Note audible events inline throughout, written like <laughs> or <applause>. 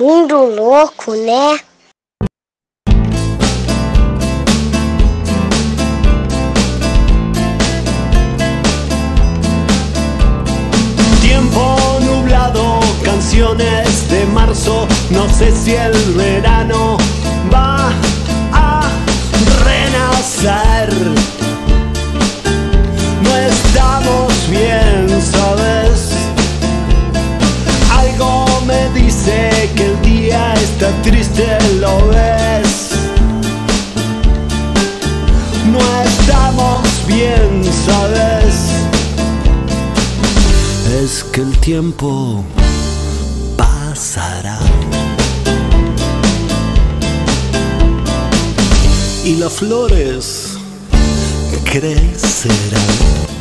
mundo louco, né? Tiempo nublado, canciones de marzo, no sé si el verano va a renacer. Está triste, ¿lo ves? No estamos bien, ¿sabes? Es que el tiempo pasará. Y las flores crecerán.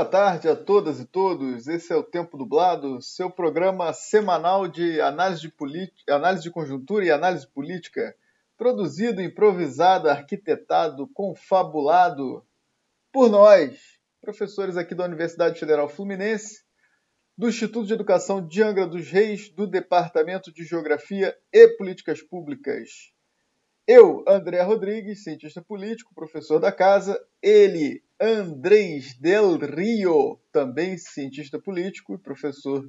Boa tarde a todas e todos. Esse é o Tempo Dublado, seu programa semanal de análise de, análise de conjuntura e análise política, produzido, improvisado, arquitetado, confabulado por nós, professores aqui da Universidade Federal Fluminense, do Instituto de Educação de Angra dos Reis, do Departamento de Geografia e Políticas Públicas. Eu, André Rodrigues, cientista político, professor da casa, ele, Andrés Del Rio, também cientista político e professor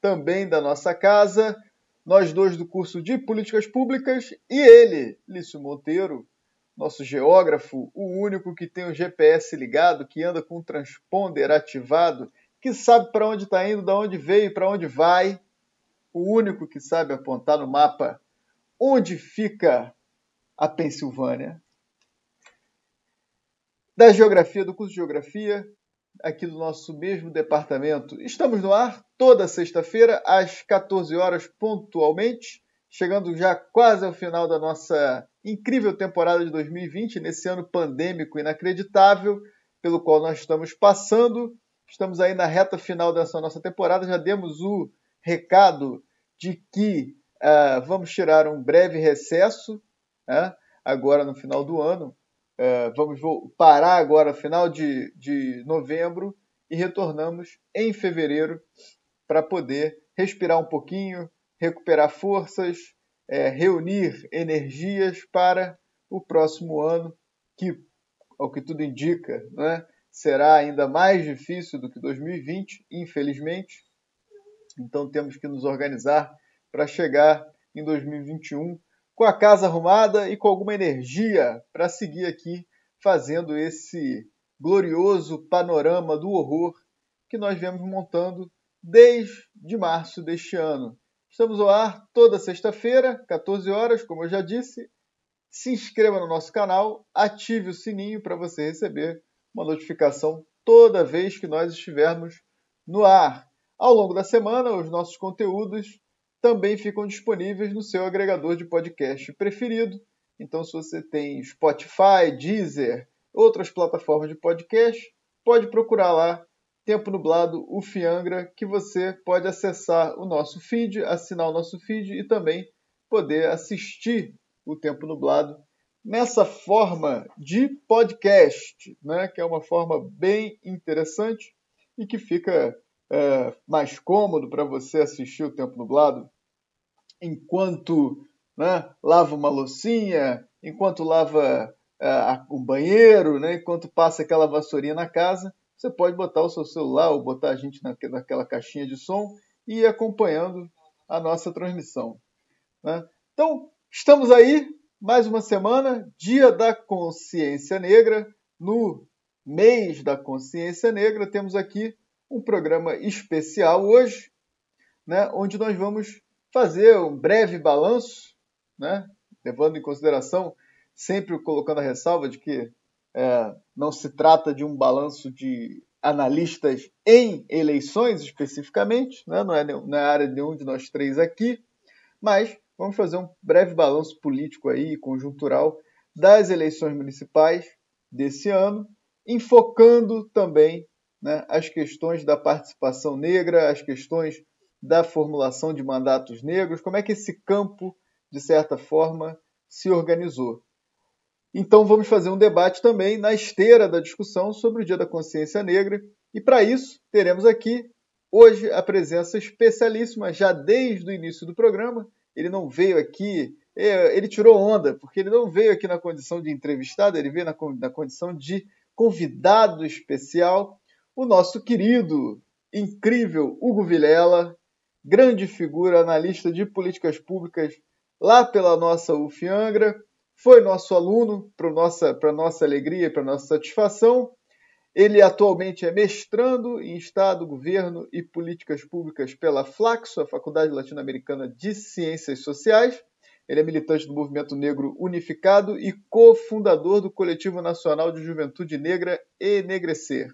também da nossa casa, nós dois do curso de Políticas Públicas, e ele, Lício Monteiro, nosso geógrafo, o único que tem o GPS ligado, que anda com o transponder ativado, que sabe para onde está indo, de onde veio e para onde vai, o único que sabe apontar no mapa onde fica a Pensilvânia. Da geografia, do curso de geografia, aqui do nosso mesmo departamento. Estamos no ar toda sexta-feira, às 14 horas pontualmente, chegando já quase ao final da nossa incrível temporada de 2020, nesse ano pandêmico inacreditável pelo qual nós estamos passando. Estamos aí na reta final dessa nossa temporada, já demos o recado de que uh, vamos tirar um breve recesso né, agora no final do ano. Uh, vamos parar agora, final de, de novembro, e retornamos em fevereiro para poder respirar um pouquinho, recuperar forças, é, reunir energias para o próximo ano, que, ao que tudo indica, né, será ainda mais difícil do que 2020, infelizmente. Então temos que nos organizar para chegar em 2021 com a casa arrumada e com alguma energia para seguir aqui fazendo esse glorioso panorama do horror que nós viemos montando desde março deste ano. Estamos ao ar toda sexta-feira, 14 horas, como eu já disse. Se inscreva no nosso canal, ative o sininho para você receber uma notificação toda vez que nós estivermos no ar. Ao longo da semana, os nossos conteúdos também ficam disponíveis no seu agregador de podcast preferido. Então, se você tem Spotify, Deezer, outras plataformas de podcast, pode procurar lá Tempo Nublado, o Fiangra, que você pode acessar o nosso feed, assinar o nosso feed e também poder assistir o Tempo Nublado nessa forma de podcast, né? que é uma forma bem interessante e que fica é, mais cômodo para você assistir o Tempo Nublado enquanto né, lava uma loucinha, enquanto lava é, um banheiro, né, enquanto passa aquela vassourinha na casa você pode botar o seu celular ou botar a gente naquela caixinha de som e ir acompanhando a nossa transmissão. Né? Então, estamos aí, mais uma semana, Dia da Consciência Negra. No mês da Consciência Negra, temos aqui um programa especial hoje, né, onde nós vamos fazer um breve balanço, né, levando em consideração, sempre colocando a ressalva de que é, não se trata de um balanço de analistas em eleições especificamente, né? não, é, não é área de nenhum de nós três aqui, mas vamos fazer um breve balanço político aí, conjuntural, das eleições municipais desse ano, enfocando também né, as questões da participação negra, as questões da formulação de mandatos negros, como é que esse campo, de certa forma, se organizou. Então vamos fazer um debate também na esteira da discussão sobre o Dia da Consciência Negra. E para isso, teremos aqui hoje a presença especialíssima, já desde o início do programa. Ele não veio aqui, é, ele tirou onda, porque ele não veio aqui na condição de entrevistado, ele veio na, na condição de convidado especial, o nosso querido, incrível Hugo Vilela, grande figura, analista de políticas públicas lá pela nossa UFIANGRA, foi nosso aluno, para nossa, nossa alegria e para nossa satisfação. Ele atualmente é mestrando em Estado, Governo e Políticas Públicas pela Flaxo, a Faculdade Latino-Americana de Ciências Sociais. Ele é militante do Movimento Negro Unificado e cofundador do Coletivo Nacional de Juventude Negra Enegrecer.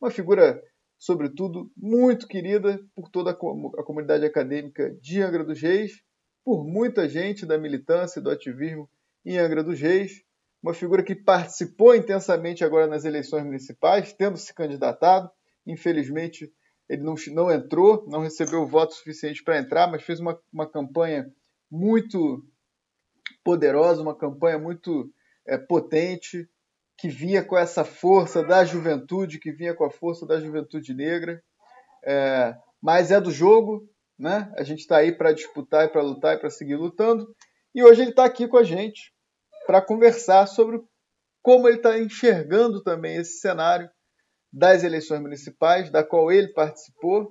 Uma figura, sobretudo, muito querida por toda a comunidade acadêmica de Angra dos Reis, por muita gente da militância e do ativismo em Angra dos Reis uma figura que participou intensamente agora nas eleições municipais, tendo se candidatado. Infelizmente, ele não, não entrou, não recebeu voto suficiente para entrar, mas fez uma, uma campanha muito poderosa, uma campanha muito é, potente, que vinha com essa força da juventude, que vinha com a força da juventude negra. É, mas é do jogo, né? A gente está aí para disputar e para lutar e para seguir lutando. E hoje ele está aqui com a gente para conversar sobre como ele está enxergando também esse cenário das eleições municipais, da qual ele participou,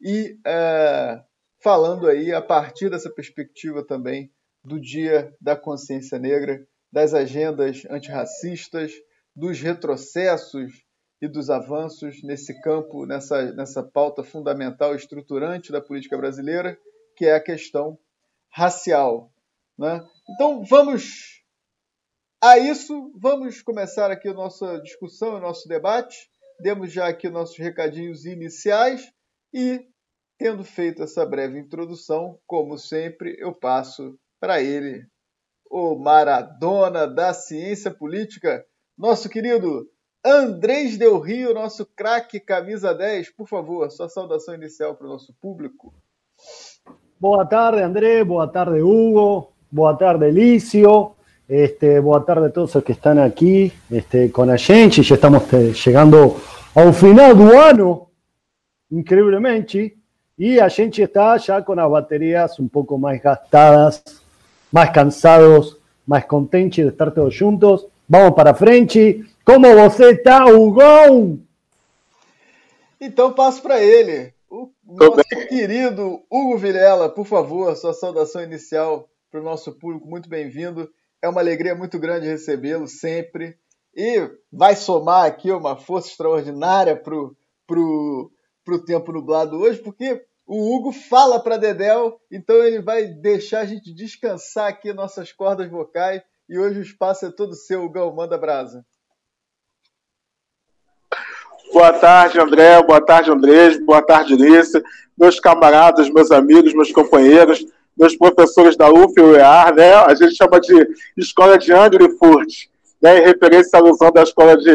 e é, falando aí a partir dessa perspectiva também do Dia da Consciência Negra, das agendas antirracistas, dos retrocessos e dos avanços nesse campo, nessa, nessa pauta fundamental estruturante da política brasileira, que é a questão racial. Né? Então vamos a isso, vamos começar aqui a nossa discussão, o nosso debate. Demos já aqui nossos recadinhos iniciais e, tendo feito essa breve introdução, como sempre, eu passo para ele, o Maradona da ciência política, nosso querido Andrés Del Rio, nosso craque camisa 10. Por favor, sua saudação inicial para o nosso público. Boa tarde, André. Boa tarde, Hugo. Boa tarde, Elício. Este, boa tarde a todos los que están aquí este, con a gente. Ya estamos eh, llegando a un final do ano, increíblemente. Y a gente está ya con las baterías un poco más gastadas, más cansados, más contentos de estar todos juntos. Vamos para frente. Como você está, Hugo? Então passo para ele, o nosso querido Hugo Vilela, por favor, sua saudação inicial para o nosso público, muito bem-vindo. É uma alegria muito grande recebê-lo sempre. E vai somar aqui uma força extraordinária para o pro, pro tempo nublado hoje, porque o Hugo fala para Dedel, então ele vai deixar a gente descansar aqui nossas cordas vocais. E hoje o espaço é todo seu, Hugo. Manda brasa. Boa tarde, André. Boa tarde, Andrés. Boa tarde, Lícia. Meus camaradas, meus amigos, meus companheiros meus professores da UF e UEAR, né? A gente chama de Escola de Anglerfurt, né? Em referência à alusão da Escola de,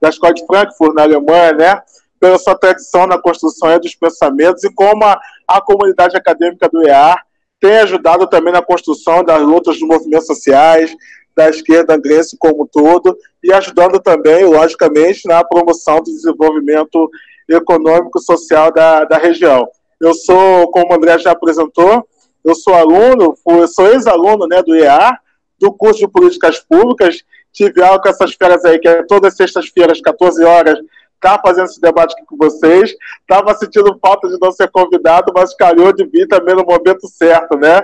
da escola de Frankfurt, na Alemanha, né? Pela sua tradição na construção dos pensamentos e como a, a comunidade acadêmica do EAR tem ajudado também na construção das lutas dos movimentos sociais, da esquerda angrense como um todo, e ajudando também, logicamente, na promoção do desenvolvimento econômico e social da, da região. Eu sou, como o André já apresentou, eu sou aluno, fui, sou ex-aluno né, do EA, do curso de Políticas Públicas. Tive aula com essas férias aí, que é todas sextas-feiras, 14 horas, tá fazendo esse debate aqui com vocês. Tava sentindo falta de não ser convidado, mas calhou de vir também no momento certo, né?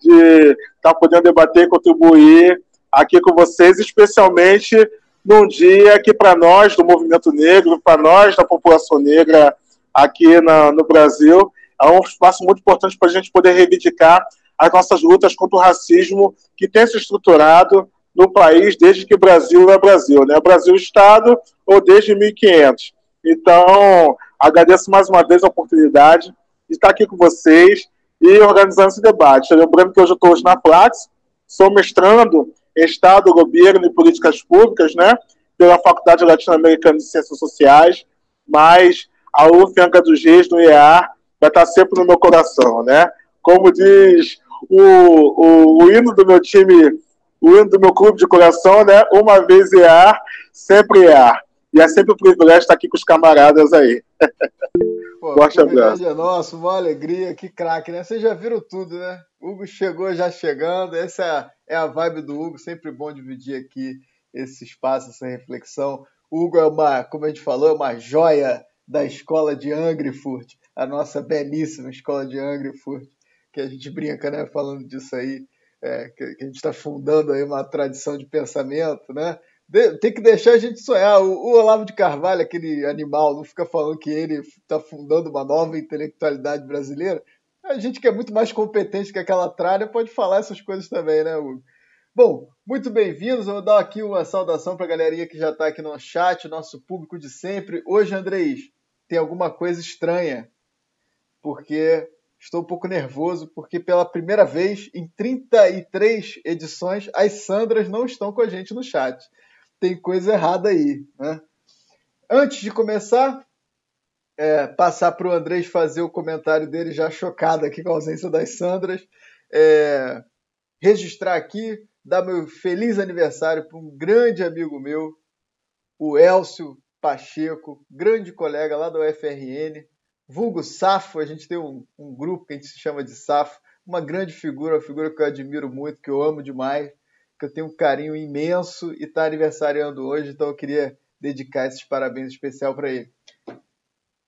De estar tá podendo debater e contribuir aqui com vocês, especialmente num dia que para nós do movimento negro, para nós da população negra aqui na, no Brasil, é um espaço muito importante para a gente poder reivindicar as nossas lutas contra o racismo que tem se estruturado no país desde que o Brasil é Brasil, né? Brasil Estado ou desde 1500. Então, agradeço mais uma vez a oportunidade de estar aqui com vocês e organizando esse debate. Lembrando que hoje eu estou hoje na Flax, sou mestrando em Estado, Governo e Políticas Públicas, né? Pela Faculdade Latino-Americana de Ciências Sociais, mas a UF Anca dos Reis, no IEAR, vai estar sempre no meu coração, né? Como diz o, o, o hino do meu time, o hino do meu clube de coração, né? Uma vez EAR, sempre EAR. E é sempre um privilégio estar aqui com os camaradas aí. <laughs> Pô, Forte abraço. é nosso, uma alegria, que craque, né? Vocês já viram tudo, né? Hugo chegou já chegando, essa é a, é a vibe do Hugo, sempre bom dividir aqui esse espaço, essa reflexão. O Hugo é uma, como a gente falou, é uma joia da escola de Angrefurt, a nossa belíssima escola de Angrefurt, que a gente brinca, né, falando disso aí, é, que, que, a gente está fundando aí uma tradição de pensamento, né? De, tem que deixar a gente sonhar. O, o, Olavo de Carvalho, aquele animal, não fica falando que ele está fundando uma nova intelectualidade brasileira. A gente que é muito mais competente que aquela tralha pode falar essas coisas também, né, Hugo? Bom, muito bem-vindos. Vou dar aqui uma saudação para a galerinha que já está aqui no chat, nosso público de sempre. Hoje, Andrés, tem alguma coisa estranha, porque estou um pouco nervoso, porque pela primeira vez em 33 edições, as Sandras não estão com a gente no chat. Tem coisa errada aí, né? Antes de começar, é, passar para o Andrés fazer o comentário dele já chocado aqui com a ausência das Sandras. É, registrar aqui, dar meu feliz aniversário para um grande amigo meu, o Elcio Pacheco, grande colega lá da UFRN, vulgo Safo, a gente tem um, um grupo que a gente se chama de Safo, uma grande figura, uma figura que eu admiro muito, que eu amo demais, que eu tenho um carinho imenso e está aniversariando hoje, então eu queria dedicar esses parabéns especial para ele.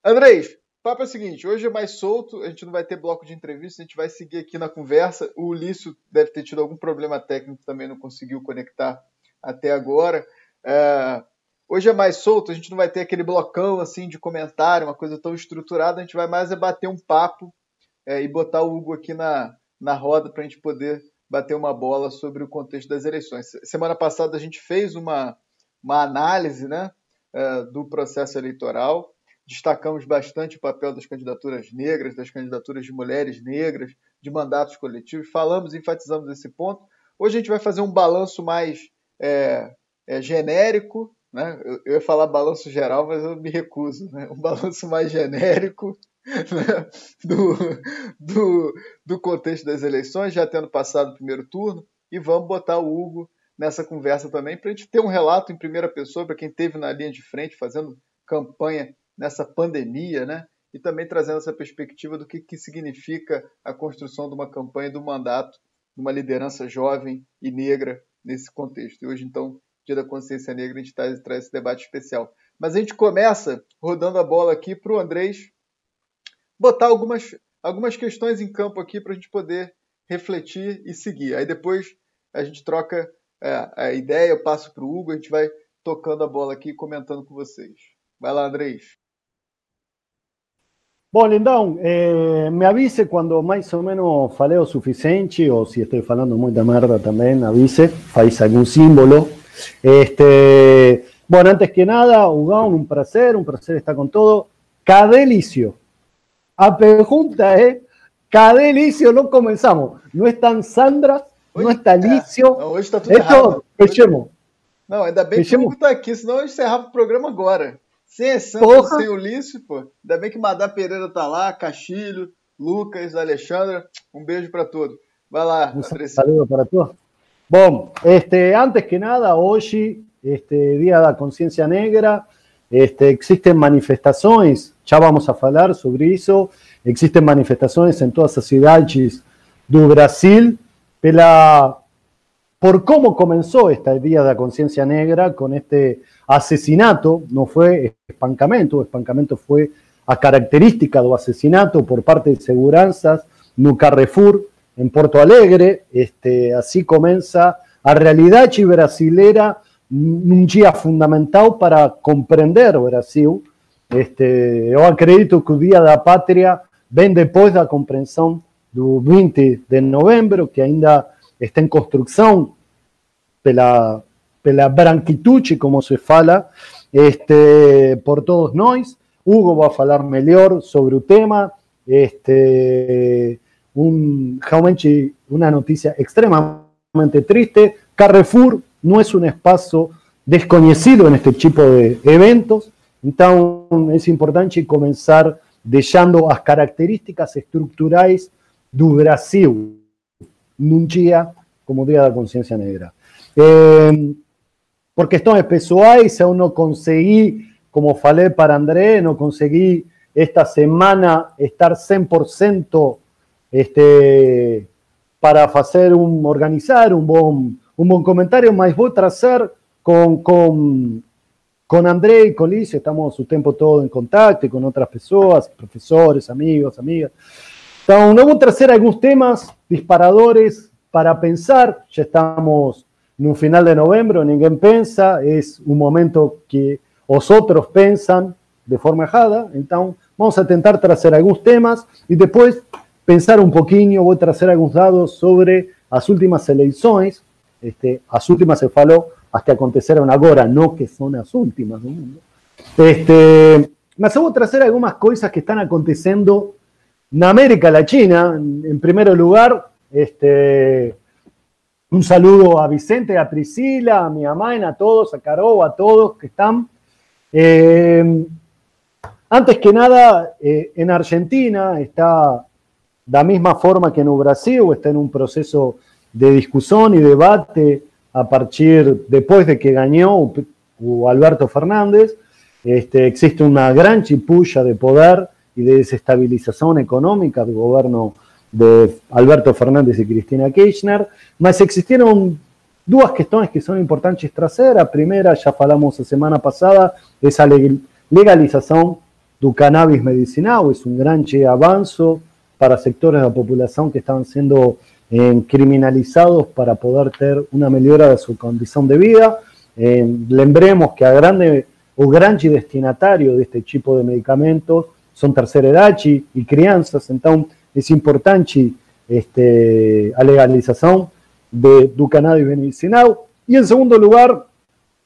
Andrés, o papo é o seguinte: hoje é mais solto, a gente não vai ter bloco de entrevista, a gente vai seguir aqui na conversa. O Ulício deve ter tido algum problema técnico também, não conseguiu conectar até agora. É, hoje é mais solto, a gente não vai ter aquele blocão assim de comentário, uma coisa tão estruturada, a gente vai mais é bater um papo é, e botar o Hugo aqui na, na roda para a gente poder bater uma bola sobre o contexto das eleições. Semana passada a gente fez uma, uma análise né, é, do processo eleitoral destacamos bastante o papel das candidaturas negras, das candidaturas de mulheres negras, de mandatos coletivos, falamos enfatizamos esse ponto. Hoje a gente vai fazer um balanço mais é, é, genérico, né? Eu, eu, ia falar balanço geral, mas eu me recuso, né? um balanço mais genérico <laughs> né? do, do, do contexto das eleições, já tendo passado o primeiro turno, e vamos botar o Hugo nessa conversa também, para a gente ter um relato em primeira pessoa, para quem esteve na linha de frente fazendo campanha nessa pandemia, né? E também trazendo essa perspectiva do que, que significa a construção de uma campanha, do mandato, de uma liderança jovem e negra nesse contexto. E hoje, então, Dia da Consciência Negra, a gente traz, traz esse debate especial. Mas a gente começa rodando a bola aqui para o Andrés botar algumas, algumas questões em campo aqui para a gente poder refletir e seguir. Aí depois a gente troca é, a ideia, eu passo para o Hugo, a gente vai tocando a bola aqui e comentando com vocês. Vai lá, Andrés. Bom, Lindão, eh, me avise cuando más o menos faleo suficiente o si estoy falando mucha merda también, avise, faz algún símbolo. Este, bueno, antes que nada, Ugón, un placer, un placer estar con todo. Cadelicio. A pregunta es, eh, Cadelicio, no comenzamos. No están Sandra, no está Licio. Não, hoje está tudo errado. Fechemos. Não, ainda bem fechemos. que o está aqui, senão eu encerrava o programa agora. Sem Santos, sem Ulisses, pô. Ainda bem que Madá Pereira tá lá, Castilho, Lucas, Alexandra. Um beijo para todos. Vai lá, Un saludo para todos. Bom, este, antes que nada, hoje, este, Día da Consciência Negra, este, existen manifestações, já vamos a falar sobre isso, existem manifestações em todas as cidades do Brasil pela, por cómo comenzó este Día de la Conciencia Negra con este asesinato, no fue espancamento, o fue a característica do asesinato por parte de seguranças no Carrefour, en Porto Alegre, este, así comienza a realidade brasileira num dia fundamental para compreender o Brasil. Este, eu acredito que o Dia da Pátria vem depois da compreensão do 20 de novembro, que ainda está em construção pela, pela branquitude, como se fala, este, por todos nós. Hugo vai falar melhor sobre o tema. Este, um, realmente uma notícia extremamente triste. Carrefour não é um espaço desconhecido neste tipo de eventos, então é importante começar deixando as características estruturais do Brasil num dia como Día da Consciência Negra. Eh, por questões pessoais, eu não consegui, como falei para André, não consegui esta semana estar 100% este, para hacer un, organizar un buen, un buen comentario, mas voy a trazer con, con, con André y con Licio, estamos su tiempo todo en contacto con otras personas, profesores, amigos, amigas. Então, vamos trazer algunos temas disparadores para pensar. Ya estamos en un final de noviembre, ninguém pensa, es un momento que os outros pensan de forma errada. Entonces, vamos a tentar trazer algunos temas y después pensar un poquinho, voy a trazer algunos dados sobre las últimas eleições. Este, as últimas se falou as que aconteceram agora, que son las últimas do mundo. Este, mas eu vou trazer algunas cosas que están acontecendo en América Latina. En primer lugar, este, un saludo a Vicente, a Priscila, a mi mamá, a todos, a Caro, a todos que están. Eh, antes que nada, eh, en Argentina está de la misma forma que en Brasil, está en un proceso de discusión y debate a partir, después de que ganó Alberto Fernández, este, existe una gran chipulla de poder y de desestabilización económica del gobierno de Alberto Fernández y Cristina Kirchner, mas existieron dos cuestiones que son importantes trazer. La primera, ya hablamos la semana pasada, esa legalización del cannabis medicinal, es un gran avance para sectores de la población que estaban siendo eh, criminalizados para poder tener una mejora de su condición de vida. Eh, lembremos que a grande o grande destinatario de este tipo de medicamentos son tercera edad y crianzas, entonces es importante este, legalización de, do cannabis medicinal. Y en segundo lugar,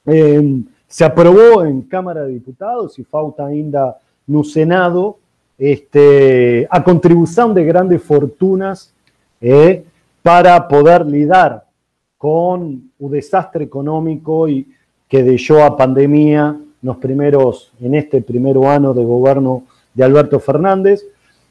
eh, se aprobó en Cámara de Diputados y falta ainda no Senado este, a contribución de grandes fortunas eh, para poder lidar con el desastre económico y que dejó a pandemia los primeros, en este primer año de gobierno de Alberto Fernández.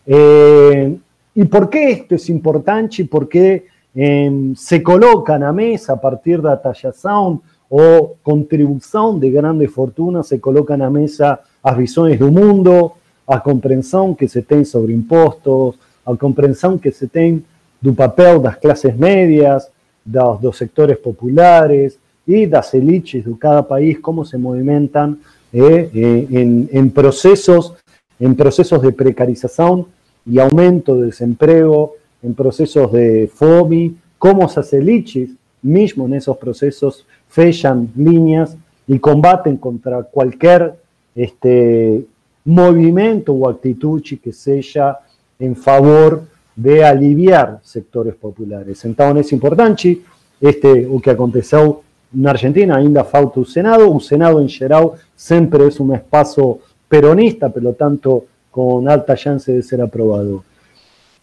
Eh, ¿Y por qué esto es importante? Y por qué em, se coloca la mesa a partir de tallación o contribución de grandes fortunas, se coloca la mesa las visiones del mundo, a comprensión que se tiene sobre impuestos, a comprensión que se tiene del papel de las clases medias, de los sectores populares y de las élites de cada país, cómo se movimentan eh, eh, en, procesos de precarización y aumento de desempleo, en procesos de FOMI, cómo lichis mismo en esos procesos fechan líneas y combaten contra cualquier este, movimiento o actitud que sea en favor de aliviar sectores populares. Entonces es importante este, lo que aconteció en Argentina, ainda falta un Senado, un Senado en geral siempre es un espacio peronista, pero tanto con alta chance de ser aprobado.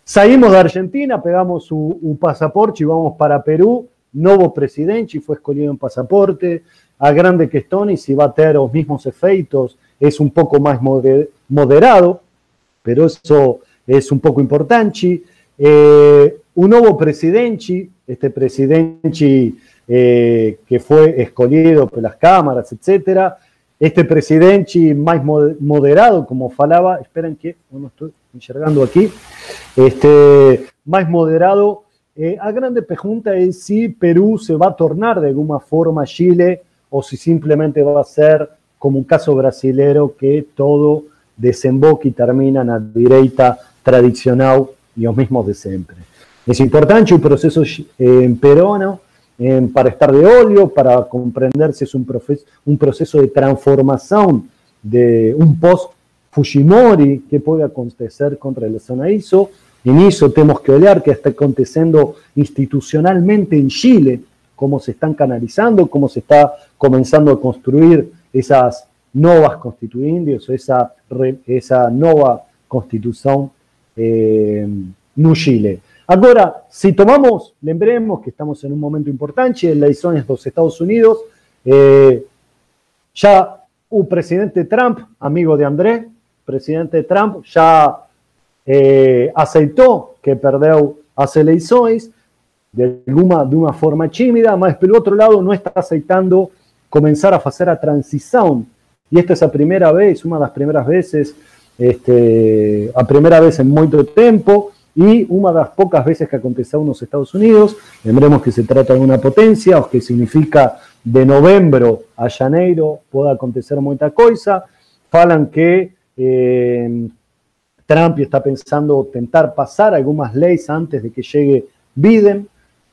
Salimos de Argentina, pegamos un pasaporte y vamos para Perú. Nuevo presidente fue escogido en pasaporte. A grande y si va a tener los mismos efectos, es un poco más moderado, pero eso es un poco importante. Eh, un nuevo presidente, este presidente eh, que fue escogido por las cámaras, etcétera, este presidente más moderado, como falaba, esperen que no estoy enxergando aquí, este, más moderado, eh, a grande pregunta es si Perú se va a tornar de alguna forma Chile o si simplemente va a ser como un caso brasilero que todo desemboca y termina en la derecha tradicional y los mismos de siempre. Es importante un proceso eh, peruano para estar de óleo, para comprender si es un, un proceso de transformación de un post-Fujimori que puede acontecer con relación a eso. En eso tenemos que olhar que está aconteciendo institucionalmente en Chile, cómo se están canalizando, cómo se está comenzando a construir esas nuevas constituyentes, esa, esa nueva constitución eh, en Chile. Ahora, si tomamos, lembremos que estamos en un momento importante, elecciones de los Estados Unidos, eh, ya un presidente Trump, amigo de André, presidente Trump ya eh, que perdió las elecciones de, alguna, de una forma tímida, mas por otro lado no está aceptando comenzar a hacer la transición. Y esta es la primera vez, una de las primeras veces este, a primeira vez em muito tempo e uma das poucas vezes que aconteceu nos Estados Unidos. Lembremos que se trata de uma potência, o que significa de novembro a janeiro pode acontecer muita coisa. Falam que eh, Trump está pensando tentar pasar algumas leis antes de que llegue Biden.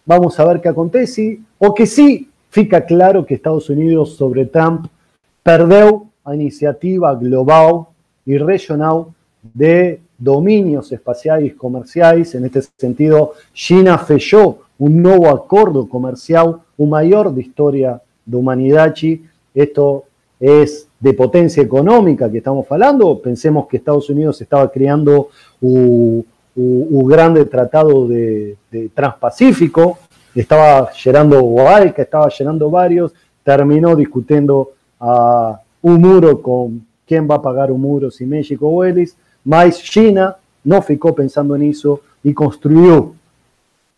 Vamos a ver qué acontece. O que sí fica claro que Estados Unidos sobre Trump perdeu a iniciativa global y regional de dominios espaciales comerciales. En este sentido, China fechó un nuevo acuerdo comercial, un mayor de historia de humanidad. Esto es de potencia económica que estamos hablando. Pensemos que Estados Unidos estaba creando un, grande tratado de, Transpacífico, estaba llenando que estaba llenando varios, terminó discutiendo a un muro con quién va a pagar un muro si México o Ellis, más China no ficó pensando en eso y construyó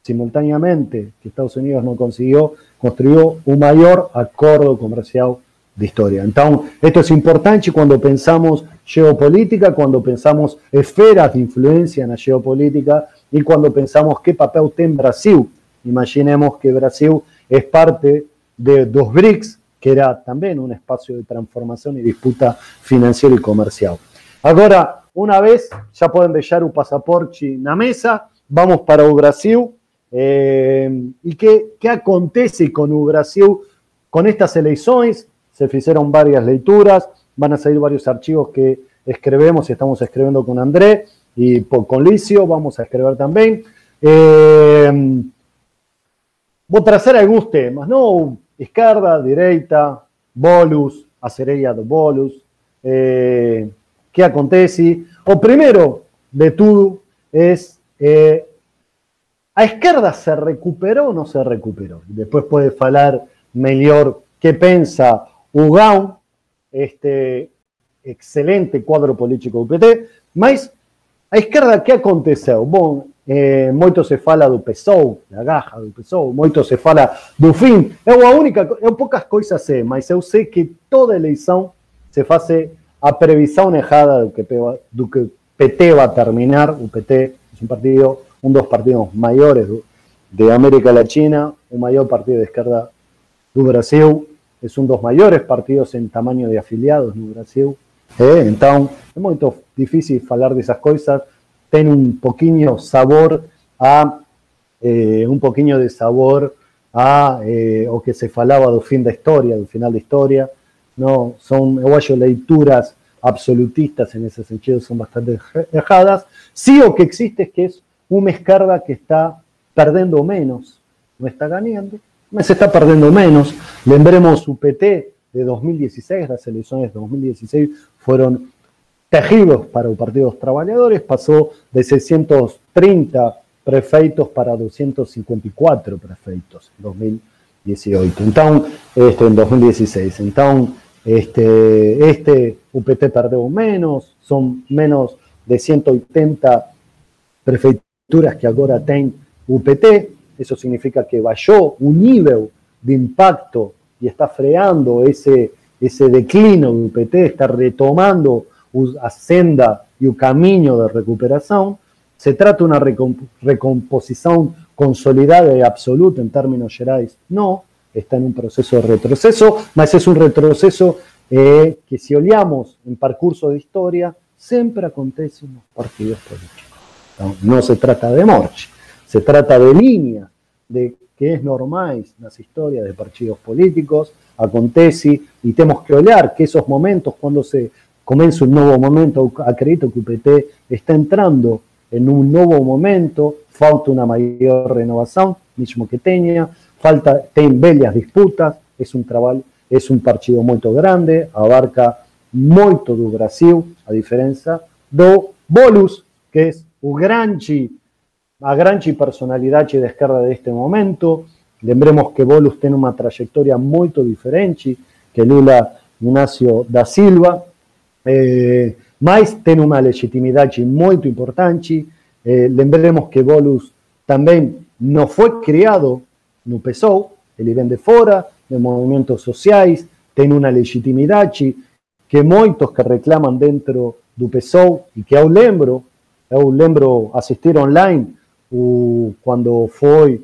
simultáneamente, que Estados Unidos no consiguió, construyó un mayor acuerdo comercial de historia. Entonces, esto es importante cuando pensamos geopolítica, cuando pensamos esferas de influencia en la geopolítica y cuando pensamos qué papel tiene Brasil. Imaginemos que Brasil es parte de dos BRICS, que era también un espacio de transformación y disputa financiera y comercial. Ahora, una vez ya pueden dejar un pasaporte la mesa, vamos para o Brasil. Eh, ¿Y qué, qué acontece con o Brasil con estas elecciones? se hicieron varias lecturas, van a salir varios archivos que escribimos y estamos escribiendo con André y con Licio, vamos a escribir también. Eh, voy a trazer algunos temas, ¿no? Izquierda, derecha, bolus, a sereia do bolus, eh, ¿qué acontece? O primero de todo es, eh, ¿a izquierda se recuperó o no se recuperó? Después puede hablar mejor qué piensa Ugão, este excelente quadro político do PT, mas a esquerda que aconteceu? Bom, eh, moito se fala do PSOL, da garra do PSOL, moito se fala do fim. Eu a única, eu poucas coisas sei, mas eu sei que toda eleição se faz a previsão errada do que, do que PT vai terminar. O PT é um partido, um dos partidos maiores do, de América Latina, o maior partido de esquerda do Brasil, es un dos mayores partidos en tamaño de afiliados en Brasil. Eh, entonces, es muy difícil hablar de esas Tiene un poquito sabor a eh, un poquito de sabor a eh, o que se falaba del fin de historia, del final de historia. No, son, leituras absolutistas en ese sentido son bastante erradas. Sí o que existe es que es una esquerda que está perdiendo menos, no está ganando, se está perdiendo menos. Lembremos su PT de 2016, las elecciones de 2016 fueron terribles para los partidos trabajadores, pasó de 630 prefeitos para 254 prefeitos en 2018. Entonces, este, en 2016. Entonces, este, este UPT perdió menos, son menos de 180 prefeituras que ahora tienen UPT, eso significa que bajó un nivel de impacto y está freando ese, ese declino del UPT, está retomando la senda y un camino de recuperación. Se trata de una recomposición consolidada y absoluta en términos generales. No, está en un proceso de retroceso, mas es un retroceso eh, que si olhamos en percurso de historia, siempre acontece en los partidos políticos. No, se trata de morche. Se trata de líneas de que es normal las historias de partidos políticos, acontece y tenemos que olhar que esos momentos cuando se comienza un nuevo momento, acredito que UPT está entrando en un nuevo momento, falta una mayor renovación, mismo que tenga, falta, ten bellas disputas, es un trabajo, es un partido muy grande, abarca mucho do Brasil, a diferencia do Bolus, que es un gran a gran personalidad de izquierda de este momento. Lembremos que Bolus tiene una trayectoria muy diferente que Lula Ignacio da Silva, eh, tiene una legitimidad muy importante. Eh, lembremos que Bolus también no fue criado no PSOL, ele vem de fora, de movimientos sociales, tiene una legitimidad que muchos que reclaman dentro do PSOL e que eu lembro, eu lembro assistir online o, quando foi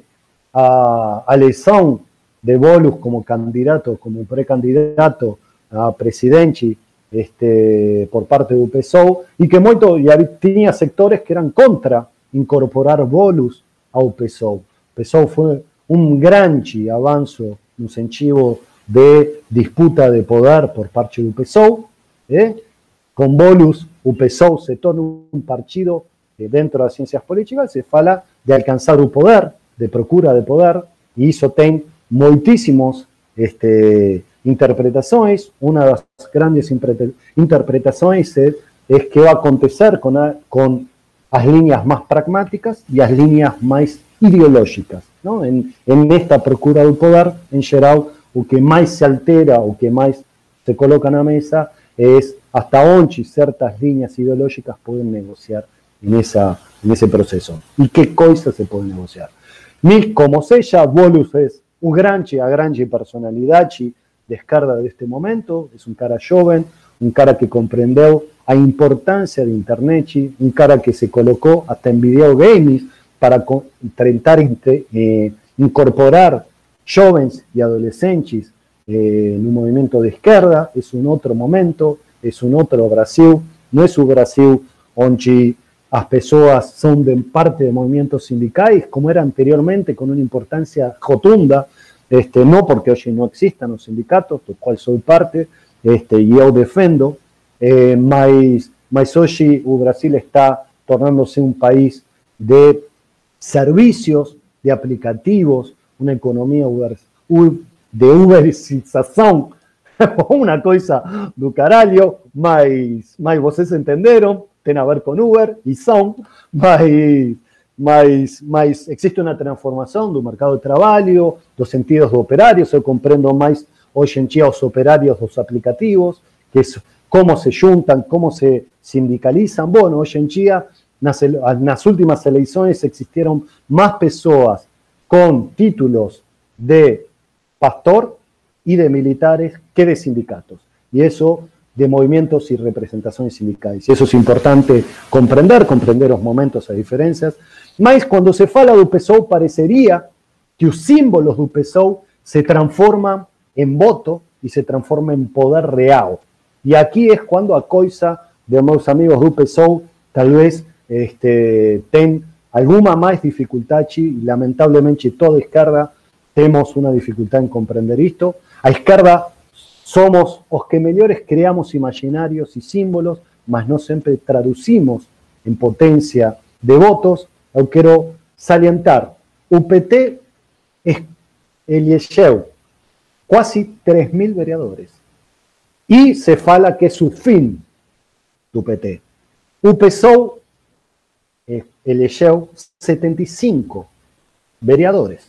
a, a eleição de Bolus como candidato, como pré-candidato a presidente este, por parte do PSOL e que muito, e tinha sectores que eram contra incorporar Bolus ao PSOL. O foi um grande avanço no sentido de disputa de poder por parte do PSOL. ¿eh? Com Bolus, o se torna um partido dentro das ciências políticas se fala de alcançar o poder, de procura de poder, e isso tem muitíssimos este, interpretações. Uma das grandes interpretações é, é que vai acontecer com, a, com as linhas mais pragmáticas e as linhas mais ideológicas. Não? Em, em esta procura do poder, em geral, o que mais se altera, o que mais se coloca na mesa é hasta onde certas linhas ideológicas podem negociar nessa, nesse processo e que coisas se podem negociar. Mas, como seja, Bolus é um grande, a grande personalidade de deste momento, é um cara jovem, um cara que compreendeu a importância da internet, um cara que se colocou até em videogames para tentar eh, incorporar jovens e adolescentes eh, no movimento de esquerda, é um outro momento, é um outro Brasil, não é o Brasil onde as pessoas são de parte de movimentos sindicais, como era anteriormente, com uma importância rotunda, este, não porque hoje não existam os sindicatos, do qual sou parte, este, e eu defendo, eh, mas, Brasil está tornando-se um país de servicios, de aplicativos, uma economia de uberização, <laughs> uma coisa do caralho, mas, mas vocês entenderam, a ver com Uber e são, mas, mas, mas existe uma transformação do mercado de trabalho, dos sentidos do operários, eu compreendo mais hoje em dia os operários dos aplicativos, que é como se juntam, como se sindicalizam. Bueno, hoje em dia, nas, nas últimas eleições existiram mais pessoas com títulos de pastor y de militares que de sindicatos. Y eso de movimientos y representaciones sindicales. Y eso es importante comprender, comprender los momentos, las diferencias. Mas cuando se fala do PSOL, parecería que los símbolos do PSOL se transforman en voto y se transforman en poder real. Y aquí es cuando a coisa de meus amigos do PSOL tal vez este, ten alguna más dificultad y lamentablemente toda izquierda tenemos una dificultad en comprender esto. A izquierda somos los que mejores creamos imaginarios y símbolos, mas no siempre traducimos en potencia de votos. Yo quiero salientar, UPT es Eliesheu, casi 3.000 vereadores. Y se fala que es su fin UPT. UPSOU es Eliesheu 75 vereadores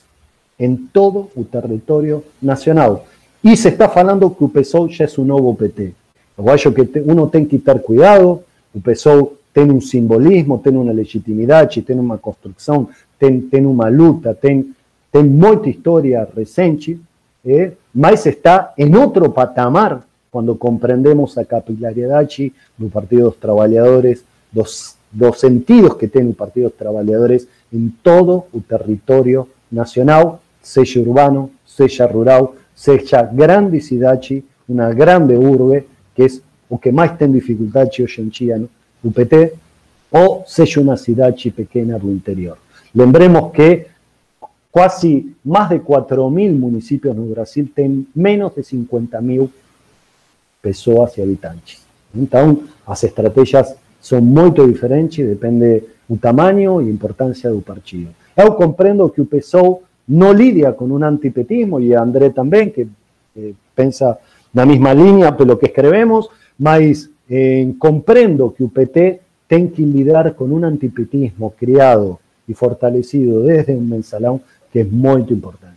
en todo el territorio nacional. Y se está falando que o PSOL ya es un nuevo PT. Eu acho que uno tiene que tener cuidado, o PSOL tiene un simbolismo, tiene una legitimidad, tiene una construcción, tiene una luta, tiene mucha historia recente, eh, mas está en otro patamar cuando comprendemos a capilaridad del Partido de los Trabajadores, dos, dos sentidos que tiene el Partido de los Trabajadores en todo el territorio nacional seja urbano, seja rural, seja grande cidade, uma grande urbe, que é o que mais tem dificuldade hoje em dia no PT, ou seja uma cidade pequena do interior. Lembremos que quase mais de 4 mil municípios no Brasil têm menos de 50 mil pessoas e habitantes. Então, as estratégias são muito diferentes, depende do tamanho e importância do partido. Eu compreendo que o PSOL no lidia con un antipetismo, y André también, que eh, pensa la misma línea por lo que escribimos, mas eh, comprendo que UPT tiene que lidiar con un antipetismo criado y fortalecido desde un mensalón que es muy importante.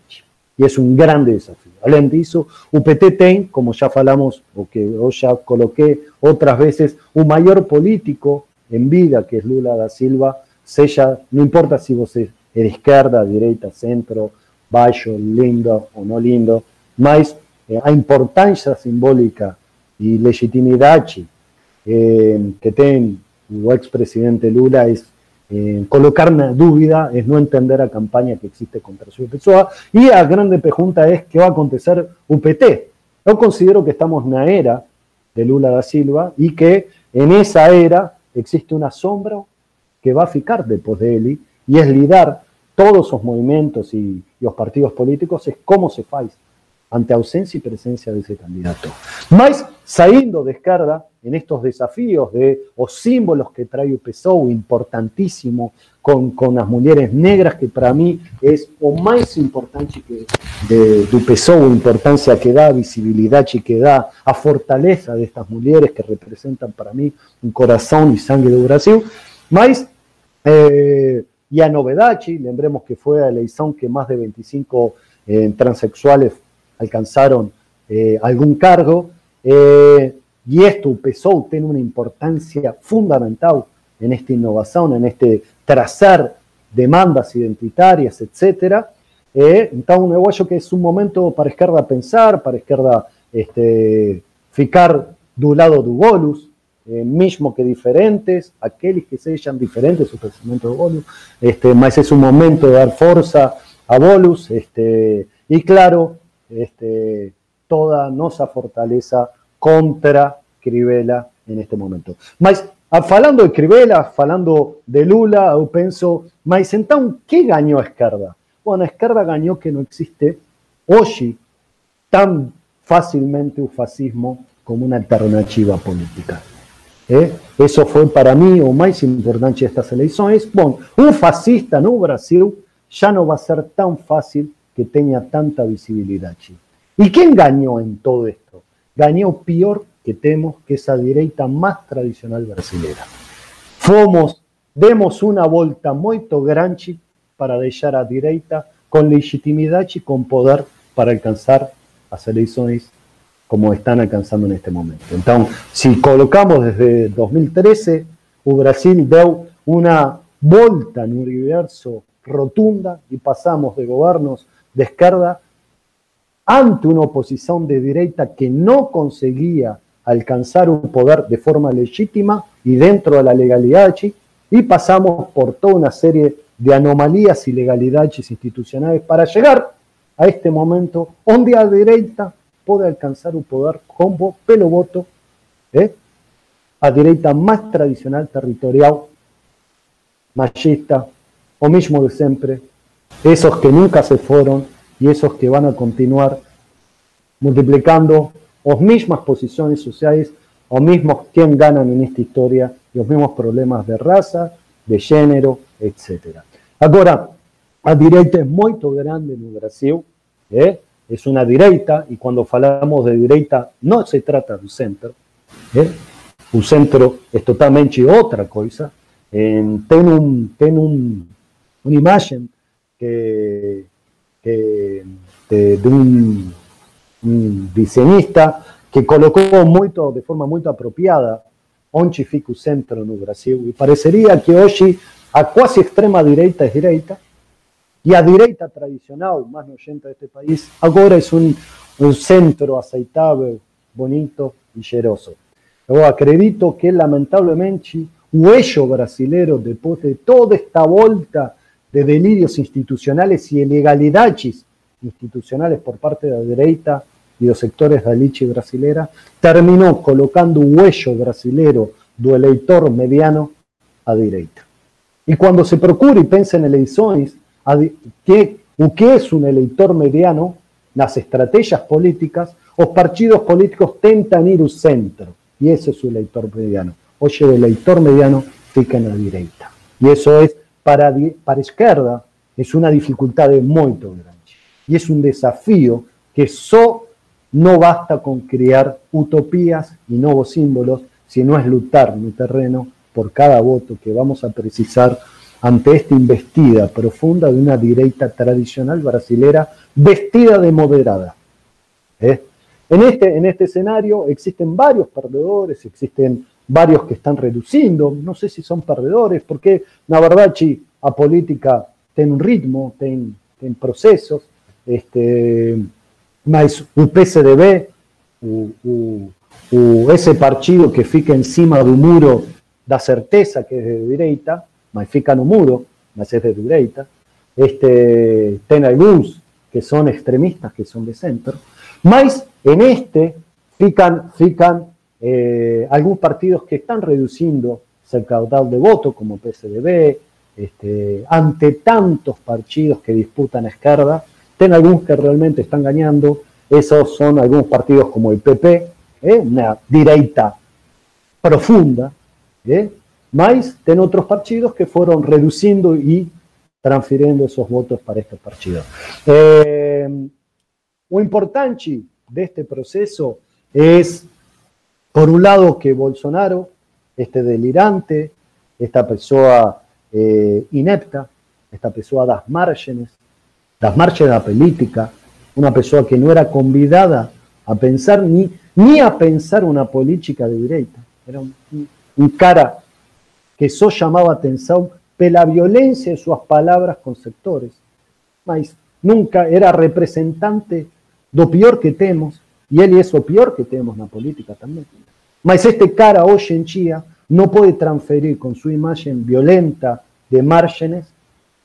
Y es un grande desafío. Além disso, UPT tem, como ya falamos, o que yo ya coloqué otras veces, un mayor político en vida, que es Lula da Silva, sea, no importa si vos de izquierda, derecha, centro, baixo, lindo o no lindo, mas eh, a importância simbólica e legitimidade eh, que tiene el expresidente Lula es eh, colocar una duda, es no entender la campaña que existe contra su Pessoa. Y la grande pregunta es qué va a acontecer UPT. Yo considero que estamos en la era de Lula da Silva y que en esa era existe una sombra que va a ficar después de él y es lidar todos esos movimientos y, los partidos políticos, es cómo se faz ante ausencia y presencia de ese candidato. Más saliendo de esquerda en estos desafíos de los símbolos que trae PSOE, importantísimo, con, con las mujeres negras, que para mí es lo más importante que de, do importancia que da, visibilidad y que da a fortaleza de estas mujeres que representan para mí un corazón y sangre de Brasil, más eh, y a novedad, lembremos que fue la elección que más de 25 eh, transexuales alcanzaron eh, algún cargo, eh, y esto, PSOE, tiene una importancia fundamental en esta innovación, en este trazar demandas identitarias, etc. entonces, eu acho que es un momento para izquierda pensar, para izquierda este, ficar do lado do bolus, eh, mismo que diferentes, aquellos que sean diferentes su pensamiento de Bolus, este, es un momento de dar fuerza a Bolus, este, y claro, este, toda nuestra fortaleza contra Crivella en este momento. Mas, falando de Crivella, falando de Lula, yo pienso, mas entonces, ¿qué ganó a Esquerda? Bueno, a Esquerda ganó que no existe hoy tan fácilmente un fascismo como una alternativa política. ¿eh? Eso fue para mí o más importante de estas elecciones. Bueno, un fascista no Brasil ya no va a ser tan fácil que tenga tanta visibilidad. ¿Y quién ganó en todo esto? Ganó peor que temos que esa derecha más tradicional brasileña. Fomos, demos una vuelta muy grande para dejar a derecha con legitimidad y con poder para alcanzar las elecciones como están alcanzando en este momento. Entonces, si colocamos desde 2013, o Brasil dio una vuelta en un universo rotunda y pasamos de gobiernos de ante una oposición de derecha que no conseguía alcanzar un poder de forma legítima y dentro de la legalidad, y pasamos por toda una serie de anomalías y legalidades institucionales para llegar a este momento donde a derecha puede alcanzar un poder combo pelo voto ¿eh? a derecha más tradicional territorial, machista, o mismo de siempre, esos que nunca se fueron y esos que van a continuar multiplicando las mismas posiciones sociales, los mismos quien ganan en esta historia, los mismos problemas de raza, de género, etc. Ahora, a derecha es muy grande en Brasil, ¿eh? es una derecha, y cuando hablamos de derecha no se trata de un centro, ¿eh? un centro es totalmente otra cosa, tiene un, un, una imagen que, de, un, diseñista que colocó de forma muy apropiada onde fica centro en Brasil y parecería que hoy a casi extrema derecha es derecha y a derecha tradicional, más nojenta de este país, ahora es un, centro aceitable, bonito y cheiroso. Yo acredito que lamentablemente el eixo brasileño, después de toda esta vuelta de delirios institucionales y ilegalidades institucionales por parte de la derecha y los sectores de la lichi brasilera, terminó colocando un huello brasilero do eleitor mediano a derecha. Y cuando se procura y piensa en elecciones, que, o que es un elector mediano las estrategias políticas, los partidos políticos tentan ir al centro, y ese es su elector mediano. Oye, el elector mediano fica en la derecha. Y eso es, para, para izquierda, es una dificultad muy grande. Y es un desafío que solo no basta con crear utopías y nuevos símbolos, sino es luchar en el terreno por cada voto que vamos a precisar ante esta investida profunda de una derecha tradicional brasilera vestida de moderada. ¿eh? En, este, en este escenario existen varios perdedores, existen varios que están reduciendo, no sé si son perdedores, porque la verdad, a política tiene un ritmo, tiene, procesos, este, más un PSDB, o, ese partido que fica em cima do muro da certeza que é de direita, mas fica no muro, mas é de direita. Este, tem alguns que são extremistas, que são de centro, mas en este fican, fican eh, algunos partidos que están reduciendo el caudal de voto, como PSDB, este, ante tantos partidos que disputan a izquierda, ten algunos que realmente están ganando, esos son algunos partidos como el PP, eh, una direita profunda, eh, más ten otros partidos que fueron reduciendo y transfiriendo esos votos para estos partidos. Eh, lo importante de este proceso es por un lado, que Bolsonaro, este delirante, esta persona eh, inepta, esta persona das márgenes, das márgenes la política, una persona que no era convidada a pensar ni, ni a pensar una política de derecha. Era un, cara que solo llamaba atención la violencia de sus palabras con sectores, mas nunca era representante lo peor que tenemos, y él es lo peor que tenemos en la política también. Mas este cara hoy en día no puede transferir con su imagen violenta de márgenes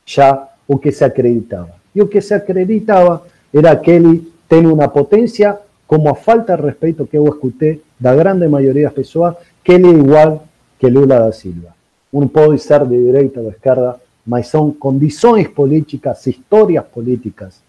ya o que se acreditaba. Y lo que se acreditaba era que él tiene una potencia como a falta de respeto que yo escuché la grande mayoría de las personas, que él es igual que Lula da Silva. Uno puede ser de derecha o de izquierda, mas son condiciones políticas, historias políticas,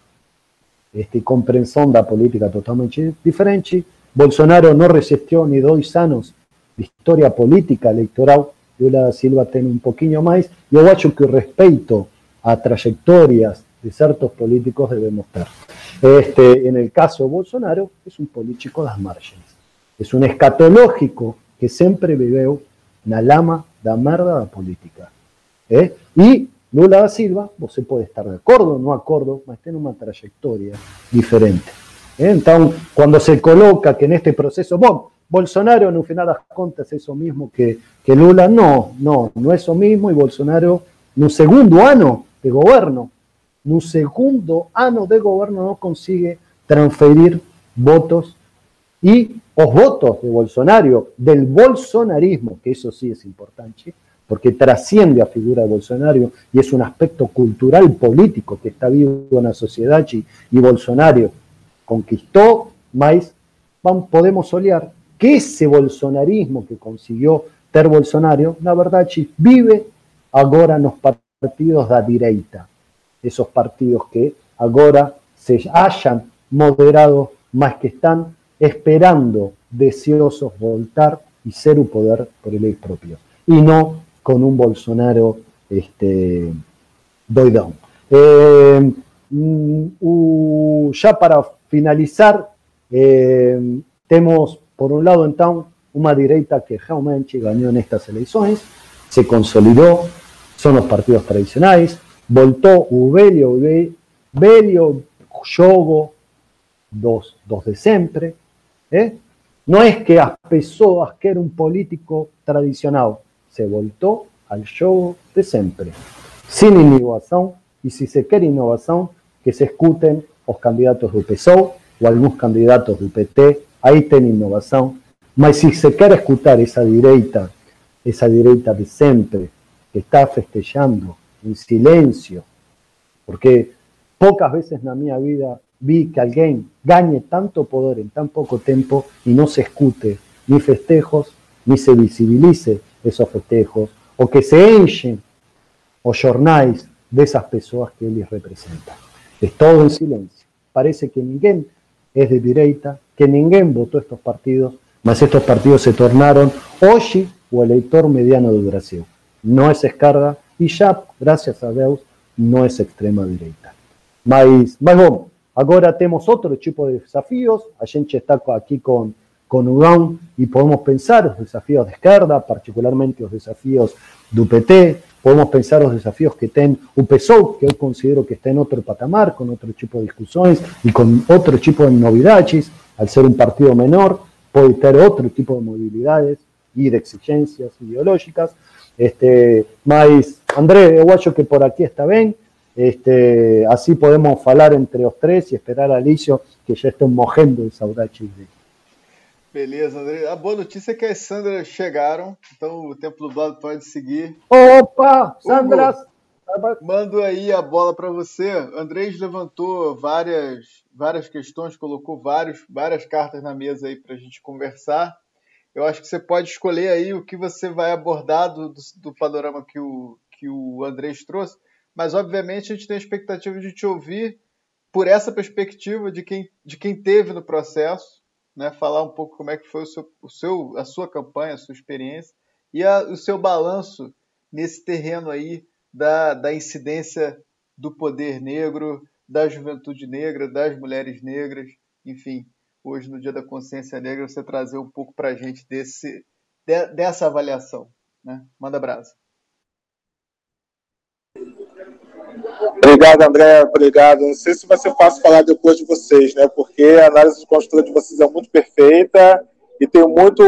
este, comprensión de la política totalmente diferente Bolsonaro no resistió ni dos años de historia política electoral. Lula da Silva tiene un poquito más. Yo acho que respeto a trayectorias de ciertos políticos debemos estar. Este, en el caso de Bolsonaro, es un político de las márgenes. Es un escatológico que siempre vivió la lama da merda la política. ¿eh? Y Lula da Silva, você puede estar de acuerdo o no acuerdo, pero tiene una trayectoria diferente. Entonces, cuando se coloca que en este proceso, bom, Bolsonaro no final das contas es eso mismo que, que Lula, no, no, no es eso mismo y Bolsonaro un segundo año de gobierno, un segundo año de gobierno no consigue transferir votos y los votos de Bolsonaro, del bolsonarismo, que eso sí es importante, porque trasciende a figura de Bolsonaro y es un aspecto cultural político que está vivo en la sociedad y, Bolsonaro conquistó, mas podemos olear que ese bolsonarismo que consiguió ter Bolsonaro, la verdad, vive ahora en los partidos de direita. Esos partidos que ahora se hayan moderado, más que están esperando, deseosos voltar y ser un poder por el propio. Y no con un Bolsonaro este, doidón. Eh, mm, ya para finalizar, eh, tenemos por un lado entonces una direita que realmente ganó en estas elecciones, se consolidó, son los partidos tradicionales, voltó o velho, jogo dos, dos de siempre. ¿eh? No es que las personas quieren un político tradicional, se voltó al juego de siempre, sin innovación, y si se quiere innovación, que se escuten los candidatos del PSOE o algunos candidatos del PT, ahí tiene innovación. Mas si se quiere escuchar esa direita, esa direita de siempre, que está festejando en silencio, porque pocas veces en mi vida vi que alguien gane tanto poder en tan poco tiempo y no se escute ni festejos, ni se visibilice esos festejos, o que se enchen os jornais de esas personas que él les representa. Es todo en silencio. Parece que ninguém es de direita, que ninguém votó estos partidos, mas estos partidos se tornaron hoy o elector mediano de Brasil. No es escarga y ya, gracias a Dios, no es extrema direita. Mas, mas bom, agora temos otro tipo de desafíos. A está aquí con, con Ugão y podemos pensar los desafíos de izquierda, particularmente los desafíos do PT, podemos pensar los desafíos que un PSOE, que yo considero que está en otro patamar, con otro tipo de discusiones y con otro tipo de novedades, al ser un partido menor, puede tener otro tipo de movilidades y de exigencias ideológicas. Este, mas, André, yo que por aquí está bien, este, así podemos hablar entre los tres y esperar a Alicio que ya esté mojando el saudade Beleza, André. A boa notícia é que as Sandras chegaram, então o tempo dublado pode seguir. Opa! Sandras! Mando aí a bola para você. Andrés levantou várias, várias questões, colocou vários, várias cartas na mesa aí para a gente conversar. Eu acho que você pode escolher aí o que você vai abordar do, do, do panorama que o, que o Andrés trouxe, mas obviamente a gente tem a expectativa de te ouvir por essa perspectiva de quem, de quem teve no processo né, falar um pouco como é que foi o seu, o seu, a sua campanha, a sua experiência e a, o seu balanço nesse terreno aí da, da incidência do poder negro, da juventude negra, das mulheres negras, enfim, hoje no Dia da Consciência Negra você trazer um pouco para a gente desse, de, dessa avaliação, né? Manda brasa. Obrigado, André. Obrigado. Não sei se vai ser fácil falar depois de vocês, né? Porque a análise de construtora de vocês é muito perfeita e tenho muito,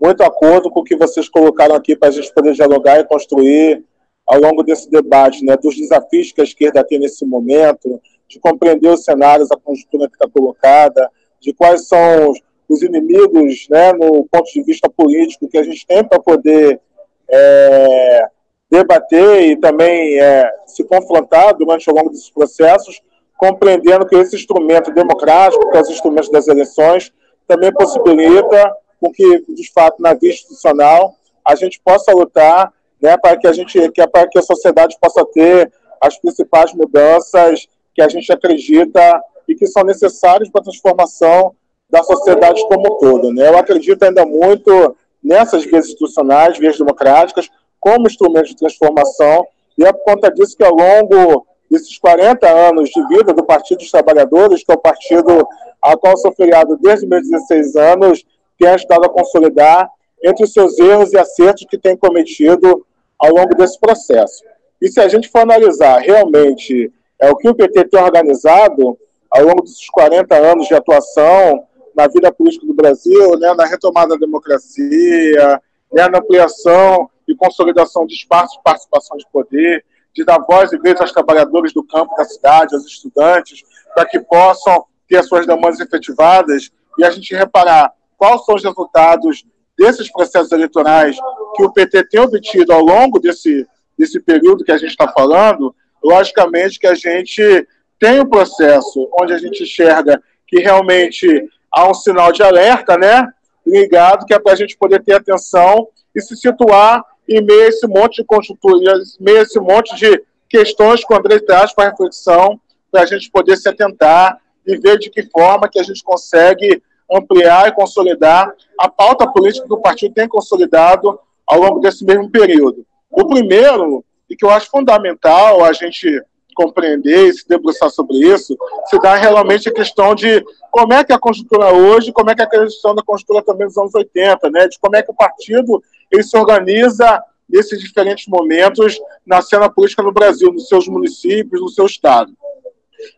muito acordo com o que vocês colocaram aqui para a gente poder dialogar e construir ao longo desse debate, né? Dos desafios que a esquerda tem nesse momento, de compreender os cenários, a conjuntura que está colocada, de quais são os inimigos, né? No ponto de vista político que a gente tem para poder é, debater e também é, se confrontar durante o longo desses processos, compreendendo que esse instrumento democrático, que é os instrumentos das eleições, também possibilita com que, de fato, na via institucional, a gente possa lutar né, para que a gente, que, para que a sociedade possa ter as principais mudanças que a gente acredita e que são necessárias para a transformação da sociedade como um todo. Né? Eu acredito ainda muito nessas vias institucionais, vias democráticas, como instrumento de transformação, e é por conta disso que ao longo desses 40 anos de vida do Partido dos Trabalhadores, que é o partido ao qual sou filiado desde meus 16 anos, tem ajudado a consolidar entre os seus erros e acertos que tem cometido ao longo desse processo. E se a gente for analisar realmente é, o que o PT tem organizado ao longo desses 40 anos de atuação na vida política do Brasil, né, na retomada da democracia, né, na ampliação de consolidação de espaços de participação de poder, de dar voz e vez aos trabalhadores do campo da cidade, aos estudantes, para que possam ter as suas demandas efetivadas e a gente reparar quais são os resultados desses processos eleitorais que o PT tem obtido ao longo desse, desse período que a gente está falando, logicamente que a gente tem um processo onde a gente enxerga que realmente há um sinal de alerta, né? Ligado, que é para a gente poder ter atenção e se situar em meio esse monte de conjuntura, em meio esse monte de questões que o André traz para reflexão, para a gente poder se atentar e ver de que forma que a gente consegue ampliar e consolidar a pauta política que o partido tem consolidado ao longo desse mesmo período. O primeiro, e que eu acho fundamental a gente compreender e se debruçar sobre isso, se dá realmente a questão de como é que a conjuntura hoje, como é que a questão da conjuntura também dos anos 80, né, de como é que o partido ele se organiza nesses diferentes momentos na cena política no Brasil, nos seus municípios, no seu estado.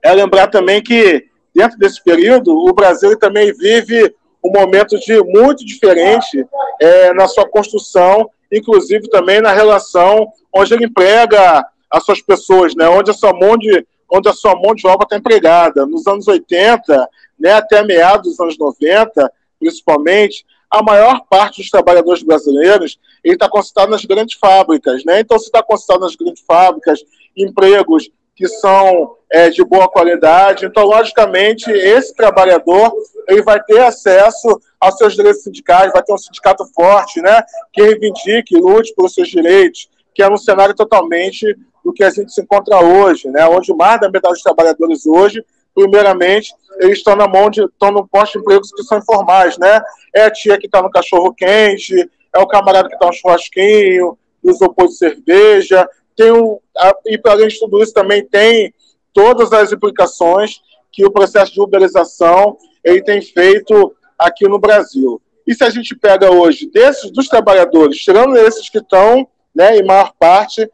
É lembrar também que, dentro desse período, o Brasil também vive um momento de muito diferente é, na sua construção, inclusive também na relação onde ele emprega as suas pessoas, né, onde a sua mão de, onde a sua mão de obra está empregada. Nos anos 80, né, até meados dos anos 90, principalmente, a maior parte dos trabalhadores brasileiros está concentrado nas grandes fábricas, né? Então, se está concentrado nas grandes fábricas, empregos que são é, de boa qualidade, então, logicamente, esse trabalhador ele vai ter acesso aos seus direitos sindicais, vai ter um sindicato forte, né? Que reivindique, lute pelos seus direitos, que é um cenário totalmente do que a gente se encontra hoje, né? Onde mais da metade dos trabalhadores hoje primeiramente, eles estão na mão de, estão no posto de empregos que são informais, né? É a tia que está no cachorro quente, é o camarada que está no churrasquinho, no isopor de cerveja, tem a, e para além de tudo isso também tem todas as implicações que o processo de uberização ele tem feito aqui no Brasil. E se a gente pega hoje desses dos trabalhadores, tirando esses que estão, né, em maior parte,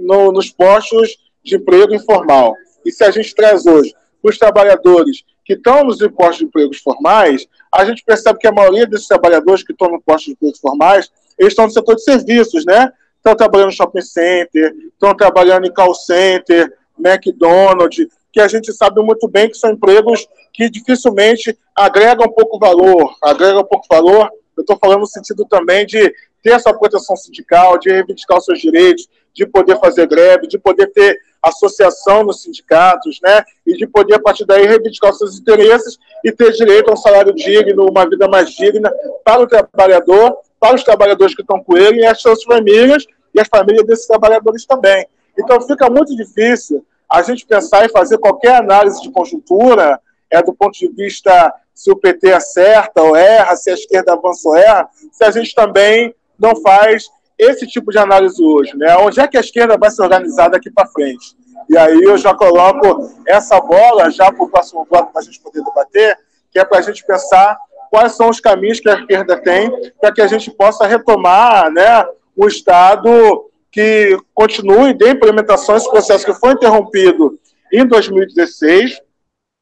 no, nos postos de emprego informal, e se a gente traz hoje os trabalhadores que estão nos impostos de empregos formais, a gente percebe que a maioria desses trabalhadores que estão no impostos de empregos formais, eles estão no setor de serviços, né? Estão trabalhando no shopping center, estão trabalhando em call center, McDonald's, que a gente sabe muito bem que são empregos que dificilmente agregam pouco valor, agregam pouco valor. Eu estou falando no sentido também de ter essa proteção sindical, de reivindicar os seus direitos, de poder fazer greve, de poder ter associação nos sindicatos, né? E de poder, a partir daí, reivindicar os seus interesses e ter direito a um salário digno, uma vida mais digna para o trabalhador, para os trabalhadores que estão com ele e as suas famílias e as famílias desses trabalhadores também. Então, fica muito difícil a gente pensar em fazer qualquer análise de conjuntura, é do ponto de vista se o PT acerta ou erra, se a esquerda avança ou erra, se a gente também não faz esse tipo de análise hoje, né? Onde é que a esquerda vai se organizar daqui para frente? E aí eu já coloco essa bola já para o próximo bloco para a gente poder debater, que é para a gente pensar quais são os caminhos que a esquerda tem para que a gente possa retomar, né, o Estado que continue de implementação esse processo que foi interrompido em 2016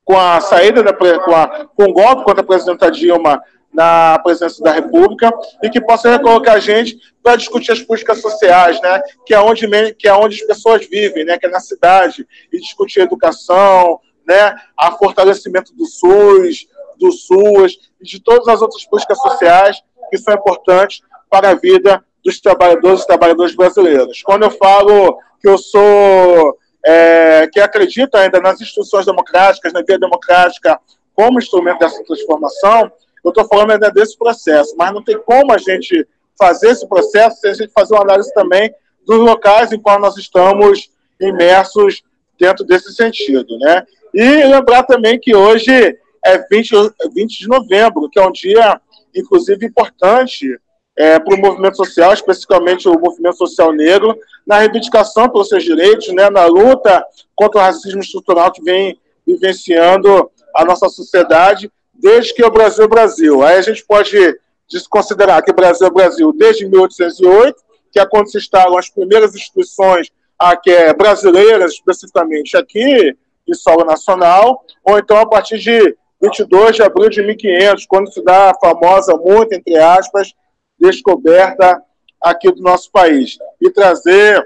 com a saída da com, a, com o golpe contra a presidenta Dilma na presidência da República e que possa recolocar a gente para discutir as políticas sociais, né? Que é onde que é onde as pessoas vivem, né? Que é na cidade e discutir educação, né? A fortalecimento do SUS, do SUAS e de todas as outras políticas sociais que são importantes para a vida dos trabalhadores e trabalhadoras brasileiros. Quando eu falo que eu sou é, que acredita ainda nas instituições democráticas, na via democrática como instrumento dessa transformação, eu estou falando ainda desse processo, mas não tem como a gente fazer esse processo sem a gente fazer uma análise também dos locais em qual nós estamos imersos dentro desse sentido, né? E lembrar também que hoje é 20, 20 de novembro, que é um dia, inclusive, importante é, para o movimento social, especificamente o movimento social negro, na reivindicação pelos seus direitos, né, na luta contra o racismo estrutural que vem vivenciando a nossa sociedade desde que o Brasil é Brasil. Aí a gente pode desconsiderar que o Brasil é Brasil desde 1808, que é quando se instalam as primeiras instituições aqui, é, brasileiras, especificamente aqui, em solo nacional, ou então a partir de 22 de abril de 1500, quando se dá a famosa, muito entre aspas, descoberta aqui do nosso país. E trazer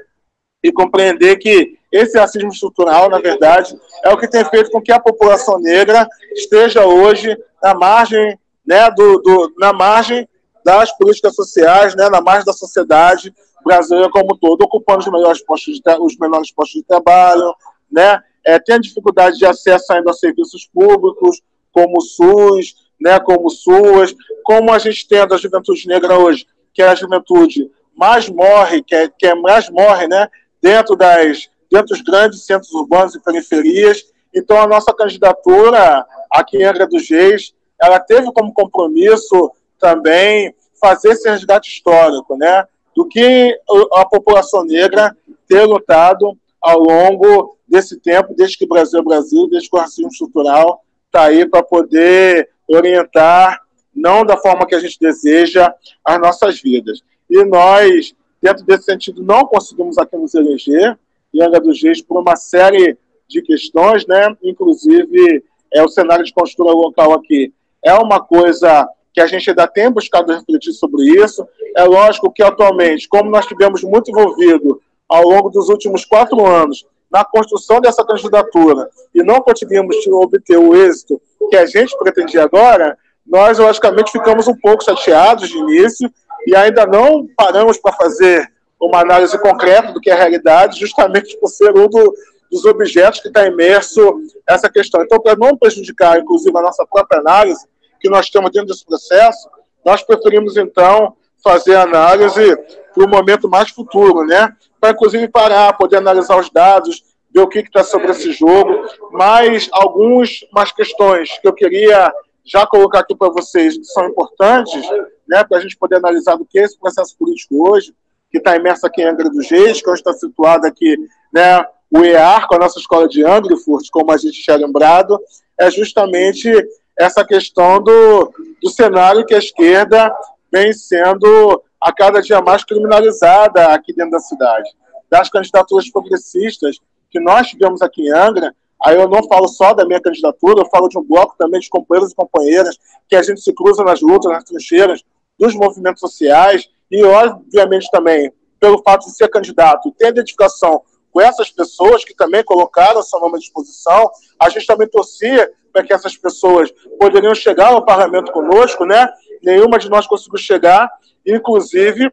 e compreender que esse racismo estrutural, na verdade, é o que tem feito com que a população negra esteja hoje na margem, né, do, do na margem das políticas sociais, né, na margem da sociedade brasileira como um todo, ocupando os melhores postos de, os postos de trabalho, né, é, tem dificuldade de acesso ainda a serviços públicos, como o SUS, né, como SUAS, como a gente tem da juventude negra hoje, que é a juventude mais morre, que é, que é mais morre, né, dentro das dentro dos grandes centros urbanos e periferias. Então, a nossa candidatura aqui em Angra dos Reis, ela teve como compromisso também fazer esse resgate histórico, né? Do que a população negra ter lutado ao longo desse tempo, desde que o Brasil é Brasil, desde que o racismo estrutural está aí para poder orientar, não da forma que a gente deseja, as nossas vidas. E nós, dentro desse sentido, não conseguimos aqui nos eleger, em Angra dos Reis por uma série de questões, né? Inclusive, é, o cenário de construção local aqui é uma coisa que a gente ainda tem buscado refletir sobre isso. É lógico que, atualmente, como nós tivemos muito envolvido ao longo dos últimos quatro anos na construção dessa candidatura e não conseguimos obter o êxito que a gente pretendia agora, nós, logicamente, ficamos um pouco chateados de início e ainda não paramos para fazer uma análise concreta do que é a realidade, justamente por ser um do, dos objetos que está imerso essa questão. Então, para não prejudicar, inclusive, a nossa própria análise, que nós temos dentro desse processo, nós preferimos, então, fazer a análise para o momento mais futuro, né? Para, inclusive, parar, poder analisar os dados, ver o que está sobre esse jogo, mas algumas questões que eu queria já colocar aqui para vocês, que são importantes, né, para a gente poder analisar do que é esse processo político hoje, que está imersa aqui em Angra dos Reis, que está situado aqui né, o EAR, com a nossa escola de Angrefurt, como a gente tinha lembrado, é justamente essa questão do, do cenário que a esquerda vem sendo a cada dia mais criminalizada aqui dentro da cidade. Das candidaturas progressistas que nós tivemos aqui em Angra, aí eu não falo só da minha candidatura, eu falo de um bloco também de companheiros e companheiras que a gente se cruza nas lutas, nas trincheiras dos movimentos sociais, e, obviamente, também, pelo fato de ser candidato, ter identificação com essas pessoas que também colocaram seu nome à disposição. A gente também torcia para que essas pessoas poderiam chegar ao parlamento conosco, né? Nenhuma de nós conseguiu chegar, inclusive,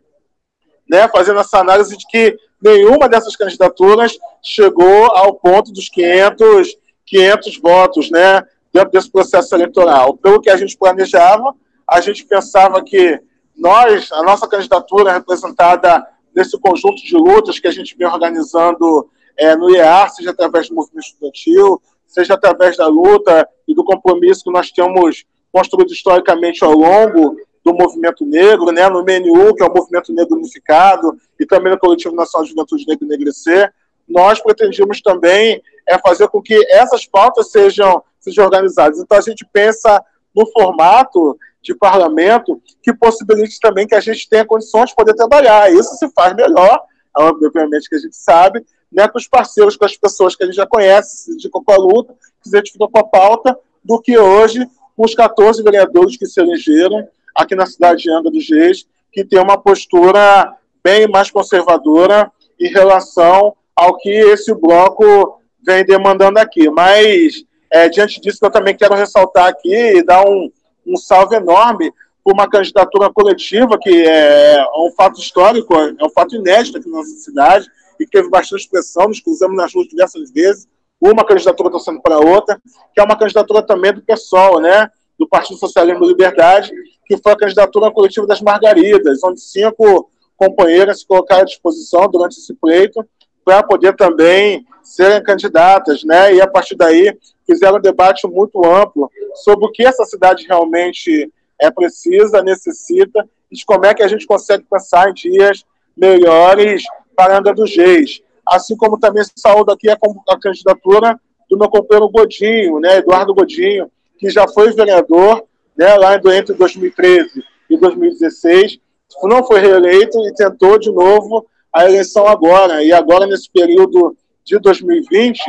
né, fazendo essa análise de que nenhuma dessas candidaturas chegou ao ponto dos 500, 500 votos, né, dentro desse processo eleitoral. Pelo que a gente planejava, a gente pensava que nós, a nossa candidatura representada nesse conjunto de lutas que a gente vem organizando é, no IEAR, seja através do movimento estudantil, seja através da luta e do compromisso que nós temos construído historicamente ao longo do movimento negro, né, no MNU, que é o Movimento Negro Unificado, e também no Coletivo Nacional de Juventude Negra Negrecer, nós pretendíamos também é, fazer com que essas pautas sejam, sejam organizadas. Então, a gente pensa no formato de parlamento que possibilite também que a gente tenha condições de poder trabalhar. Isso se faz melhor, obviamente que a gente sabe, né, com os parceiros, com as pessoas que a gente já conhece, se dedicam com a luta, que se identificam com a pauta, do que hoje com os 14 vereadores que se elegeram aqui na cidade de Angra dos Reis, que tem uma postura bem mais conservadora em relação ao que esse bloco vem demandando aqui. Mas, é, diante disso, eu também quero ressaltar aqui e dar um, um salve enorme por uma candidatura coletiva, que é um fato histórico, é um fato inédito aqui na nossa cidade, e que teve bastante expressão, nos cruzamos nas ruas diversas vezes, uma candidatura torcendo para outra, que é uma candidatura também do PSOL, né, do Partido Socialismo e Liberdade, que foi a candidatura coletiva das Margaridas, onde cinco companheiras se colocaram à disposição durante esse pleito para poder também serem candidatas, né? E a partir daí fizeram um debate muito amplo sobre o que essa cidade realmente é precisa, necessita, e como é que a gente consegue pensar em dias melhores para Angra dos Reis. Assim como também saúdo aqui a, a candidatura do meu companheiro Godinho, né, Eduardo Godinho, que já foi vereador né, lá entre 2013 e 2016, não foi reeleito e tentou de novo a eleição agora. E agora, nesse período de 2020,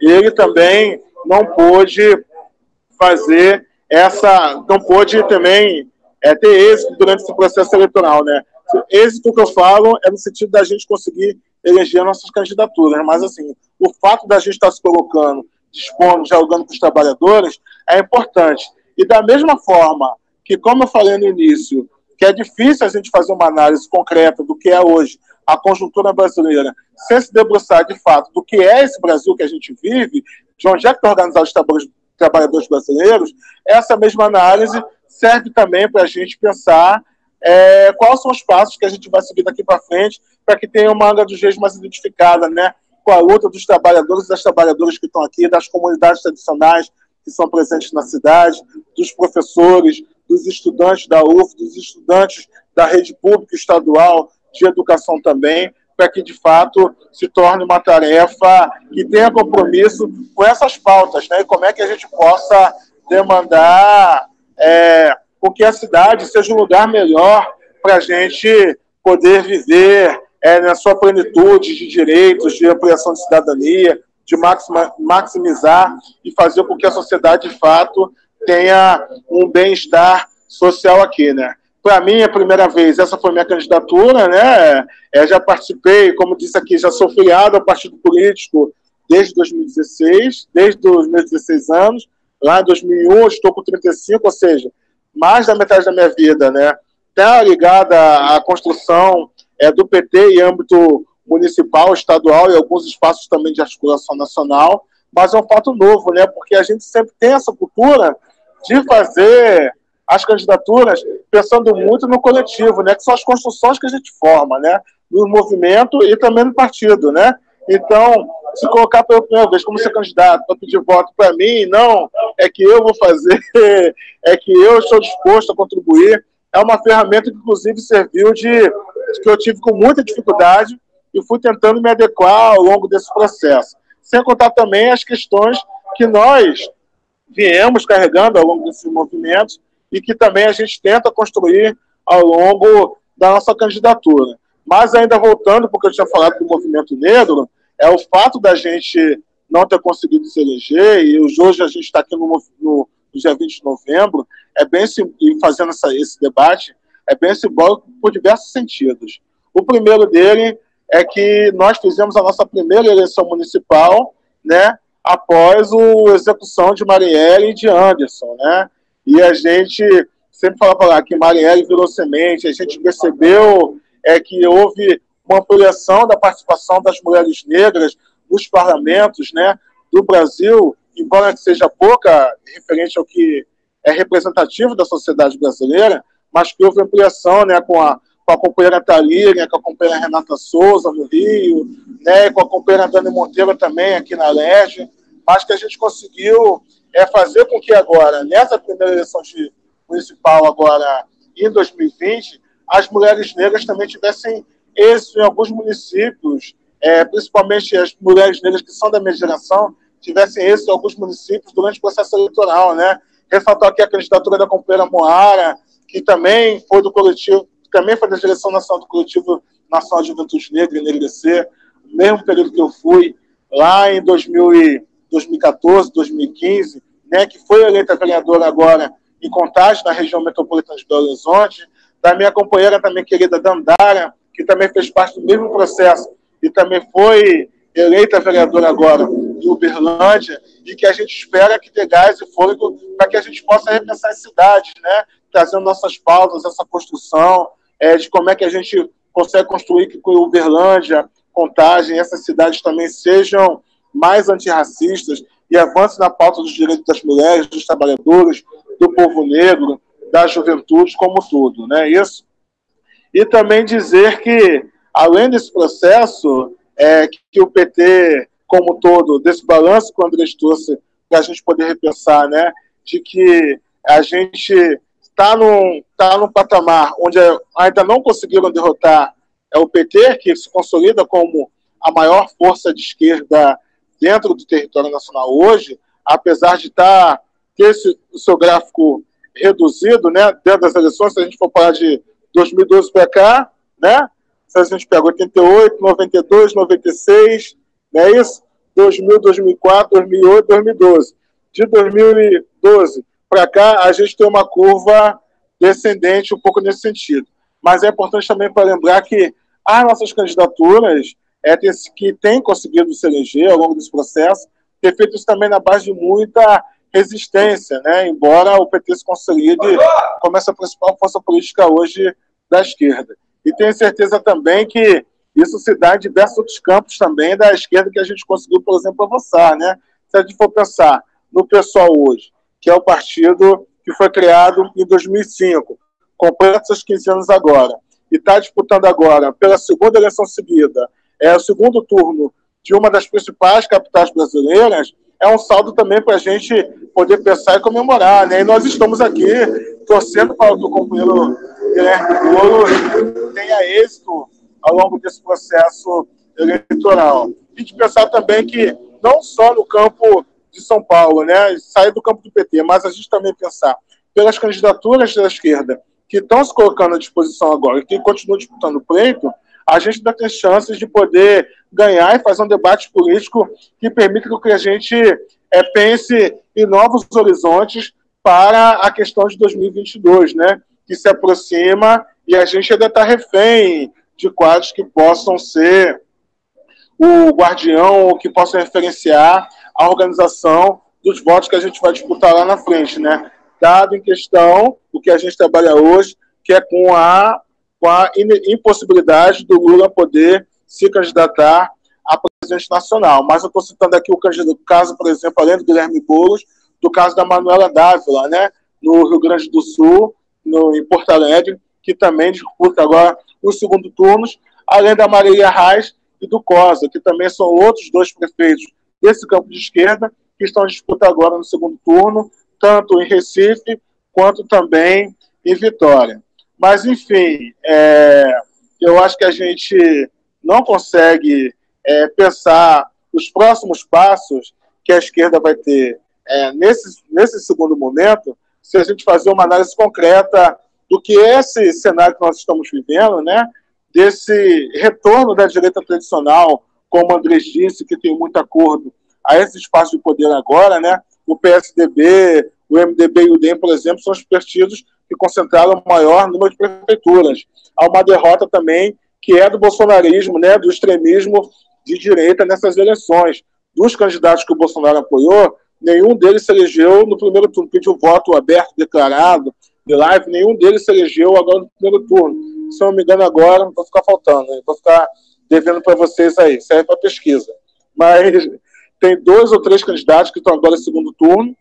ele também não pôde fazer essa. não pôde também é, ter êxito durante esse processo eleitoral. Né? Êxito que eu falo é no sentido da gente conseguir eleger nossas candidaturas, mas assim, o fato da gente estar se colocando, dispondo, dialogando com os trabalhadores, é importante. E da mesma forma que, como eu falei no início, que é difícil a gente fazer uma análise concreta do que é hoje a conjuntura brasileira, sem se debruçar de fato do que é esse Brasil que a gente vive, de onde é que está organizado os trabalhadores brasileiros, essa mesma análise serve também para a gente pensar é, quais são os passos que a gente vai seguir daqui para frente para que tenha uma Angra dos Reis mais identificada, né, com a luta dos trabalhadores e das trabalhadoras que estão aqui, das comunidades tradicionais, que são presentes na cidade, dos professores, dos estudantes da UF, dos estudantes da rede pública estadual de educação também, para que de fato se torne uma tarefa que tenha compromisso com essas pautas, né? E como é que a gente possa demandar é, com que a cidade seja um lugar melhor para a gente poder viver é, na sua plenitude de direitos, de ampliação de cidadania, de maximizar e fazer com que a sociedade, de fato, tenha um bem-estar social aqui, né? Para mim, a primeira vez, essa foi minha candidatura, né? É, já participei, como disse aqui, já sou filiado ao partido político desde 2016, desde os meus 16 anos. Lá em 2001, estou com 35, ou seja, mais da metade da minha vida, né? Está ligada à construção é, do PT em âmbito municipal, estadual e alguns espaços também de articulação nacional, mas é um fato novo, né? Porque a gente sempre tem essa cultura de fazer as candidaturas pensando muito no coletivo, né? Que são as construções que a gente forma, né? No movimento e também no partido, né? Então, se colocar pela primeira vez como ser candidato para pedir voto para mim, não é que eu vou fazer, <laughs> é que eu estou disposto a contribuir, é uma ferramenta que, inclusive, serviu de que eu tive com muita dificuldade e fui tentando me adequar ao longo desse processo. Sem contar também as questões que nós viemos carregando ao longo desses movimentos e que também a gente tenta construir ao longo da nossa candidatura. Mas ainda voltando, porque eu tinha falado do movimento negro, é o fato da gente não ter conseguido se eleger, e hoje a gente está aqui no, no, no, dia 20 de novembro, é bem e fazendo essa, esse debate, é bem simbólico por diversos sentidos. O primeiro dele é que nós fizemos a nossa primeira eleição municipal, né, após a execução de Marielle e de Anderson, né, e a gente sempre falava lá que Marielle virou semente, a gente percebeu é, que houve uma ampliação da participação das mulheres negras nos parlamentos, né, do Brasil, embora seja pouca referente ao que é representativo da sociedade brasileira, mas que houve ampliação, né, com a com a companheira Thalíria, com a companheira Renata Souza, no Rio, né, com a companheira Dani Monteiro também, aqui na Leste, mas que a gente conseguiu é, fazer com que agora, nessa primeira eleição de municipal, agora em 2020, as mulheres negras também tivessem êxito em alguns municípios, é, principalmente as mulheres negras que são da minha geração, tivessem êxito em alguns municípios durante o processo eleitoral, né? Ressaltar aqui a candidatura da companheira Moara, que também foi do coletivo também foi da direção nacional do Coletivo Nacional de Juventude Negra, Enegrecer, mesmo período que eu fui, lá em 2000 2014, 2015, né, que foi eleita vereadora agora em Contagem, na região metropolitana de Belo Horizonte, da minha companheira também querida Dandara, que também fez parte do mesmo processo e também foi eleita vereadora agora em Uberlândia, e que a gente espera que dê gás e fôlego para que a gente possa repensar as cidades, né? trazendo nossas pautas, essa construção, é, de como é que a gente consegue construir que Uberlândia, Contagem, essas cidades também sejam mais antirracistas e avancem na pauta dos direitos das mulheres, dos trabalhadores, do povo negro, da juventude como tudo, né? Isso. E também dizer que, além desse processo, é, que o PT, como todo, desse balanço que o Andrés trouxe para a gente poder repensar, né? De que a gente está num, tá num patamar onde ainda não conseguiram derrotar é o PT, que se consolida como a maior força de esquerda dentro do território nacional hoje, apesar de estar tá, ter esse, o seu gráfico reduzido, né, dentro das eleições, se a gente for falar de 2012 para cá, né, se a gente pega 88, 92, 96, não é isso? 2000, 2004, 2008, 2012. De 2012 para cá, a gente tem uma curva descendente um pouco nesse sentido. Mas é importante também para lembrar que as nossas candidaturas é, que têm conseguido se eleger ao longo desse processo, ter feito isso também na base de muita resistência, né? embora o PT se consolide como essa principal força política hoje da esquerda. E tenho certeza também que isso se dá em diversos outros campos também da esquerda que a gente conseguiu, por exemplo, avançar. Né? Se a gente for pensar no pessoal hoje, que é o partido que foi criado em 2005, completa seus 15 anos agora, e está disputando agora, pela segunda eleição seguida, é o segundo turno de uma das principais capitais brasileiras, é um saldo também para a gente poder pensar e comemorar. Né? E nós estamos aqui torcendo para o companheiro Guilherme Boulos tenha êxito ao longo desse processo eleitoral. E de pensar também que, não só no campo de São Paulo, né, sair do campo do PT, mas a gente também pensar pelas candidaturas da esquerda que estão se colocando à disposição agora que continuam disputando o pleito, a gente ainda tem chances de poder ganhar e fazer um debate político que permita que a gente é, pense em novos horizontes para a questão de 2022, né? Que se aproxima e a gente ainda está refém de quadros que possam ser o guardião ou que possam referenciar a organização dos votos que a gente vai disputar lá na frente, né? Dado em questão o que a gente trabalha hoje, que é com a, com a impossibilidade do Lula poder se candidatar a presidente nacional. Mas eu estou citando aqui o caso, por exemplo, além do Guilherme Boulos, do caso da Manuela Dávila, né? No Rio Grande do Sul, no, em Porto Alegre, que também disputa agora os segundo turnos, além da Maria Reis e do Cosa, que também são outros dois prefeitos desse campo de esquerda, que estão em disputa agora no segundo turno, tanto em Recife quanto também em Vitória. Mas, enfim, é, eu acho que a gente não consegue é, pensar os próximos passos que a esquerda vai ter é, nesse, nesse segundo momento se a gente fazer uma análise concreta do que é esse cenário que nós estamos vivendo, né? desse retorno da direita tradicional como o Andrés disse, que tem muito acordo a esse espaço de poder agora, né? O PSDB, o MDB e o DEM, por exemplo, são os partidos que concentraram o maior número de prefeituras. Há uma derrota também que é do bolsonarismo, né, do extremismo de direita nessas eleições. Dos candidatos que o Bolsonaro apoiou, nenhum deles se elegeu no primeiro turno, pediu voto aberto, declarado, de live, nenhum deles se elegeu agora no primeiro turno. Se eu não me engano agora, vou ficar faltando, né? vou ficar devendo para vocês aí, serve para pesquisa. Mas tem dois ou três candidatos que estão agora no segundo turno,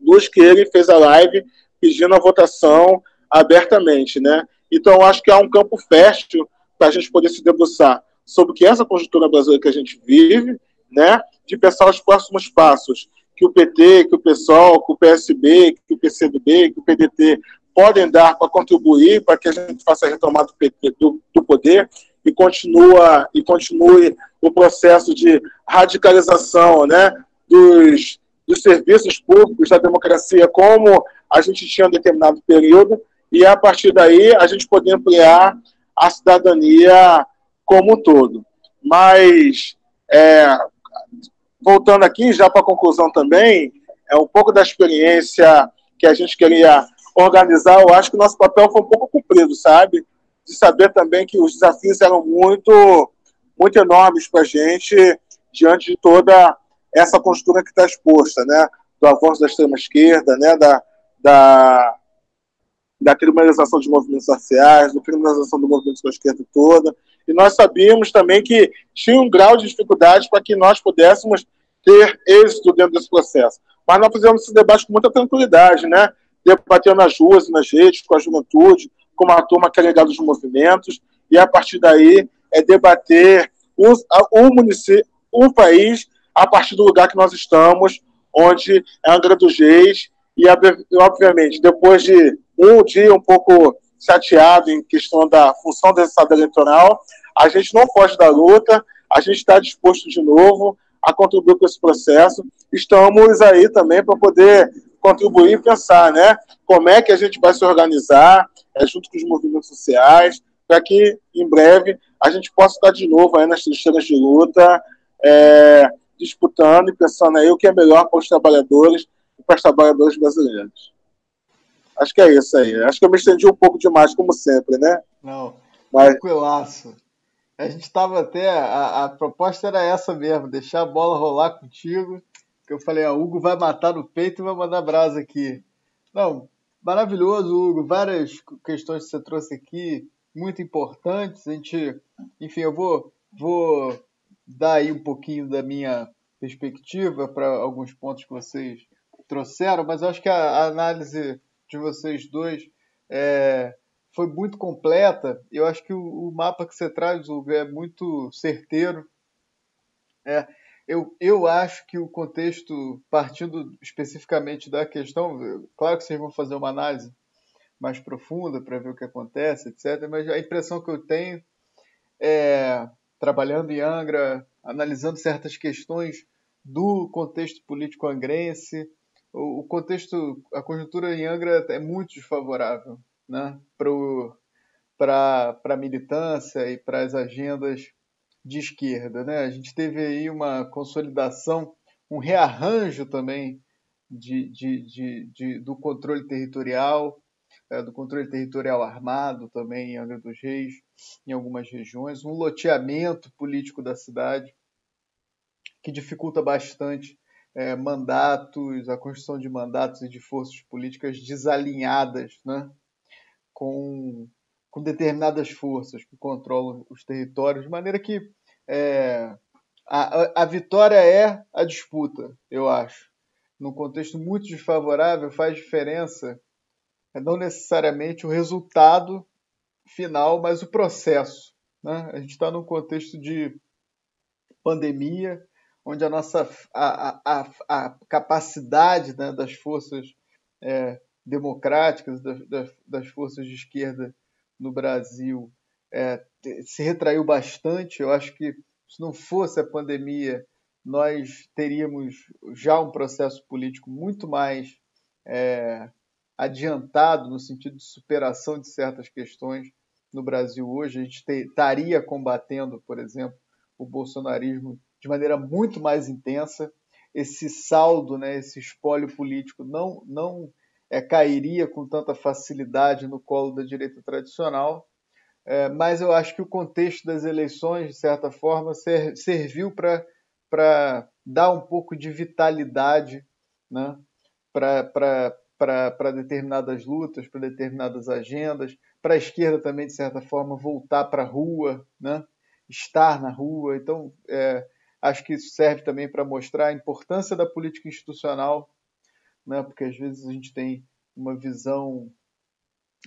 dos que ele fez a live pedindo a votação abertamente, né? Então, acho que há um campo fértil para a gente poder se debruçar sobre o que é essa conjuntura brasileira que a gente vive, né? De pensar os próximos passos que o PT, que o PSOL, que o PSB, que o PCdoB, que o PDT podem dar para contribuir para que a gente faça a retomada do, PT, do, do poder e continua e continue o processo de radicalização, né? Dos, dos serviços públicos da democracia como a gente tinha em determinado período e a partir daí a gente poder ampliar a cidadania como um todo. Mas, é, voltando aqui, já para a conclusão também, é um pouco da experiência que a gente queria organizar, eu acho que o nosso papel foi um pouco cumprido, sabe? De saber também que os desafios eram muito, muito enormes para a gente diante de toda essa postura que está exposta, né? Do avanço da extrema-esquerda, né? Da, da, da criminalização de movimentos sociais, da criminalização do movimento da esquerda toda. E nós sabíamos também que tinha um grau de dificuldade para que nós pudéssemos ter êxito dentro desse processo. Mas nós fizemos esse debate com muita tranquilidade, né? Debatendo nas ruas nas redes, com a juventude, com uma turma que é ligada aos movimentos, e a partir daí é debater o, o município, o país, a partir do lugar que nós estamos, onde é Angra dos Reis, e obviamente, depois de um dia um pouco chateado em questão da função do Estado eleitoral. A gente não foge da luta, a gente está disposto de novo a contribuir com esse processo. Estamos aí também para poder contribuir e pensar, né? Como é que a gente vai se organizar é, junto com os movimentos sociais, para que em breve a gente possa estar de novo aí nas trincheiras de luta, é, disputando e pensando aí o que é melhor para os trabalhadores e para os trabalhadores brasileiros. Acho que é isso aí. Acho que eu me estendi um pouco demais, como sempre, né? Não, Mas... tranquilaço. A gente estava até. A, a, proposta era essa mesmo, deixar a bola rolar contigo. Que eu falei, ó, Hugo vai matar no peito e vai mandar brasa aqui. Não, maravilhoso, Hugo. Várias questões que você trouxe aqui, muito importantes. A gente, enfim, eu vou, vou dar aí um pouquinho da minha perspectiva para alguns pontos que vocês trouxeram, mas eu acho que a, análise de vocês dois é, foi muito completa. Eu acho que o, o, mapa que você traz, Hugo, é muito certeiro. É, eu, eu acho que o contexto, partindo especificamente da questão, claro que vocês vão fazer uma análise mais profunda para ver o que acontece, etc. Mas a impressão que eu tenho é, trabalhando em Angra, analisando certas questões do contexto político angrense, o, contexto, a conjuntura em Angra é muito desfavorável né, para a militância e para as agendas de esquerda. Né? A gente teve aí uma consolidação, um rearranjo também de, de, de, do controle territorial, é, do controle territorial armado também em Angra dos Reis, em algumas regiões, um loteamento político da cidade que dificulta bastante é, mandatos, a construção de mandatos e de forças políticas desalinhadas né, com, com determinadas forças que controlam os territórios, de maneira que é, a, a vitória é a disputa, eu acho. Num contexto muito desfavorável, faz diferença não necessariamente o resultado final, mas o processo. Né? A gente está num contexto de pandemia, onde a nossa a, a, a capacidade né, das forças é, democráticas, das, das, forças de esquerda no Brasil é, se retraiu bastante. Eu acho que se não fosse a pandemia, nós teríamos já um processo político muito mais é, adiantado no sentido de superação de certas questões no Brasil hoje. A gente estaria combatendo, por exemplo, o bolsonarismo de maneira muito mais intensa. Esse saldo, né, esse espólio político não, não é, cairia com tanta facilidade no colo da direita tradicional. é, mas eu acho que o contexto das eleições, de certa forma, ser, serviu para dar um pouco de vitalidade né, para determinadas lutas, para determinadas agendas, para a esquerda também, de certa forma, voltar para a rua, né, estar na rua. Então, é, acho que isso serve também para mostrar a importância da política institucional, né, porque às vezes a gente tem uma visão,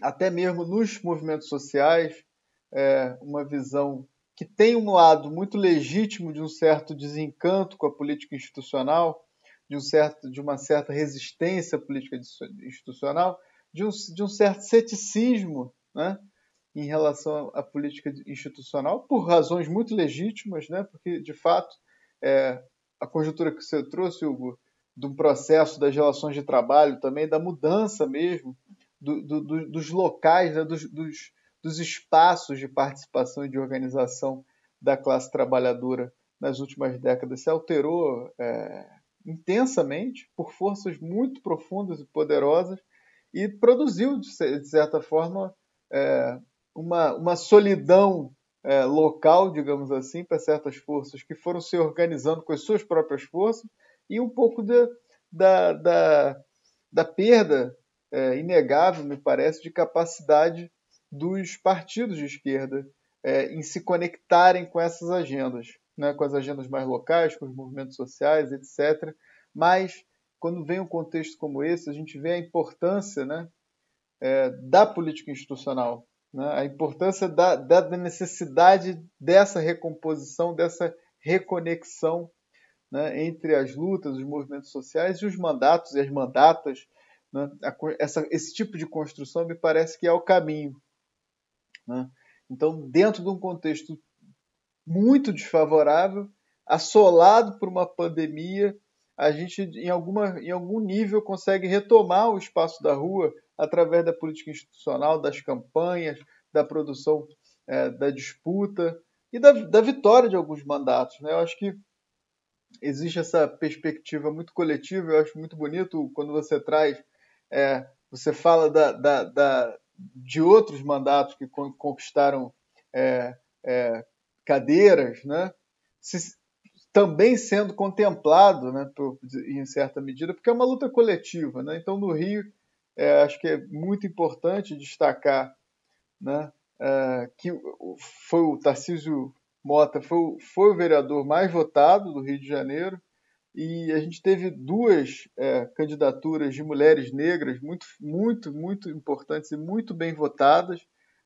até mesmo nos movimentos sociais, é, uma visão que tem um lado muito legítimo de um certo desencanto com a política institucional, de, um certo, de uma certa resistência política institucional, de um, de um certo ceticismo né, em relação à política institucional, por razões muito legítimas, né, porque, de fato, é, a conjuntura que você trouxe, Hugo, um processo das relações de trabalho também, da mudança mesmo do, do, do, dos locais, né, dos, dos, dos espaços de participação e de organização da classe trabalhadora nas últimas décadas se alterou é, intensamente por forças muito profundas e poderosas e produziu, de certa forma, é, uma, uma solidão é, local, digamos assim, para certas forças que foram se organizando com as suas próprias forças e um pouco de, da, da, da perda é, inegável, me parece, de capacidade dos partidos de esquerda é, em se conectarem com essas agendas, né, com as agendas mais locais, com os movimentos sociais, etc. Mas, quando vem um contexto como esse, a gente vê a importância né, é, da política institucional, né, a importância da, da necessidade dessa recomposição, dessa reconexão né, entre as lutas, os movimentos sociais e os mandatos e as mandatas. Né, essa, esse tipo de construção me parece que é o caminho. Né? Então, dentro de um contexto muito desfavorável, assolado por uma pandemia, a gente, em, alguma, em algum nível, consegue retomar o espaço da rua através da política institucional, das campanhas, da produção é, da disputa e da, da vitória de alguns mandatos. Né? Eu acho que existe essa perspectiva muito coletiva, eu acho muito bonito quando você traz, é, você fala da, da, da, de outros mandatos que conquistaram é, é, cadeiras, né? Se, também sendo contemplado, né, por, em certa medida, porque é uma luta coletiva. Né? Então, no Rio, é, acho que é muito importante destacar né, é, que foi o Tarcísio Mota foi, foi o vereador mais votado do Rio de Janeiro e a gente teve duas é, candidaturas de mulheres negras muito, muito, muito importantes e muito bem votadas.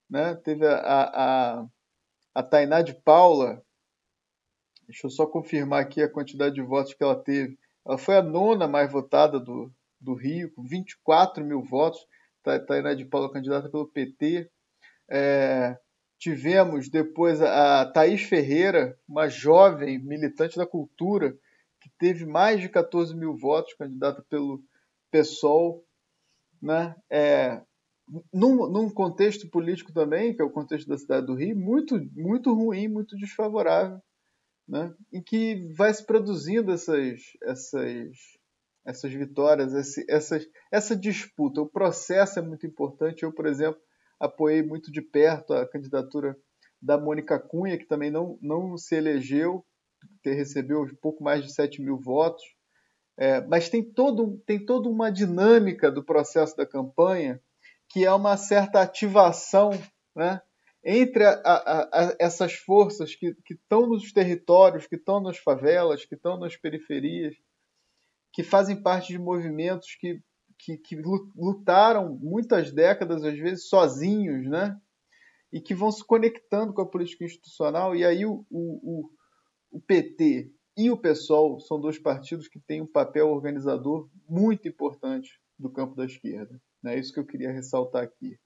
Né? Teve a, a, a Tainá de Paula, deixa eu só confirmar aqui a quantidade de votos que ela teve. Ela foi a nona mais votada do, do Rio, com 24 mil votos. Tainá de Paula, candidata pelo PT. É, Tivemos depois a Thaís Ferreira, uma jovem militante da cultura, que teve mais de 14 mil votos, candidata pelo PSOL. Né? É, num, num, contexto político também, que é o contexto da cidade do Rio, muito, muito ruim, muito desfavorável, né? em que vai se produzindo essas, essas, essas vitórias, esse, essas, essa disputa. O processo é muito importante. Eu, por exemplo, apoiei muito de perto a candidatura da Mônica Cunha, que também não, não se elegeu, que recebeu pouco mais de 7 mil votos. É, mas tem, todo, tem toda uma dinâmica do processo da campanha que é uma certa ativação né, entre a, a, a, essas forças que estão nos territórios, que estão nas favelas, que estão nas periferias, que fazem parte de movimentos que que, que lutaram muitas décadas, às vezes sozinhos, né? E que vão se conectando com a política institucional. E aí o, o, o PT e o PSOL são dois partidos que têm um papel organizador muito importante do campo da esquerda. É isso que eu queria ressaltar aqui.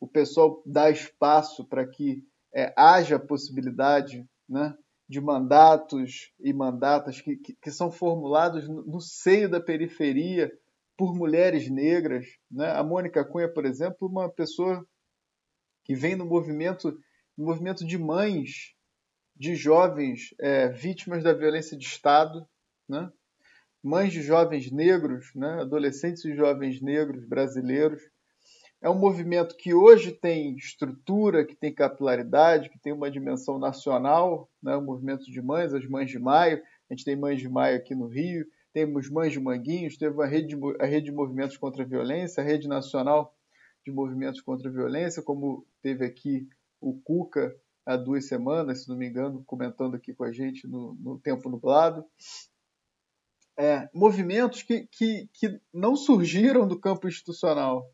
O PSOL dá espaço para que é, haja possibilidade né, de mandatos e mandatas que, que, que são formulados no, no seio da periferia por mulheres negras. Né? A Mônica Cunha, por exemplo, uma pessoa que vem no movimento, no movimento de mães de jovens é, vítimas da violência de Estado, né? Mães de jovens negros, né? adolescentes e jovens negros brasileiros, é um movimento que hoje tem estrutura, que tem capilaridade, que tem uma dimensão nacional, né? o movimento de mães, as Mães de Maio. A gente tem Mães de Maio aqui no Rio, temos Mães de Manguinhos, teve a rede, de, a rede de movimentos contra a violência, a rede nacional de movimentos contra a violência, como teve aqui o Cuca há duas semanas, se não me engano, comentando aqui com a gente no, no Tempo Nublado. É, movimentos que, que, que não surgiram do campo institucional.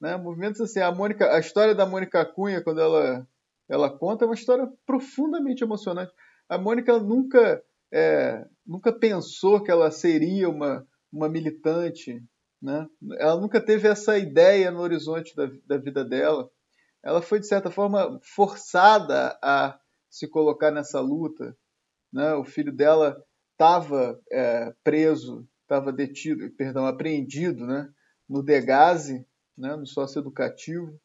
Né? Movimentos assim, a, Mônica, a história da Mônica Cunha, quando ela, ela conta, é uma história profundamente emocionante. A Mônica nunca, é, nunca pensou que ela seria uma, uma militante, né? ela nunca teve essa ideia no horizonte da, da vida dela ela foi, de certa forma, forçada a se colocar nessa luta. Né? O filho dela estava é, preso, estava detido, perdão, apreendido né? no Degase, né? no socioeducativo,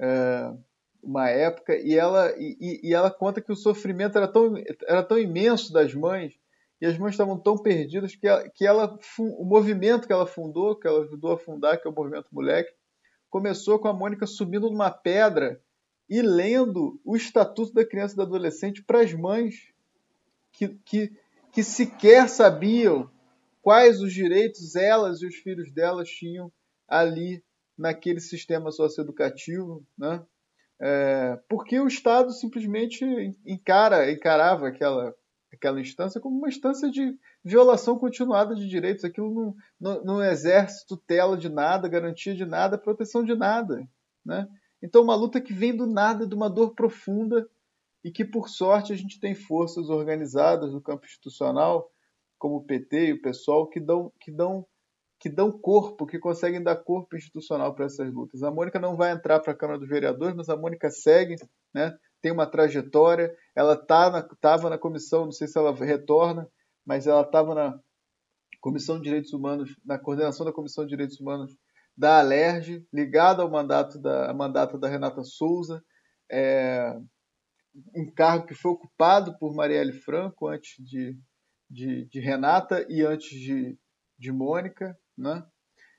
é, uma época, e ela, e, e, ela conta que o sofrimento era tão, era tão imenso das mães, e as mães estavam tão perdidas que, ela, que ela, o movimento que ela fundou, que ela ajudou a fundar, que é o Movimento Moleque, começou com a Mônica subindo numa pedra e lendo o Estatuto da Criança e do Adolescente para as mães que, que, que sequer sabiam quais os direitos elas e os filhos delas tinham ali naquele sistema socioeducativo, né? É, porque o Estado simplesmente encara, encarava aquela, aquela instância como uma instância de violação continuada de direitos. Aquilo não, não, não exerce tutela de nada, garantia de nada, proteção de nada. Né? Então, uma luta que vem do nada, de uma dor profunda, e que, por sorte, a gente tem forças organizadas no campo institucional, como o PT e o PSOL, que dão, que dão, que dão corpo, que conseguem dar corpo institucional para essas lutas. A Mônica não vai entrar para a Câmara dos Vereadores, mas a Mônica segue, né? tem uma trajetória, ela estava tá na, na comissão, não sei se ela retorna, mas ela estava na Comissão de Direitos Humanos, na coordenação da Comissão de Direitos Humanos da Alerj, ligada ao mandato da, mandato da Renata Souza, é, um cargo que foi ocupado por Marielle Franco antes de, de, de Renata e antes de, de Mônica. Né?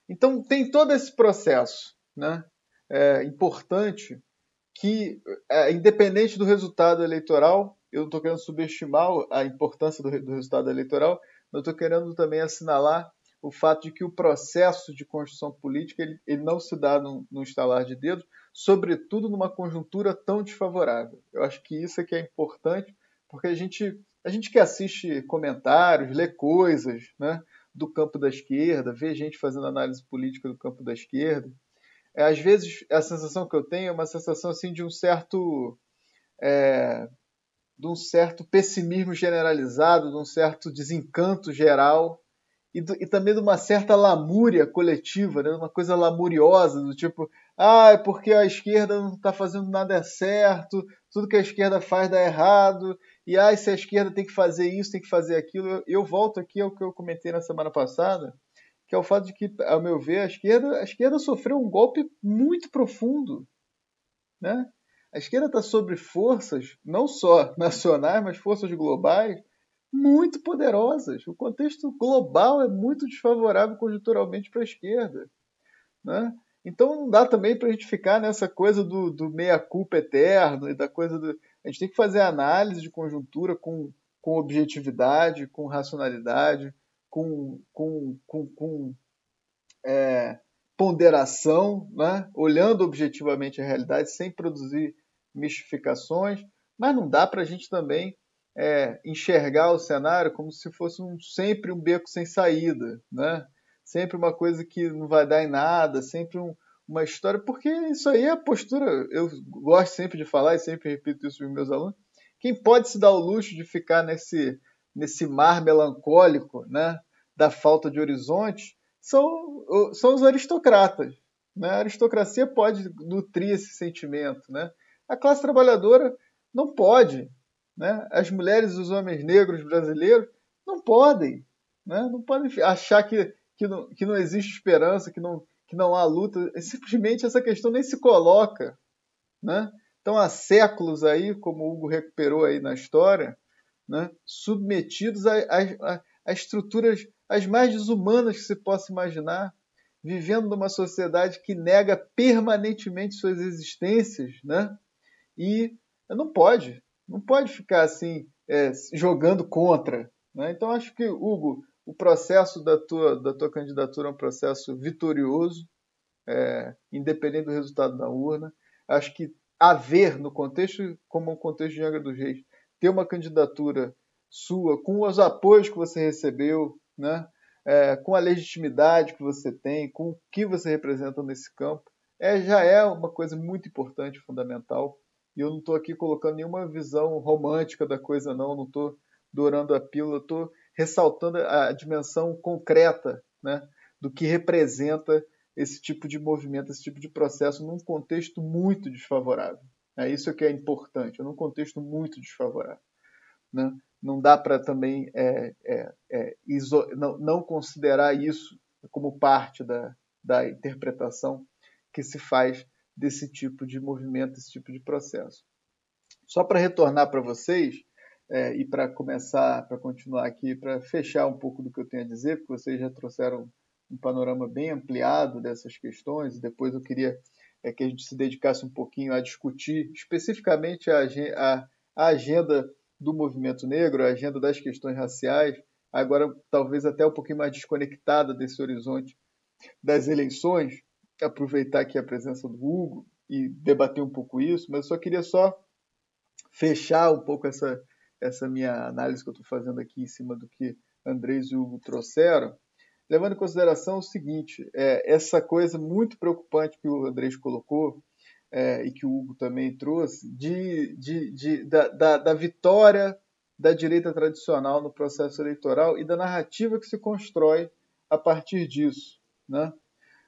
Então, tem todo esse processo né? é, importante que, é, independente do resultado eleitoral, eu não estou querendo subestimar a importância do, do resultado eleitoral, mas estou querendo também assinalar o fato de que o processo de construção política ele, ele não se dá no, no estalar de dedos, sobretudo numa conjuntura tão desfavorável. Eu acho que isso é que é importante, porque a gente, a gente que assiste comentários, lê coisas né, do campo da esquerda, vê gente fazendo análise política do campo da esquerda, é, às vezes a sensação que eu tenho é uma sensação assim de um certo é, de um certo pessimismo generalizado, de um certo desencanto geral e, do, e também de uma certa lamúria coletiva, né? uma coisa lamuriosa, do tipo, ah, é porque a esquerda não está fazendo nada certo, tudo que a esquerda faz dá errado, e ah, se a esquerda tem que fazer isso, tem que fazer aquilo. Eu, eu volto aqui ao que eu comentei na semana passada, que é o fato de que, ao meu ver, a esquerda, a esquerda sofreu um golpe muito profundo. Né? A esquerda está sobre forças, não só nacionais, mas forças globais, muito poderosas. O contexto global é muito desfavorável conjunturalmente para a esquerda. Né? Então não dá também para a gente ficar nessa coisa do, do meia-culpa eterno e da coisa do. A gente tem que fazer análise de conjuntura com, com objetividade, com racionalidade, com, com, com, com é, ponderação, né? olhando objetivamente a realidade, sem produzir mistificações, mas não dá para a gente também é, enxergar o cenário como se fosse um, sempre um beco sem saída, né? sempre uma coisa que não vai dar em nada, sempre um, uma história, porque isso aí é a postura, eu gosto sempre de falar e sempre repito isso para meus alunos, quem pode se dar o luxo de ficar nesse, nesse mar melancólico né, da falta de horizonte são, são os aristocratas. Né? A aristocracia pode nutrir esse sentimento. Né? A classe trabalhadora não pode. Né? As mulheres e os homens negros brasileiros não podem. Né? Não podem achar que, que, não, que não existe esperança, que não, que não há luta. simplesmente essa questão nem se coloca. Né? Então, há séculos aí, como o Hugo recuperou aí na história, né? submetidos a, a, a, estruturas as mais desumanas que se possa imaginar, vivendo numa sociedade que nega permanentemente suas existências, né? E não pode, não pode ficar assim é, jogando contra. Né? Então acho que Hugo, o processo da tua da tua candidatura é um processo vitorioso, é, independente do resultado da urna. Acho que haver no contexto como um contexto de Angra dos Reis ter uma candidatura sua com os apoios que você recebeu, né? é, com a legitimidade que você tem, com o que você representa nesse campo, é, já é uma coisa muito importante, fundamental. E eu não estou aqui colocando nenhuma visão romântica da coisa, não. Não estou dourando a pílula, estou ressaltando a dimensão concreta né, do que representa esse tipo de movimento, esse tipo de processo num contexto muito desfavorável. É isso que é importante, num contexto muito desfavorável. Né? não dá para também é, é, é, iso, não, não, considerar isso como parte da, da interpretação que se faz desse tipo de movimento, desse tipo de processo. Só para retornar para vocês é, e para começar, para continuar aqui, para fechar um pouco do que eu tenho a dizer, porque vocês já trouxeram um panorama bem ampliado dessas questões, e depois eu queria é, que a gente se dedicasse um pouquinho a discutir especificamente a, a, a agenda do movimento negro, a agenda das questões raciais, agora talvez até um pouquinho mais desconectada desse horizonte das eleições, aproveitar aqui a presença do Hugo e debater um pouco isso, mas eu só queria só fechar um pouco essa, essa minha análise que eu estou fazendo aqui em cima do que Andrés e Hugo trouxeram, levando em consideração o seguinte, é, essa coisa muito preocupante que o Andrés colocou, é, e que o Hugo também trouxe, de, de, de da, da, da, vitória da direita tradicional no processo eleitoral e da narrativa que se constrói a partir disso. Né?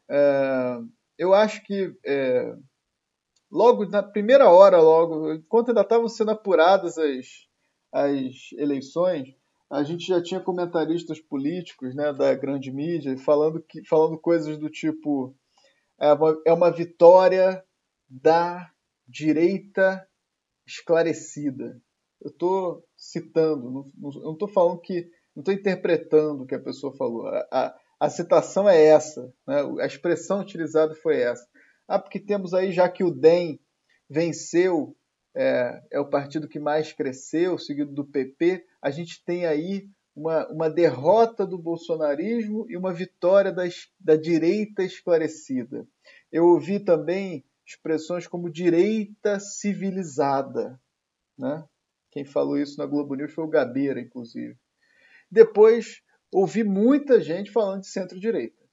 É, eu acho que é, logo na primeira hora, logo, enquanto ainda estavam sendo apuradas as, as eleições, a gente já tinha comentaristas políticos né, da grande mídia falando, que, falando coisas do tipo é uma, é uma vitória da direita esclarecida. Eu estou citando, não, estou falando que. não estou interpretando o que a pessoa falou. A, a, a citação é essa, né? a expressão utilizada foi essa. Ah, porque temos aí, já que o DEM venceu, é, é o partido que mais cresceu, seguido do PP, a gente tem aí uma, uma derrota do bolsonarismo e uma vitória das, da direita esclarecida. Eu ouvi também expressões como direita civilizada. Né? Quem falou isso na Globo News foi o Gabeira, inclusive. Depois, ouvi muita gente falando de centro-direita.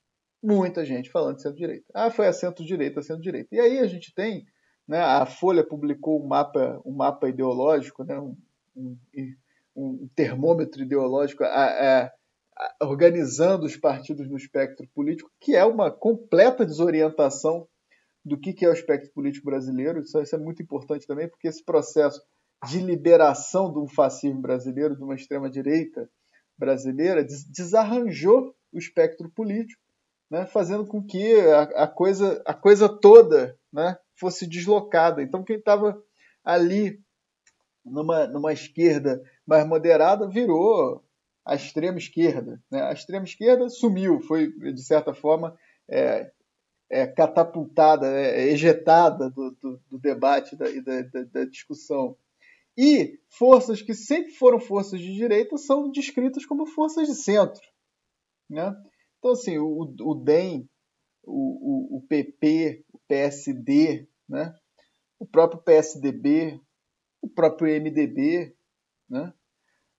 Muita gente falando de centro-direita. Ah, foi a centro-direita, a centro-direita. E aí a gente tem, né, a Folha publicou um mapa, um mapa ideológico, né, um, um, um termômetro ideológico a, a, a, organizando os partidos no espectro político, que é uma completa desorientação do que, é o espectro político brasileiro. Isso, isso é muito importante também, porque esse processo de liberação do fascismo brasileiro, de uma extrema-direita brasileira, desarranjou o espectro político, né, fazendo com que a, a, coisa, a coisa toda né, fosse deslocada. Então, quem estava ali numa, numa esquerda mais moderada virou a extrema esquerda. Né? A extrema esquerda sumiu, foi, de certa forma, é, é, catapultada, é, ejetada do, do, do debate da, da, da, discussão. E forças que sempre foram forças de direita são descritas como forças de centro. Né? Então, assim, o, o DEM, o, o, o PP, o PSD, né? o próprio PSDB, o próprio MDB, né?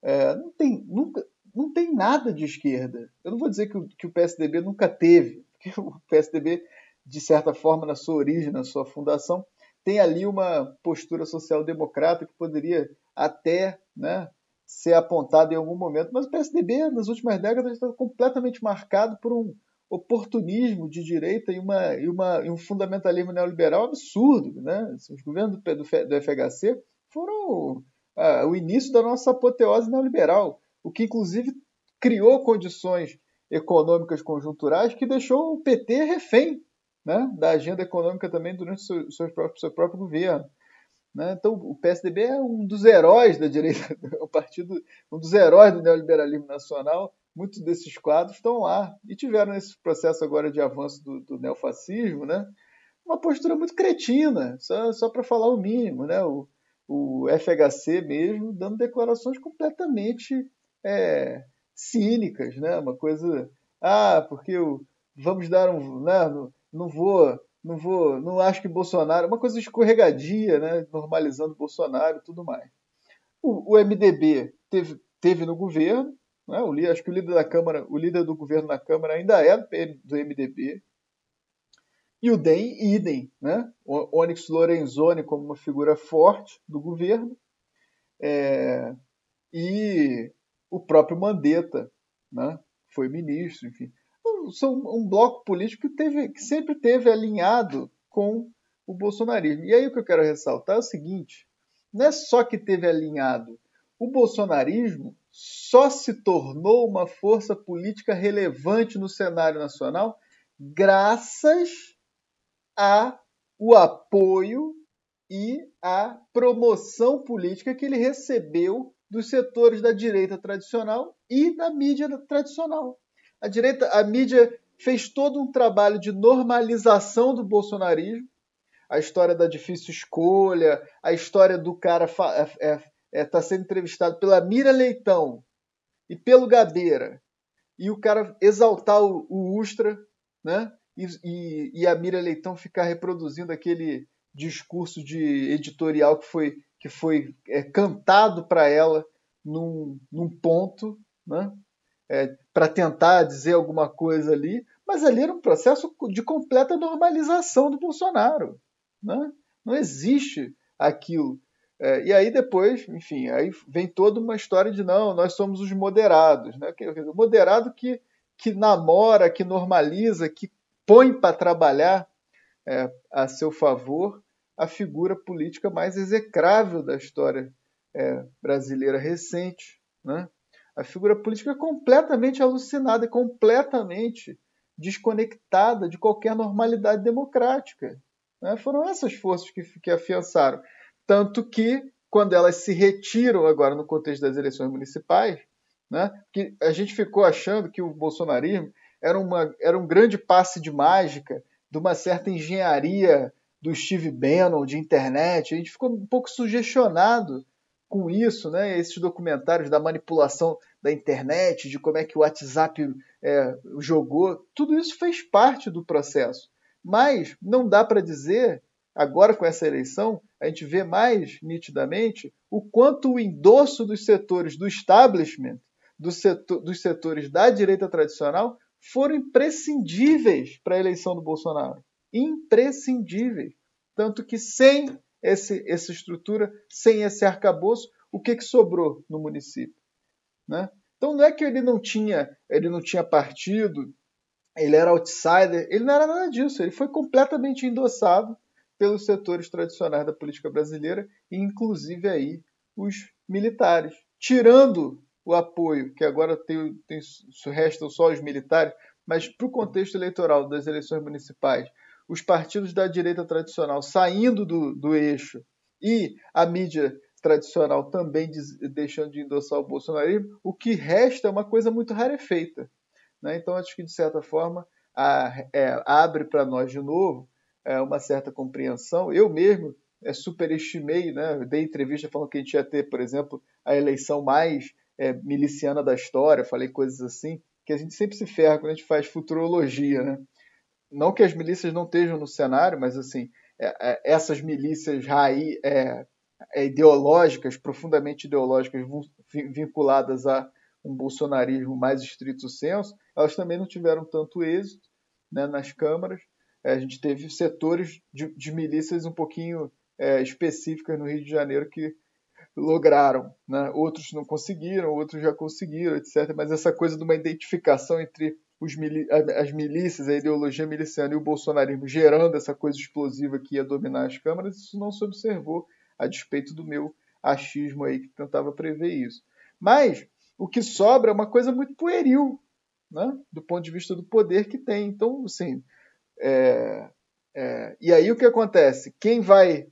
É, não, tem, nunca, não tem nada de esquerda. Eu não vou dizer que o, que o PSDB nunca teve, <laughs> porque o PSDB de certa forma, na sua origem, na sua fundação, tem ali uma postura social-democrata que poderia até né, ser apontada em algum momento. Mas o PSDB, nas últimas décadas, está completamente marcado por um oportunismo de direita e, uma, e, uma, e um fundamentalismo neoliberal absurdo. Né? Os governos do, do, do FHC foram ah, o início da nossa apoteose neoliberal, o que, inclusive, criou condições econômicas conjunturais que deixou o PT refém né, da agenda econômica também durante o seu, seu, próprio, seu próprio governo. Né? Então, o PSDB é um dos heróis da direita, <laughs> o partido, um dos heróis do neoliberalismo nacional muitos desses quadros estão lá e tiveram esse processo agora de avanço do, do neofascismo, né? Uma postura muito cretina, só, só para falar o mínimo, né? O, o FHC mesmo dando declarações completamente é, cínicas, né? Uma coisa, ah, porque eu, vamos dar um, né? Não vou, não vou, não acho que Bolsonaro, uma coisa escorregadia, né? Normalizando Bolsonaro e tudo mais. O, o MDB teve, teve no governo, né? O, acho que o líder da Câmara, o líder do governo na Câmara ainda é do MDB. E o DEM, idem, né? O Onyx Lorenzoni como uma figura forte do governo. É, e o próprio Mandetta, né? Foi ministro, enfim. São um bloco político que, teve, que sempre teve alinhado com o bolsonarismo. E aí o que eu quero ressaltar é o seguinte: não é só que teve alinhado o bolsonarismo só se tornou uma força política relevante no cenário nacional graças a o apoio e a promoção política que ele recebeu dos setores da direita tradicional e da mídia tradicional. A direita, a mídia fez todo um trabalho de normalização do bolsonarismo, a história da difícil escolha, a história do cara é, é, está é, sendo entrevistado pela Mira Leitão e pelo Gabeira, e o cara exaltar o, o Ustra, né? E, e, e, a Mira Leitão ficar reproduzindo aquele discurso de editorial que foi, que foi é, cantado para ela num, num ponto, né? É, para tentar dizer alguma coisa ali, mas ali era um processo de completa normalização do Bolsonaro. Né? Não existe aquilo. É, e aí depois, enfim, aí vem toda uma história de não, nós somos os moderados, né? O moderado que, que namora, que normaliza, que põe para trabalhar é, a seu favor a figura política mais execrável da história é, brasileira recente, né? A figura política completamente alucinada completamente desconectada de qualquer normalidade democrática. Né? Foram essas forças que, que afiançaram. Tanto que, quando elas se retiram agora no contexto das eleições municipais, né, que a gente ficou achando que o bolsonarismo era, uma, era um grande passe de mágica, de uma certa engenharia do Steve Bannon, de internet. A gente ficou um pouco sugestionado com isso, né? Esses documentários da manipulação da internet, de como é que o WhatsApp é, jogou, tudo isso fez parte do processo. Mas não dá para dizer agora com essa eleição, a gente vê mais nitidamente o quanto o endosso dos setores do establishment, do setor, dos setores da direita tradicional, foram imprescindíveis para a eleição do Bolsonaro. Imprescindíveis. Tanto que sem esse, essa estrutura, sem esse arcabouço, o que, que sobrou no município? Né? Então não é que ele não tinha, ele não tinha partido, ele era outsider, ele não era nada disso, ele foi completamente endossado pelos setores tradicionais da política brasileira, inclusive aí os militares. Tirando o apoio, que agora tem, tem, restam só os militares, mas para o contexto eleitoral das eleições municipais, os partidos da direita tradicional saindo do, do eixo e a mídia tradicional também deixando de endossar o bolsonarismo, o que resta é uma coisa muito rarefeita. Né? Então, acho que, de certa forma, a, é, abre para nós de novo é, uma certa compreensão. Eu mesmo é, superestimei, né? dei entrevista falando que a gente ia ter, por exemplo, a eleição mais é, miliciana da história, falei coisas assim, que a gente sempre se ferra quando a gente faz futurologia. Né? Não que as milícias não estejam no cenário, mas assim, é, é, essas milícias raí, é, é, ideológicas, profundamente ideológicas, vinculadas a um bolsonarismo mais estrito senso, elas também não tiveram tanto êxito né, nas câmaras a gente teve setores de, de milícias um pouquinho é, específicas no Rio de Janeiro que lograram, né? outros não conseguiram, outros já conseguiram, etc. Mas essa coisa de uma identificação entre mili as milícias, a ideologia miliciana e o bolsonarismo gerando essa coisa explosiva que ia dominar as câmaras, isso não se observou, a despeito do meu achismo aí que tentava prever isso. Mas o que sobra é uma coisa muito pueril, né? do ponto de vista do poder que tem. Então, assim, é, é, e aí o que acontece? Quem vai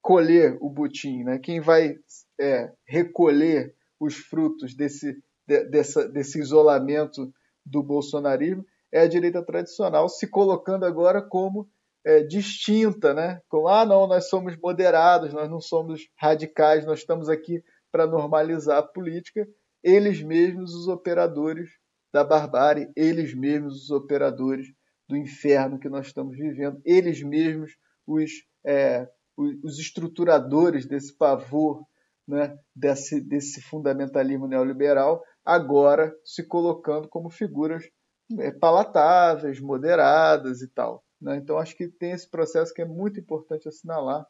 colher o butim, né? quem vai é, recolher os frutos desse, de, dessa, desse isolamento do bolsonarismo é a direita tradicional se colocando agora como é, distinta, né? Como, ah, não, nós somos moderados, nós não somos radicais, nós estamos aqui para normalizar a política. Eles mesmos, os operadores da barbárie, eles mesmos, os operadores do inferno que nós estamos vivendo, eles mesmos, os, é, os estruturadores desse pavor, né, desse, desse fundamentalismo neoliberal, agora se colocando como figuras é, palatáveis, moderadas e tal. Né? Então, acho que tem esse processo que é muito importante assinalar,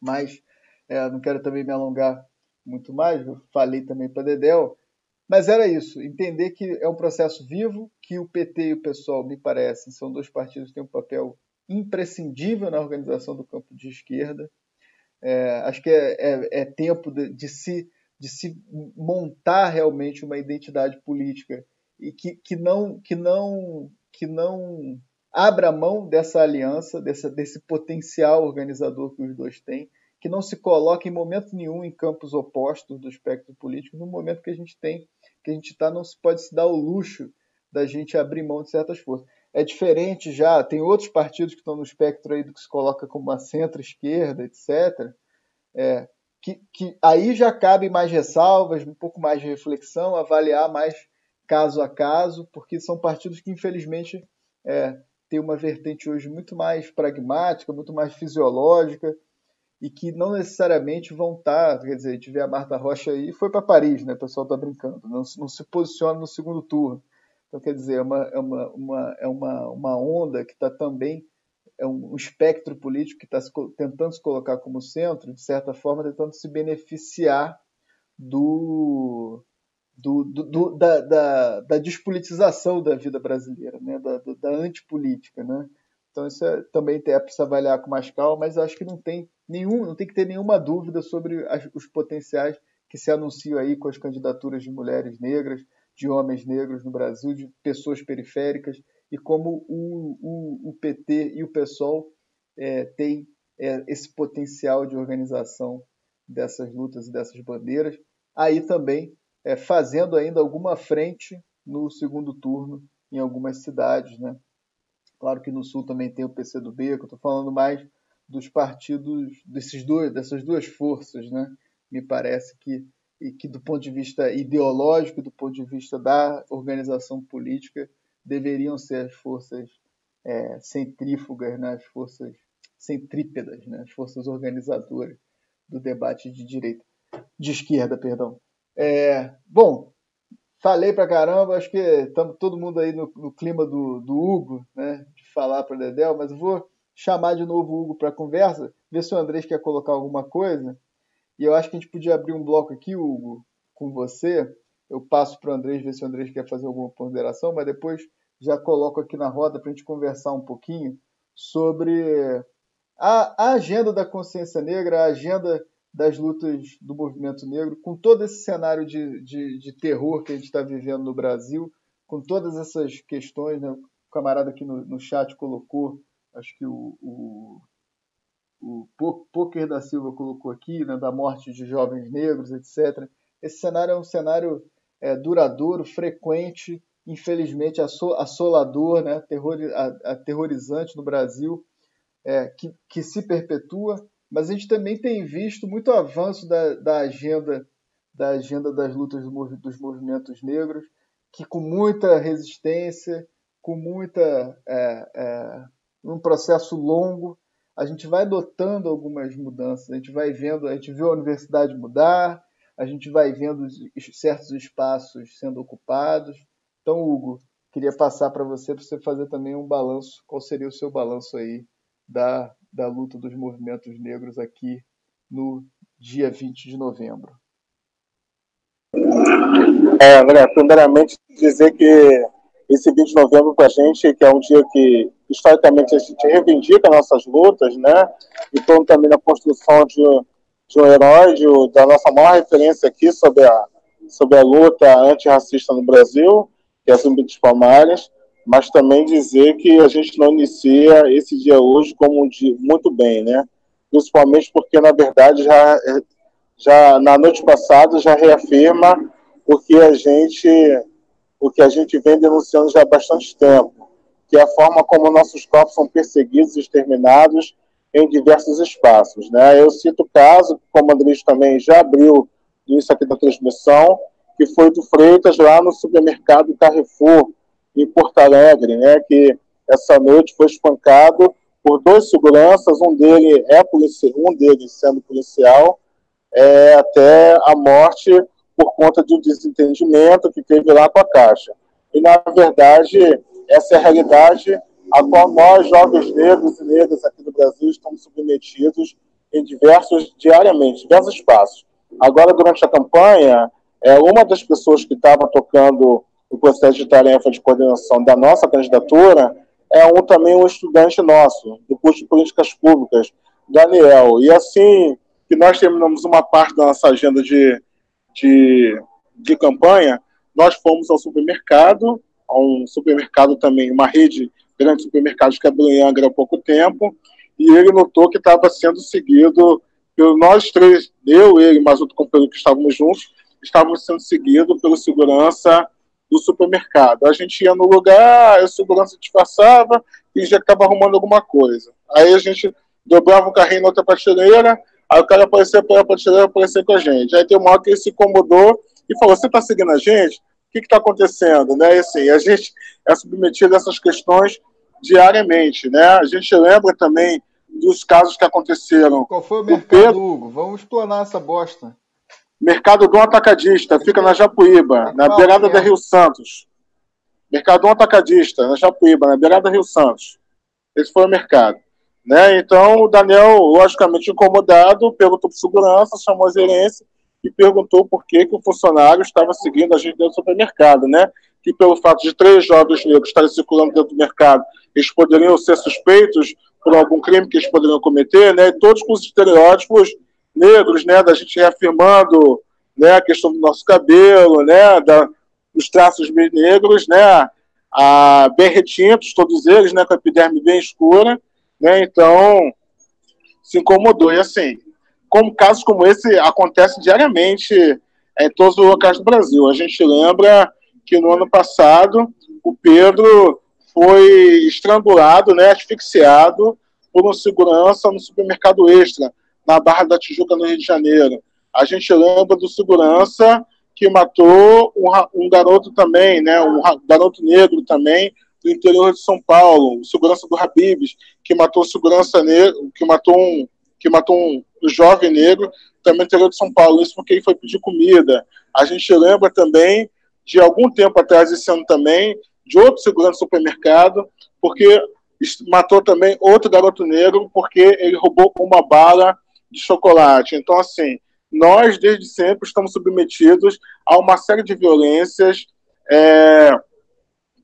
mas é, não quero também me alongar muito mais, eu falei também para Dedel, mas era isso, entender que é um processo vivo, que o PT e o PSOL, me parecem, são dois partidos que têm um papel imprescindível na organização do campo de esquerda. É, acho que é, é, é tempo de, de, se, de se montar realmente uma identidade política e que, que, não, que, não, que não abra mão dessa aliança, dessa, desse potencial organizador que os dois têm, que não se coloque em momento nenhum em campos opostos do espectro político, no momento que a gente tem, que a gente está, não se pode se dar o luxo da gente abrir mão de certas forças. É diferente já, tem outros partidos que estão no espectro aí do que se coloca como uma centro-esquerda, etc., é, que, que aí já cabe mais ressalvas, um pouco mais de reflexão, avaliar mais caso a caso, porque são partidos que, infelizmente, é, têm uma vertente hoje muito mais pragmática, muito mais fisiológica, e que não necessariamente vão estar, quer dizer, a gente vê a Marta Rocha aí, foi para Paris, né? O pessoal está brincando, não, não, se posiciona no segundo turno. Então, quer dizer, é uma, é uma, uma, é uma, uma onda que está também, é um, espectro político que está tentando se colocar como centro, de certa forma, tentando se beneficiar do, do, do, da, da, da, despolitização da vida brasileira, né? da, da antipolítica. Né? Então, isso é, também é para se avaliar com mais calma, mas acho que não tem nenhum, não tem que ter nenhuma dúvida sobre as, os potenciais que se anunciam aí com as candidaturas de mulheres negras, de homens negros no Brasil, de pessoas periféricas, e como o, o, o PT e o PSOL é, têm é, esse potencial de organização dessas lutas e dessas bandeiras. Aí também é, fazendo ainda alguma frente no segundo turno em algumas cidades. Né? Claro que no Sul também tem o PCdoB, que eu estou falando mais dos partidos, desses dois, dessas duas forças, né? me parece que e que do ponto de vista ideológico, do ponto de vista da organização política, deveriam ser as forças é, centrífugas, né? as forças centrípedas, né? as forças organizadoras do debate de direita, de esquerda, perdão. É, bom, falei pra caramba, acho que estamos todo mundo aí no, no clima do, do, Hugo, né, de falar para Dedel, mas eu vou chamar de novo o Hugo para conversa, ver se o Andrés quer colocar alguma coisa e eu acho que a gente podia abrir um bloco aqui, Hugo, com você. Eu passo para o Andrés, ver se o Andrés quer fazer alguma ponderação, mas depois já coloco aqui na roda para a gente conversar um pouquinho sobre a, a, agenda da consciência negra, a agenda das lutas do movimento negro, com todo esse cenário de, de, de terror que a gente está vivendo no Brasil, com todas essas questões. Né? O camarada aqui no, no chat colocou, acho que o, o o Poker da Silva colocou aqui, né, da morte de jovens negros, etc. Esse cenário é um cenário é, duradouro, frequente, infelizmente assolador, né, aterrorizante no Brasil, é, que, que se perpetua, mas a gente também tem visto muito avanço da, da agenda da agenda das lutas dos movimentos negros, que com muita resistência, com muita é, é, um processo longo, a gente vai adotando algumas mudanças, a gente vai vendo, a gente viu a universidade mudar, a gente vai vendo certos espaços sendo ocupados. Então, Hugo, queria passar para você para você fazer também um balanço. Qual seria o seu balanço aí da, da luta dos movimentos negros aqui no dia 20 de novembro? É, André, primeiramente dizer que esse 20 de novembro para a gente, que é um dia que historicamente a gente reivindica nossas lutas, né? E como também na construção de, de um herói, de, da nossa maior referência aqui sobre a, sobre a luta antirracista no Brasil, que é Zumbi dos Palmares, mas também dizer que a gente não inicia esse dia hoje como um dia muito bem, né? Principalmente porque, na verdade, já, já na noite passada já reafirma o que a gente o que a gente vem denunciando já há bastante tempo, que é a forma como nossos corpos são perseguidos e exterminados em diversos espaços. Né? Eu cito o caso, como o Andrés também já abriu isso aqui da transmissão, que foi do Freitas lá no supermercado Carrefour, em Porto Alegre, né? que essa noite foi espancado por dois seguranças, um dele é policial, um deles sendo policial, é, até a morte por conta de um desentendimento que teve lá com a Caixa. E, na verdade, essa é a realidade a qual nós, jovens negros e negras aqui do Brasil, estamos submetidos em diversos, diariamente, diversos espaços. Agora, durante a campanha, é, uma das pessoas que estava tocando o processo de tarefa de coordenação da nossa candidatura é um também um estudante nosso, do curso de Políticas Públicas, Daniel. E assim que nós terminamos uma parte da nossa agenda de, de, de campanha, nós fomos ao supermercado, a um supermercado também, uma rede grande de que abriu em Angra há pouco tempo, e ele notou que estava sendo seguido pelo nós três, eu, ele, mais outro companheiro que estávamos juntos, estávamos sendo seguidos pelo segurança do supermercado. A gente ia no lugar, a segurança disfarçava e já estava arrumando alguma coisa. Aí a gente dobrava o carrinho na outra prateleira, aí o cara aparecia pela prateleira aparecia com a gente. Aí tem uma hora que ele se incomodou e falou: Você está seguindo a gente? O que está acontecendo? Né? E assim, a gente é submetido a essas questões diariamente. Né? A gente lembra também dos casos que aconteceram. Qual foi o mercado, Pedro... Hugo? Vamos explanar essa bosta. Mercado do Atacadista, fica na Japuíba, na beirada da Rio Santos. Mercado do Atacadista, na Japuíba, na beirada da Rio Santos. Esse foi o mercado. Né? Então, o Daniel, logicamente incomodado, perguntou para segurança, chamou a gerência e perguntou por que, que o funcionário estava seguindo a gente dentro do supermercado, né? Que pelo fato de três jovens negros estarem circulando dentro do mercado, eles poderiam ser suspeitos por algum crime que eles poderiam cometer, né? Todos com os estereótipos negros, né, da gente reafirmando né, a questão do nosso cabelo, né, da, dos traços negros, né, a, bem retintos, todos eles, né, com a epiderme bem escura, né, então se incomodou. E assim, como casos como esse acontecem diariamente em todos os locais do Brasil. A gente lembra que no ano passado o Pedro foi estrangulado, né, asfixiado por um segurança no supermercado Extra, na Barra da Tijuca, no Rio de Janeiro. A gente lembra do segurança que matou um, um garoto também, né, um garoto negro também, do interior de São Paulo, o segurança do Habibs, que matou segurança negro, que matou um, que matou um jovem negro, também no interior de São Paulo, isso porque ele foi pedir comida. A gente lembra também de algum tempo atrás, esse ano também, de outro segurança do supermercado, porque matou também outro garoto negro, porque ele roubou uma bala de chocolate. Então, assim, nós desde sempre estamos submetidos a uma série de violências é,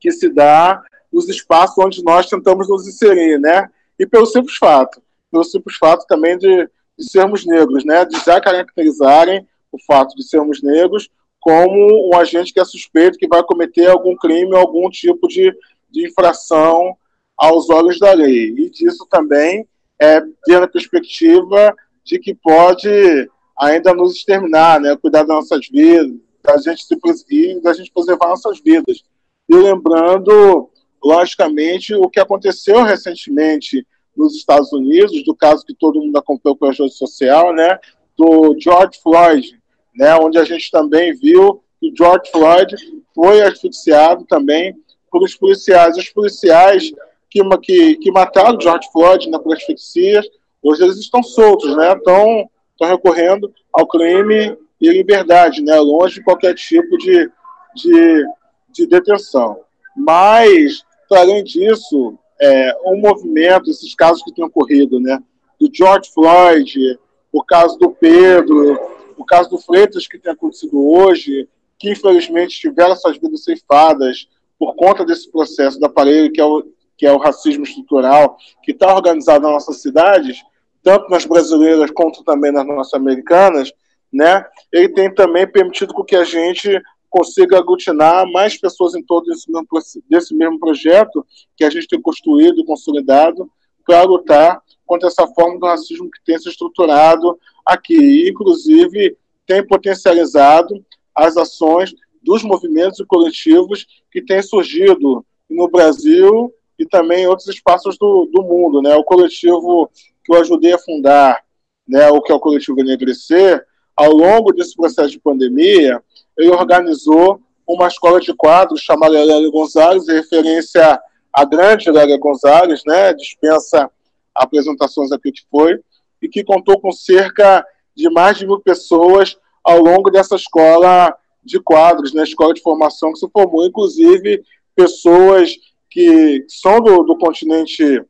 que se dá nos espaços onde nós tentamos nos inserir, né? E pelo simples fato, pelo simples fato também de, de sermos negros, né? De já caracterizarem o fato de sermos negros como um agente que é suspeito que vai cometer algum crime, algum tipo de, de infração aos olhos da lei. E disso também é ter a perspectiva de que pode ainda nos exterminar, né? Cuidar das nossas vidas, da gente se e da gente preservar nossas vidas. E lembrando, logicamente, o que aconteceu recentemente nos Estados Unidos, do caso que todo mundo acompanhou pela rede social, né? Do George Floyd, né? Onde a gente também viu que o George Floyd foi asfixiado também por os policiais. Os policiais que, que, que mataram George Floyd né, por asfixia Hoje eles estão soltos, né? Estão, estão recorrendo ao crime e liberdade, né? Longe de qualquer tipo de, de, de detenção. Mas, além disso, é, um movimento, esses casos que têm ocorrido, né? Do George Floyd, o caso do Pedro, o caso do Freitas que tem acontecido hoje, que infelizmente tiveram suas vidas ceifadas por conta desse processo do aparelho que é o, que é o racismo estrutural, que está organizado nas nossas cidades, tanto nas brasileiras quanto também nas norte-americanas, né, ele tem também permitido que a gente consiga aglutinar mais pessoas em todo esse mesmo, desse mesmo projeto que a gente tem construído e consolidado para lutar contra essa forma do racismo que tem se estruturado aqui. E, inclusive, tem potencializado as ações dos movimentos e coletivos que têm surgido no Brasil e também em outros espaços do, do mundo. Né? O coletivo que eu ajudei a fundar, né, o que é o coletivo Enegrecer, ao longo desse processo de pandemia, ele organizou uma escola de quadros chamada Lélia Gonzalez, em referência à grande Lélia Gonzalez, né, dispensa apresentações aqui que foi, e que contou com cerca de mais de mil pessoas ao longo dessa escola de quadros, né, escola de formação que se formou, inclusive pessoas que são do, do continente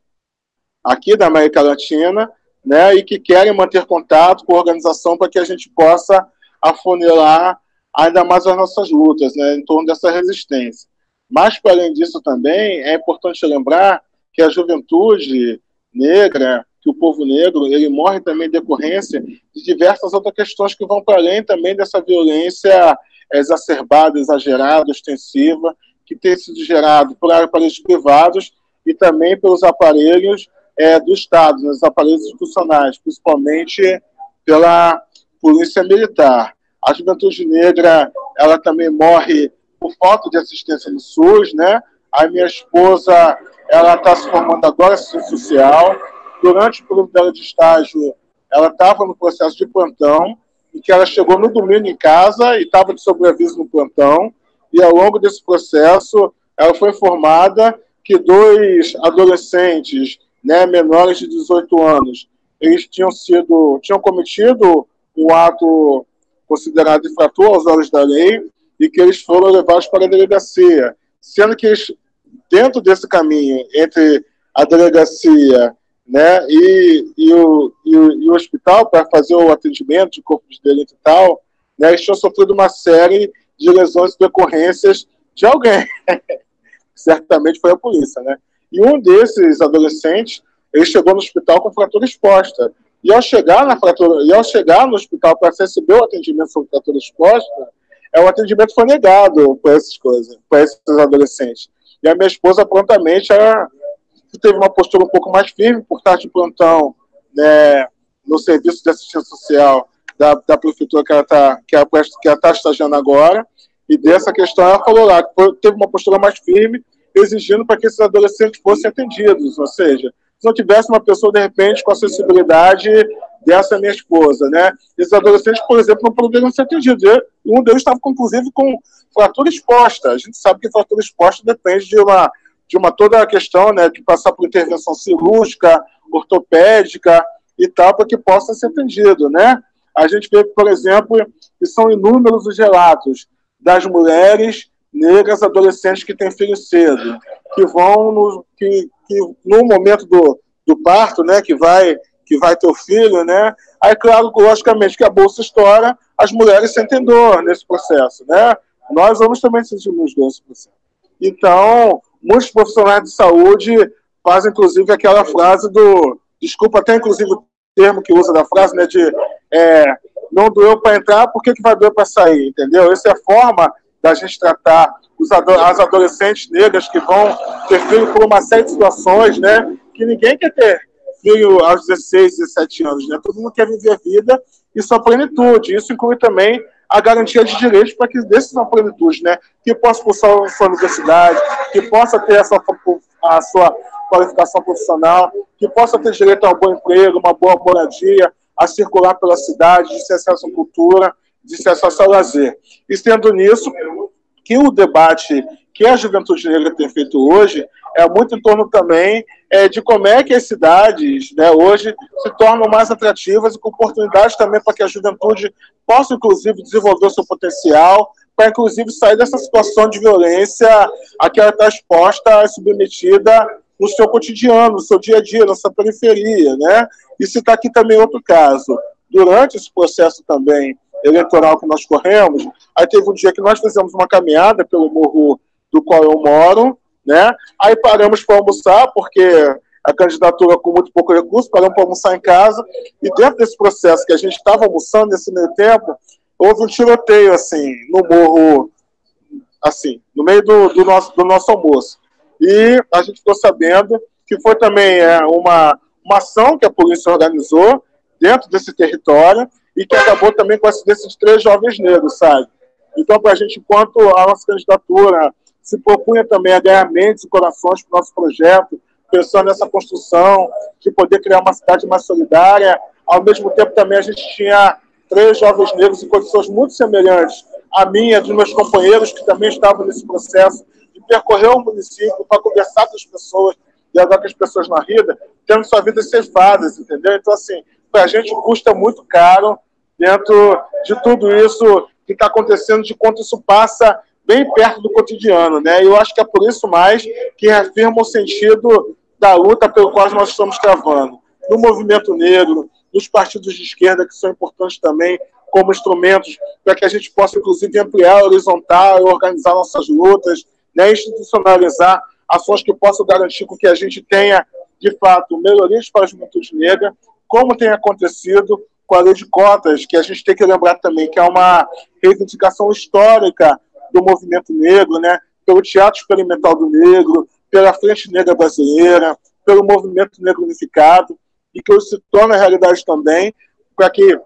aqui da América Latina, né, e que querem manter contato com a organização para que a gente possa afunilar ainda mais as nossas lutas, né, em torno dessa resistência. Mas, para além disso também, é importante lembrar que a juventude negra, que o povo negro, ele morre também em decorrência de diversas outras questões que vão para além também dessa violência exacerbada, exagerada, ostensiva, que tem sido gerado por aparelhos privados e também pelos aparelhos é, do Estado, nos aparelhos institucionais, principalmente pela polícia militar. A juventude negra, ela também morre por falta de assistência no SUS, né? A minha esposa, ela está se formando agora assistência social. Durante o período dela de estágio, ela estava no processo de plantão, e que ela chegou no domingo em casa e estava de sobreaviso no plantão. E ao longo desse processo, ela foi informada que dois adolescentes, né, menores de 18 anos, eles tinham sido, tinham cometido um ato considerado infrator aos olhos da lei e que eles foram levados para a delegacia, sendo que eles, dentro desse caminho entre a delegacia né, e, e, o, e, o, e o hospital para fazer o atendimento de corpo de delito e tal, né, eles tinham sofrido uma série de lesões e decorrências de alguém. <laughs> Certamente foi a polícia, né? E um desses adolescentes, ele chegou no hospital com fratura exposta. E ao chegar na fratura, e ao chegar no hospital para receber o atendimento sobre fratura exposta, é o atendimento foi negado para essas coisas, para esses adolescentes. E a minha esposa prontamente teve uma postura um pouco mais firme por estar de plantão né, no serviço de assistência social da, da prefeitura que ela está que ela, que ela tá estagiando agora. E dessa questão ela falou lá que teve uma postura mais firme, exigindo para que esses adolescentes fossem atendidos, ou seja, se não tivesse uma pessoa, de repente, com a sensibilidade dessa minha esposa, né? Esses adolescentes, por exemplo, não poderiam ser atendidos. Um deles estava, inclusive, com fratura exposta. A gente sabe que fratura exposta depende de uma, de uma toda a questão, né, de passar por intervenção cirúrgica, ortopédica e tal, para que possa ser atendido, né? A gente vê, por exemplo, que são inúmeros os relatos das mulheres negras adolescentes que têm filho cedo, que vão no, que, que no momento do, do parto, né, que vai que vai ter o filho, né? Aí, claro, logicamente que a bolsa estoura, as mulheres sentem dor nesse processo, né? Nós vamos também sentirmos dor nesse processo. Então, muitos profissionais de saúde fazem, inclusive, aquela frase do, desculpa até, inclusive, o termo que usa da frase, né, de é, não doeu para entrar, por que, que vai doer para sair, entendeu? Essa é a forma da gente tratar os as adolescentes negras que vão ter filho por uma série de situações, né? Que ninguém quer ter filho aos 16, 17 anos, né? Todo mundo quer viver a vida e sua plenitude. Isso inclui também a garantia de direitos para que desses sua plenitude, né? Que possa cursar a sua universidade, que possa ter a sua, a sua qualificação profissional, que possa ter direito a um bom emprego, uma boa moradia, a circular pela cidade, de ter acesso à cultura, de ter acesso ao lazer. E sendo nisso, que o debate que a juventude negra tem feito hoje é muito em torno também é, de como é que as cidades né, hoje se tornam mais atrativas e com oportunidades também para que a juventude possa, inclusive, desenvolver o seu potencial, para, inclusive, sair dessa situação de violência a que ela está exposta e submetida no seu cotidiano, no seu dia a dia, na sua periferia. Né? E citar aqui também outro caso. Durante esse processo também eleitoral que nós corremos, aí teve um dia que nós fizemos uma caminhada pelo morro do qual eu moro, né? Aí paramos para almoçar, porque a candidatura com muito pouco recurso, paramos para almoçar em casa, e dentro desse processo que a gente estava almoçando, nesse meio tempo, houve um tiroteio, assim, no morro, assim, no meio do, do nosso, do nosso almoço. E a gente ficou sabendo que foi também é, uma, uma ação que a polícia organizou dentro desse território, e que acabou também com a acidência de três jovens negros, sabe? Então, para a gente, enquanto a nossa candidatura se propunha também a ganhar mentes e corações para o nosso projeto, pensando nessa construção de poder criar uma cidade mais solidária, ao mesmo tempo também a gente tinha três jovens negros em condições muito semelhantes à minha, dos meus companheiros que também estavam nesse processo de percorrer o município para conversar com as pessoas, agora com as pessoas na vida, tendo sua vida ceifadas, entendeu? Então, assim, para a gente custa muito caro dentro de tudo isso que está acontecendo, de quanto isso passa bem perto do cotidiano, né? Eu acho que é por isso mais que reafirma o sentido da luta pelo qual nós estamos travando. No movimento negro, nos partidos de esquerda, que são importantes também como instrumentos para que a gente possa, inclusive, ampliar, horizontal e organizar nossas lutas, né? institucionalizar ações que possam garantir que a gente tenha, de fato, melhorias para a juventude negra, como tem acontecido com a lei de cotas, que a gente tem que lembrar também que é uma reivindicação histórica do movimento negro, né? pelo Teatro Experimental do Negro, pela Frente Negra Brasileira, pelo Movimento Negro Unificado, e que isso se torna realidade também, para que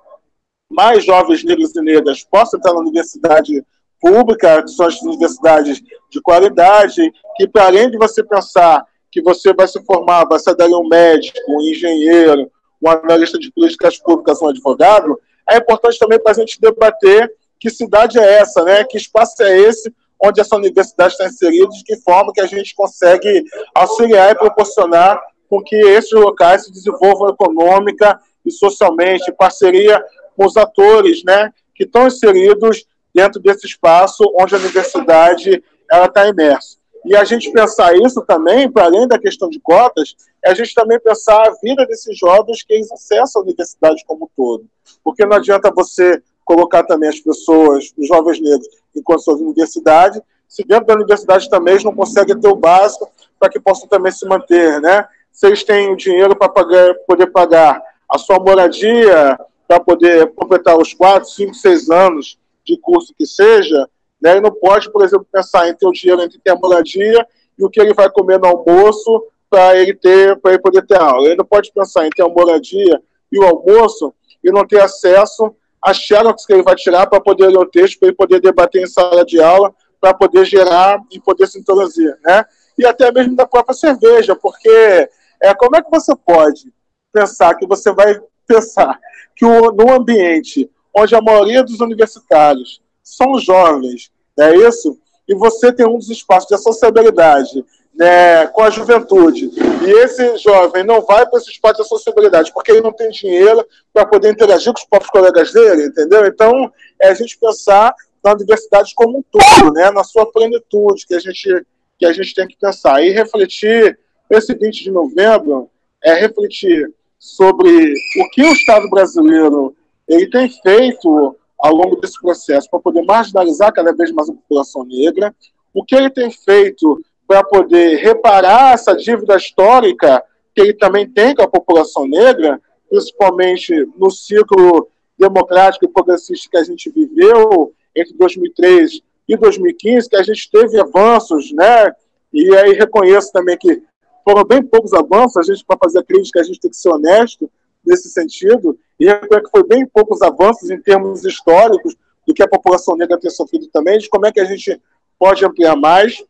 mais jovens negros e negras possam entrar na universidade pública, que são as universidades de qualidade, que para além de você pensar que você vai se formar, vai ser um médico, um engenheiro, um analista de políticas públicas, um advogado, é importante também para a gente debater que cidade é essa, né? Que espaço é esse onde essa universidade está inserida, de que forma que a gente consegue auxiliar e proporcionar com que esses locais se desenvolvam econômica e socialmente, em parceria com os atores, né? Que estão inseridos dentro desse espaço onde a universidade ela está imersa. E a gente pensar isso também, para além da questão de cotas, é a gente também pensar a vida desses jovens que eles acessam a universidade como um todo. Porque não adianta você colocar também as pessoas, os jovens negros, em condições de universidade, se dentro da universidade também eles não conseguem ter o básico para que possam também se manter, né? Se eles têm o dinheiro para poder pagar a sua moradia, para poder completar os quatro, cinco, seis anos de curso que seja, né? Ele não pode, por exemplo, pensar ter o dinheiro entre ter a moradia e o que ele vai comer no almoço para ele ter, para ele poder ter aula. Ele não pode pensar ter a moradia e o almoço e não ter acesso às xerox que ele vai tirar para poder ler o texto, para ele poder debater em sala de aula, para poder gerar e poder se introduzir, né? E até mesmo da própria cerveja, porque é, como é que você pode pensar que você vai pensar que o, no ambiente onde a maioria dos universitários são jovens, é isso? E você tem um dos espaços de sociabilidade né, com a juventude, e esse jovem não vai para esse espaço de sociabilidade porque ele não tem dinheiro para poder interagir com os próprios colegas dele, entendeu? Então, é a gente pensar na universidade como um todo, né, na sua plenitude, que a gente, que a gente tem que pensar. E refletir, esse 20 de novembro, é refletir sobre o que o Estado brasileiro ele tem feito ao longo desse processo para poder marginalizar cada vez mais a população negra, o que ele tem feito para poder reparar essa dívida histórica que ele também tem com a população negra, principalmente no ciclo democrático e progressista que a gente viveu entre 2003 e 2015, que a gente teve avanços, né? E aí reconheço também que foram bem poucos avanços, a gente, para fazer a crítica, a gente tem que ser honesto nesse sentido, e reconheço que foi bem poucos avanços em termos históricos do que a população negra tem sofrido também, de como é que a gente pode ampliar mais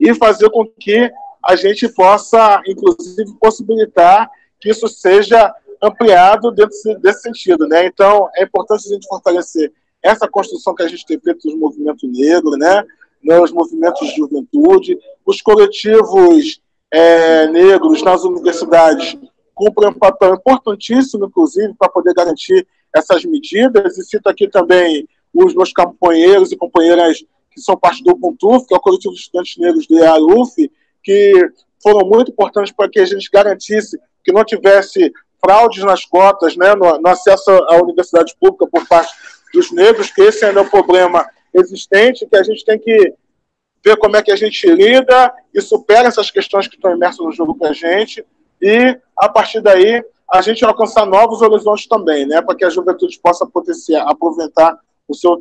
e fazer com que a gente possa, inclusive, possibilitar que isso seja ampliado dentro desse sentido, né? Então, é importante a gente fortalecer essa construção que a gente tem feito dos movimentos negros, né? Os movimentos de juventude, os coletivos é, negros nas universidades cumprem um papel importantíssimo, inclusive, para poder garantir essas medidas. E cito aqui também os meus companheiros e companheiras que são parte do Ubuntu, que é o coletivo de estudantes negros do EARUF, que foram muito importantes para que a gente garantisse que não tivesse fraudes nas cotas, né, no, no acesso à universidade pública por parte dos negros, que esse ainda é um problema existente, que a gente tem que ver como é que a gente lida e supera essas questões que estão imersas no jogo para a gente, e a partir daí a gente alcançar novos horizontes também, né, para que a juventude possa potenciar, aproveitar o seu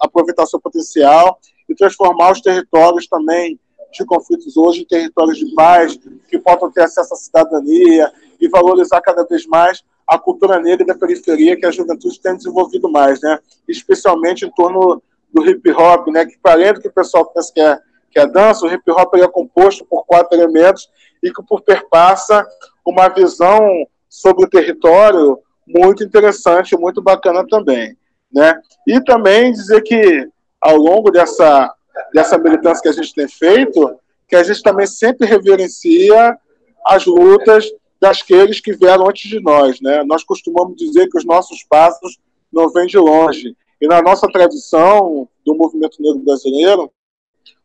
aproveitar seu potencial e transformar os territórios também de conflitos hoje em territórios de paz, que possam ter acesso à cidadania e valorizar cada vez mais a cultura negra da periferia que a juventude tem desenvolvido mais, né? especialmente em torno do hip hop, né? Que além do que o pessoal pensa que é, que é dança, o hip hop é composto por quatro elementos e que perpassa uma visão sobre o território muito interessante, muito bacana também, né? E também dizer que ao longo dessa dessa militância que a gente tem feito, que a gente também sempre reverencia as lutas daqueles que vieram antes de nós, né? Nós costumamos dizer que os nossos passos não vêm de longe. E na nossa tradição do movimento negro brasileiro,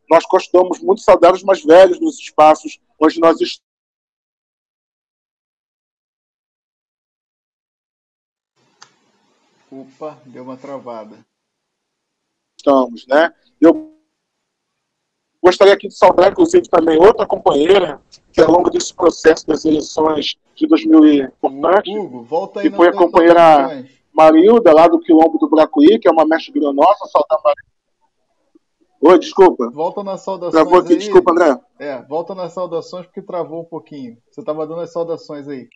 nós costumamos muito saudar os mais velhos nos espaços onde nós estamos. Opa, deu uma travada. Estamos, né? Eu gostaria aqui de saudar, inclusive, também outra companheira que, ao longo desse processo das eleições de 2004, Hugo, volta aí que foi a companheira Marilda, lá do Quilombo do Bracuí, que é uma mestre granosa, saudar Marilda. Oi, desculpa. Volta nas saudações. Travou aqui, aí. desculpa, André. É, volta nas saudações porque travou um pouquinho. Você estava dando as saudações aí.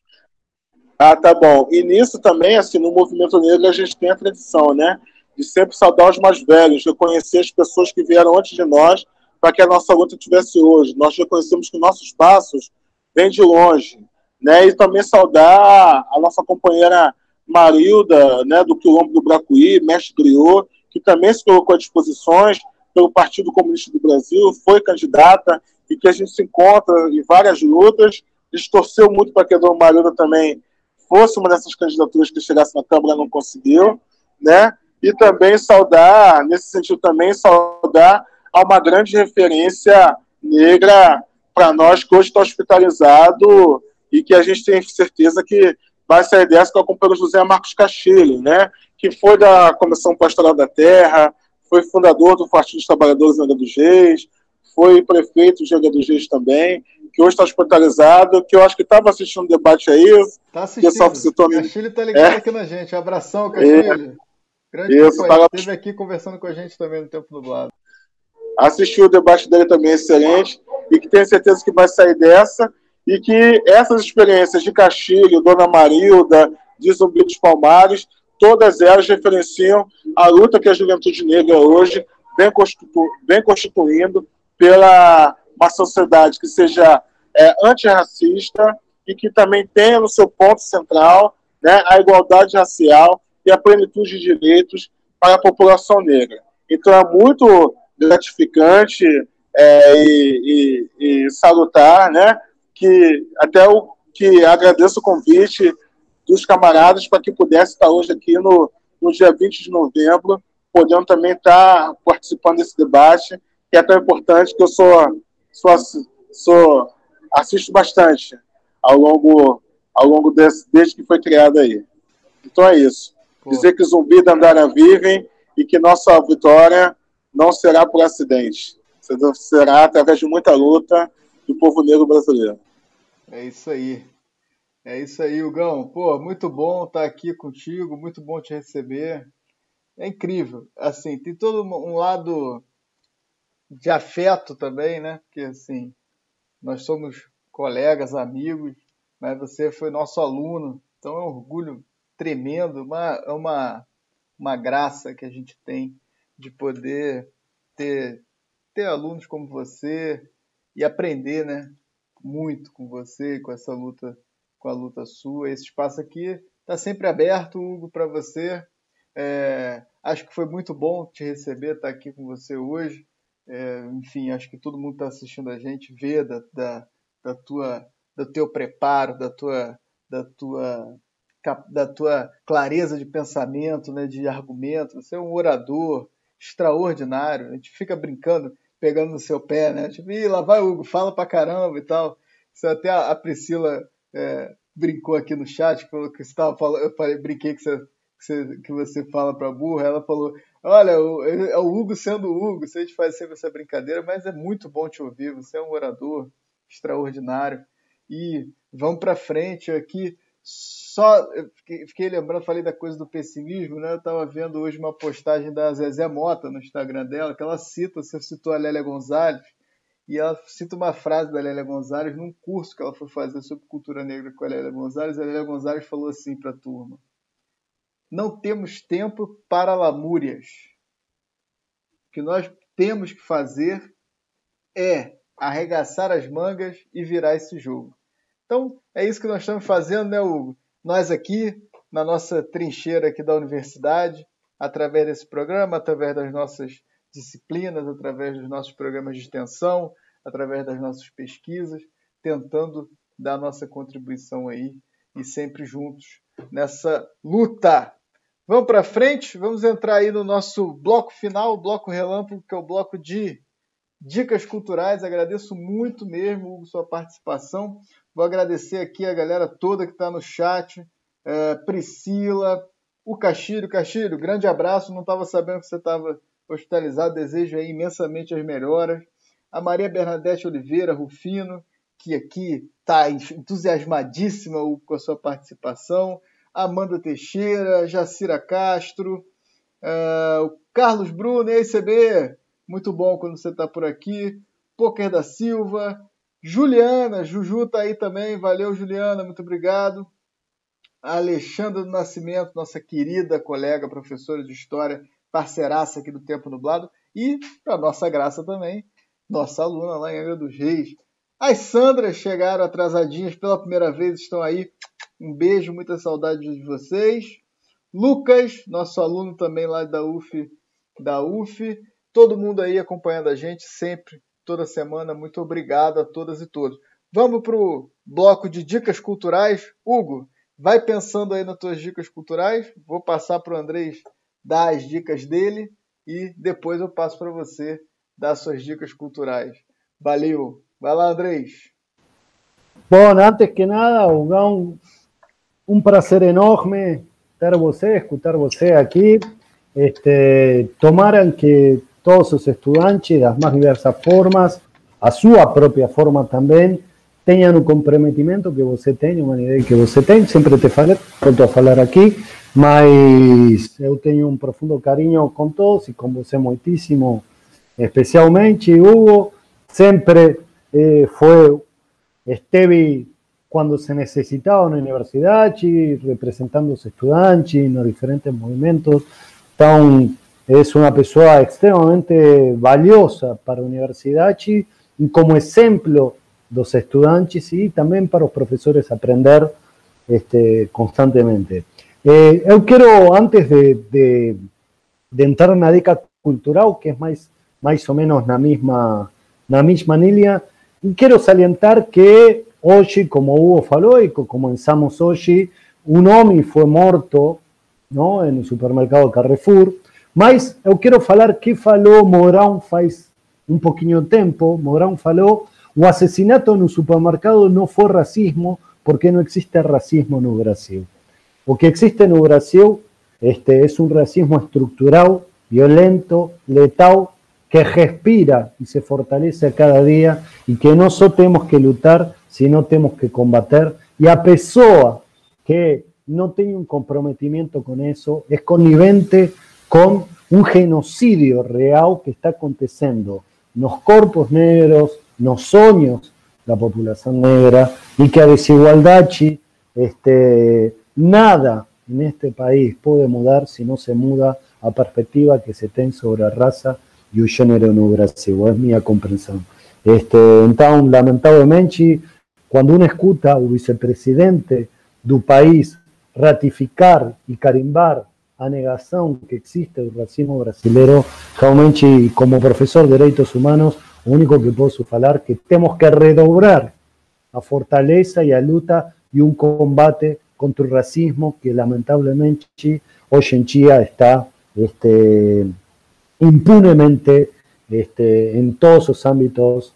Ah, tá bom. E nisso também, assim, no movimento negro a gente tem a tradição, né? De sempre saudar os mais velhos, reconhecer as pessoas que vieram antes de nós para que a nossa luta tivesse hoje. Nós reconhecemos que nossos passos vêm de longe, né? E também saudar a nossa companheira Marilda, né, do Quilombo do Bracuí, mestre griot, que também se colocou à disposições pelo Partido Comunista do Brasil, foi candidata e que a gente se encontra em várias lutas. A gente torceu muito para que a Dona Marilda também fosse uma dessas candidaturas que chegasse na Câmara, não conseguiu, né? E também saudar, nesse sentido também, saudar a uma grande referência negra para nós que hoje está hospitalizado e que a gente tem certeza que vai sair dessa com a companheira José Marcos Castilho, né? Que foi da Comissão Pastoral da Terra, foi fundador do Partido dos Trabalhadores em Angra dos Reis, foi prefeito de Angra dos Reis também, que hoje está hospitalizado, que eu acho que estava assistindo o debate aí. Está assistindo. Pessoal citou Castilho está ligado é. aqui na gente. Abração, Castilho. É. Grande Isso, tava... Esteve aqui conversando com a gente também no Tempo Nublado. Assistiu o debate dele também, excelente, e que tenho certeza que vai sair dessa, e que essas experiências de Castilho, Dona Marilda, de Zumbi dos Palmares, todas elas referenciam a luta que a juventude negra hoje vem, constitu vem constituindo pela uma sociedade que seja é, antirracista e que também tenha no seu ponto central né, a igualdade racial e a plenitude de direitos para a população negra. Então é muito gratificante é, e, e, e, salutar, né, que até o que agradeço o convite dos camaradas para que pudesse estar hoje aqui no, no dia 20 de novembro, podendo também estar participando desse debate, que é tão importante que eu sou, sou, sou assisto bastante ao longo, ao longo desse, desde que foi criado aí. Então é isso. Pô. Dizer que zumbi da Andara vivem e que nossa vitória não será por acidente. Será através de muita luta do povo negro brasileiro. É isso aí. É isso aí, Hugão. Pô, muito bom estar aqui contigo, muito bom te receber. É incrível. Assim, tem todo um lado de afeto também, né? Porque, assim, nós somos colegas, amigos, mas você foi nosso aluno, então é um orgulho tremendo, uma, é uma, uma graça que a gente tem de poder ter, ter alunos como você e aprender, né? Muito com você, com essa luta com a luta sua. Esse espaço aqui está sempre aberto, Hugo, para você. É, acho que foi muito bom te receber, estar tá aqui com você hoje. É, enfim, acho que todo mundo está assistindo a gente, vê da, da, da tua, do teu preparo, da tua, da tua, da tua clareza de pensamento, né, de argumento. Você é um orador extraordinário. A gente fica brincando, pegando no seu pé, né? Tipo, Ih, lá vai Hugo, fala pra caramba e tal. Isso até a Priscila é, brincou aqui no chat, falou que você estava falando, eu falei, brinquei que você, que você, você fala para burra, ela falou, olha, é o Hugo sendo o Hugo, a gente faz sempre essa brincadeira, mas é muito bom te ouvir, você é um orador extraordinário. E vamos para frente aqui. Só fiquei, fiquei, lembrando, falei da coisa do pessimismo, né? Eu estava vendo hoje uma postagem da Zezé Mota no Instagram dela, que ela cita, você citou a Lélia Gonzalez, e ela cita uma frase da Lélia Gonzalez num curso que ela foi fazer sobre cultura negra com a Lélia Gonzalez. A Lélia Gonzalez falou assim para a turma: Não temos tempo para lamúrias. O que nós temos que fazer é arregaçar as mangas e virar esse jogo. Então, é isso que nós estamos fazendo, né, Hugo? Nós aqui, na nossa trincheira aqui da universidade, através desse programa, através das nossas disciplinas, através dos nossos programas de extensão, através das nossas pesquisas, tentando dar nossa contribuição aí e sempre juntos nessa luta. Vamos para frente, vamos entrar aí no nosso bloco final, bloco relâmpago, que é o bloco de dicas culturais. Agradeço muito mesmo, Hugo, sua participação. Vou agradecer aqui a galera toda que está no chat, é, Priscila, o Castilho. Castilho, grande abraço. Não estava sabendo que você estava hospitalizado. Desejo aí imensamente as melhoras. A Maria Bernadette Oliveira, Rufino, que aqui está entusiasmadíssima com a sua participação. Amanda Teixeira, Jacira Castro, uh, o Carlos Bruno, e aí, CB? Muito bom quando você está por aqui. Poker da Silva, Juliana, Juju tá aí também. Valeu, Juliana, muito obrigado. A Alexandra do Nascimento, nossa querida colega, professora de História, parceiraça aqui do Tempo Nublado. E, para nossa graça também, nossa aluna lá em Angra dos Reis. As Sandras chegaram atrasadinhas pela primeira vez, estão aí. Um beijo, muita saudade de vocês. Lucas, nosso aluno também lá da UF, da UF. Todo mundo aí acompanhando a gente sempre toda semana. Muito obrigado a todas e todos. Vamos para o bloco de dicas culturais. Hugo, vai pensando aí nas tuas dicas culturais. Vou passar para o Andrés dar as dicas dele e depois eu passo para você dar suas dicas culturais. Valeu! Vai lá, Andrés! Bom, antes que nada, um, um prazer enorme ter você, escutar você aqui. Este, tomaran que todos os estudantes das mais diversas formas, a sua própria forma também, tenham o comprometimento que você tem, uma ideia que você tem. Sempre te falei, volto a falar aqui, mas eu tenho um profundo carinho com todos e com você muitíssimo, especialmente. Hugo sempre eh, foi, esteve quando se necessitava na universidade, representando os estudantes nos diferentes movimentos. Então, es una persona extremadamente valiosa para la universidad y como ejemplo los estudiantes y también para los profesores aprender este, constantemente. Eh, yo quiero, antes de, de, de, entrar en la dica cultural, que es más, más o menos la misma, la misma línea, quiero salientar que hoy, como Hugo falou y comenzamos hoy, un hombre fue muerto ¿no? supermercado Carrefour, Mas eu quero falar que falou Mourão faz um pouquinho de tempo. Mourão falou o assassinato no supermercado não foi racismo porque não existe racismo no Brasil. O que existe no Brasil este, é um racismo estrutural, violento, letal, que respira e se fortalece cada dia e que não só temos que lutar, sino temos que combater. E a pessoa que não tem um comprometimento com isso é conivente con un genocidio real que está aconteciendo los corpos negros, los sueños la población negra y que a desigualdad este, nada en este país puede mudar si no se muda a perspectiva que se tiene sobre raza y el género no Brasil, es mi comprensión. Este, entonces, lamentablemente, cuando uno escucha al vicepresidente del país ratificar y carimbar a negação que existe do racismo brasileiro, realmente, como professor de direitos humanos, o único que posso falar é que temos que redobrar a fortaleza e a luta e um combate contra o racismo que, lamentavelmente, hoje em dia está este, impunemente este, em todos os âmbitos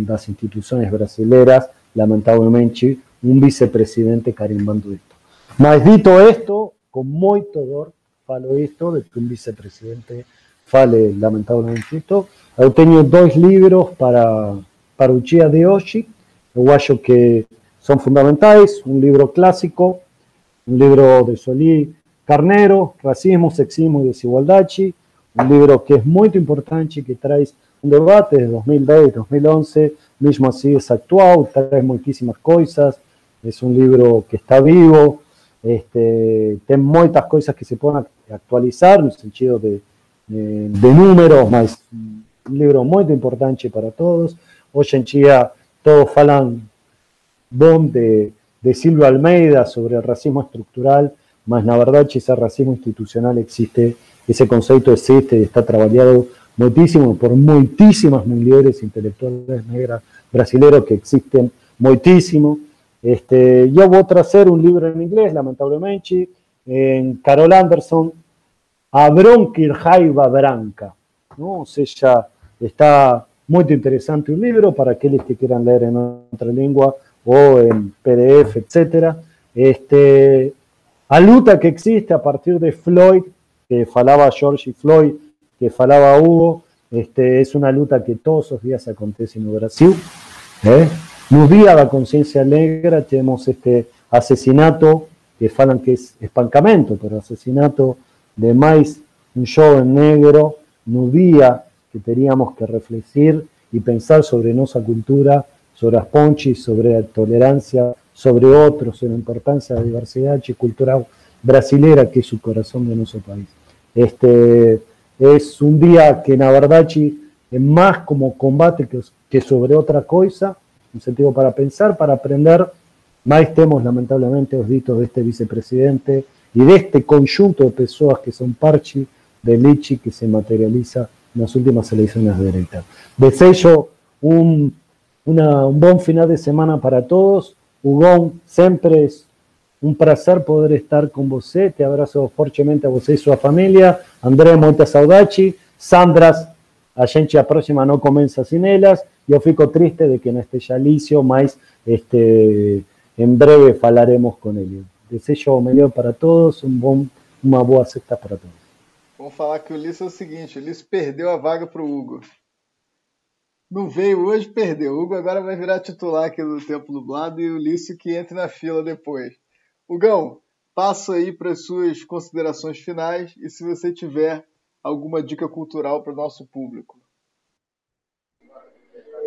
das instituições brasileiras, lamentavelmente, um vicepresidente carimbando isto. Mas dito isto, con mucho dolor falo esto de que un vicepresidente fale lamentablemente esto. Yo tengo dos libros para, para el día de hoy, yo acho que son fundamentales, un libro clásico, un libro de Solí Carnero, Racismo, Sexismo y Desigualdad, un libro que es muy importante, que trae un debate de 2010, 2011, mismo así es actual, trae muchísimas cosas, es un libro que está vivo, Este, tem muitas coisas que se podem atualizar no sentido de, eh, de números, mas un libro muy importante para todos. Hoy en día todos falan de, de Silvio Almeida sobre el racismo estructural, mas la verdad ese racismo institucional existe, ese concepto existe y está trabajado muchísimo por muchísimas mujeres intelectuales negras brasileños que existen muchísimo. Este, yo voy a traer un libro en inglés, lamentablemente, en Carol Anderson, A Bronquirjaiva Branca. ¿no? O sea, está muy interesante un libro para aquellos que quieran leer en otra lengua o en PDF, etc. Este, a luta que existe a partir de Floyd, que falaba George Floyd, que falaba Hugo, este, es una luta que todos los días acontece en Brasil. ¿eh? No día la conciencia negra tenemos este asesinato que falan que es espancamento, pero asesinato de mais un joven negro no que teníamos que reflexionar y pensar sobre nuestra cultura, sobre las sobre la tolerancia, sobre otros, sobre la importancia de la diversidad cultural brasilera que es su corazón de nuestro país. Este, es un día que la verdad es más como combate que, que sobre otra cosa, un sentido para pensar, para aprender. Más temos, lamentablemente, los ditos de este vicepresidente y de este conjunto de personas que son parchi de Lichi que se materializa en las últimas elecciones de derecha. Deseo un, un buen final de semana para todos. Hugo, siempre es un placer poder estar con você. Te abrazo fuertemente a você y su familia. André, muita saudade. Sandras, a gente a próxima no comienza sin ellas. Yo fico triste de que no esté ya Licio, mas este, en breve falaremos con él. Deseo melhor para todos, um bom, uma boa sexta para todos. Vamos falar que o Lício é o seguinte: o Lício perdeu a vaga para o Hugo. Não veio hoje, perdeu. O Hugo agora vai virar titular aqui do Tempo Nublado e o Lício que entre na fila depois. Hugão, passo aí para as suas considerações finais e se você tiver alguma dica cultural para o nosso público.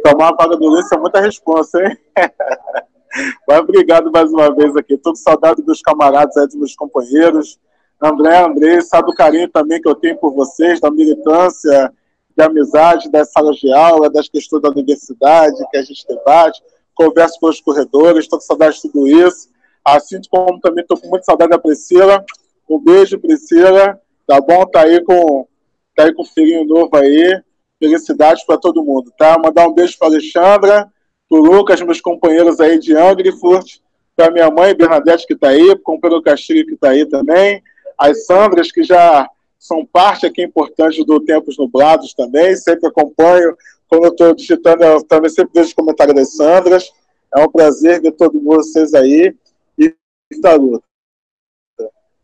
Tomar a vaga do Lício é muita resposta, hein? <laughs> Mas obrigado mais uma vez aqui. Com saudade dos camaradas aí, dos meus companheiros. André, André, sabe o carinho também que eu tenho por vocês, da militância, de amizade, das salas de aula, das questões da universidade, que a gente debate, converso com os corredores, estou com saudade de tudo isso. Assim como também estou com muita saudade da Priscila. Um beijo, Priscila. Tá bom? Tá aí com, tá aí com o filhinho novo aí. Felicidades para todo mundo, tá? Mandar um beijo para Alexandra pro Lucas, meus companheiros aí de Angrifurt, para minha mãe Bernadette que está aí, para o Pedro Castilho que está aí também, as Sandras que já são parte aqui importante do Tempos Nublados também, sempre acompanho, quando eu estou digitando, eu também sempre vejo os comentários das Sandras, é um prazer ver todos vocês aí e da luta.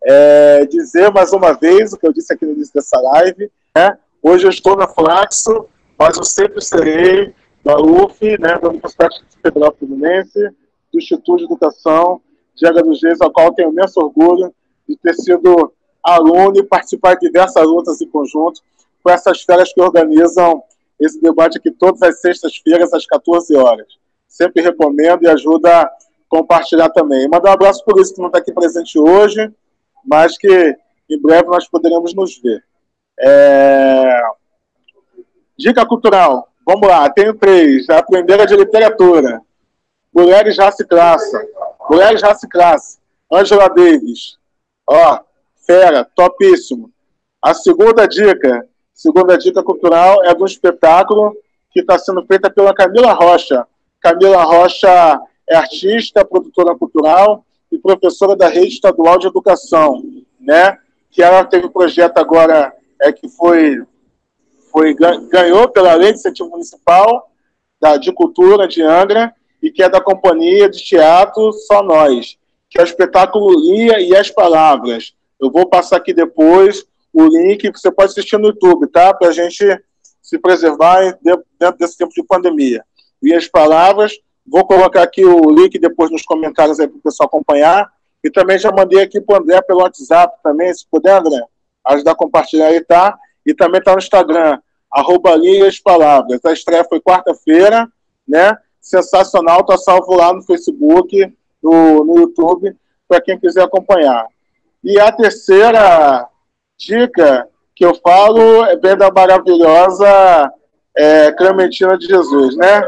É, dizer mais uma vez o que eu disse aqui no início dessa live, né? hoje eu estou na Flaxo, mas eu sempre serei da UF, né, da Universidade Federal Fluminense, do Instituto de Educação de Água dos Reis, ao qual tenho imenso orgulho de ter sido aluno e participar de diversas lutas em conjunto com essas férias que organizam esse debate aqui todas as sextas-feiras, às 14 horas. Sempre recomendo e ajuda a compartilhar também. Mandar um abraço por isso que não está aqui presente hoje, mas que em breve nós poderemos nos ver. É... Dica cultural. Vamos lá, tenho três. A primeira é de literatura. Mulheres, Raça e Classe. Mulheres, Raça e Classe. Angela Davis. Ó, fera, topíssimo. A segunda dica, segunda dica cultural é do espetáculo que está sendo feita pela Camila Rocha. Camila Rocha é artista, produtora cultural e professora da Rede Estadual de Educação, né? Que ela teve um projeto agora é que foi foi, ganhou pela Lei de Incentivo Municipal da, de Cultura de Angra e que é da Companhia de Teatro Só Nós, que é o espetáculo Lia e as Palavras. Eu vou passar aqui depois o link que você pode assistir no YouTube, tá? Para a gente se preservar dentro desse tempo de pandemia. E as palavras, vou colocar aqui o link depois nos comentários aí para o pessoal acompanhar. E também já mandei aqui para o André pelo WhatsApp também, se puder, André, ajudar a compartilhar aí, tá? E também está no Instagram, arroba Lias Palavras. A estreia foi quarta-feira, né? Sensacional, está salvo lá no Facebook, no, no YouTube, para quem quiser acompanhar. E a terceira dica que eu falo é bem da maravilhosa é, Clementina de Jesus, né?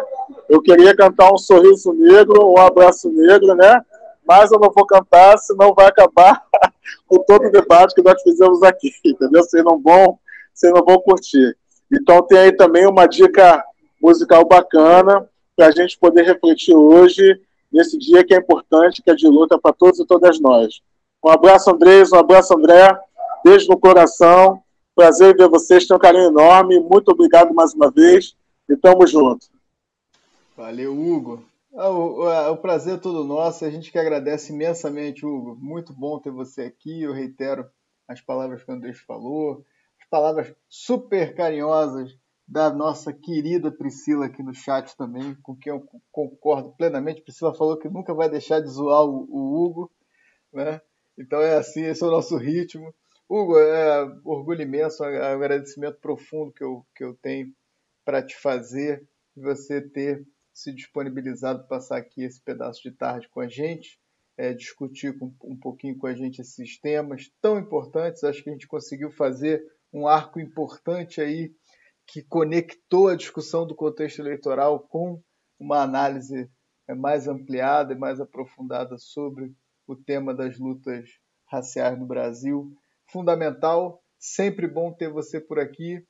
Eu queria cantar um sorriso negro, um abraço negro, né? Mas eu não vou cantar, senão vai acabar <laughs> com todo o debate que nós fizemos aqui, entendeu? Vocês não vão, vocês não vão curtir. Então tem aí também uma dica musical bacana para a gente poder refletir hoje, nesse dia que é importante, que é de luta para todos e todas nós. Um abraço, Andrés, um abraço, André. Beijo no coração. Prazer ver vocês, tenho um carinho enorme. Muito obrigado mais uma vez e tamo junto. Valeu, Hugo. Ah, o, o, o, prazer é todo nosso. A gente que agradece imensamente, Hugo. Muito bom ter você aqui. Eu reitero as palavras que o Andrés falou, as palavras super carinhosas da nossa querida Priscila aqui no chat também, com quem eu concordo plenamente. Priscila falou que nunca vai deixar de zoar o, o Hugo, né? Então é assim, esse é o nosso ritmo. Hugo, é orgulho imenso, um agradecimento profundo que eu, que eu tenho para te fazer e você ter se disponibilizado para passar aqui esse pedaço de tarde com a gente, é, discutir com, um pouquinho com a gente esses temas tão importantes. Acho que a gente conseguiu fazer um arco importante aí que conectou a discussão do contexto eleitoral com uma análise é, mais ampliada e mais aprofundada sobre o tema das lutas raciais no Brasil. Fundamental, sempre bom ter você por aqui,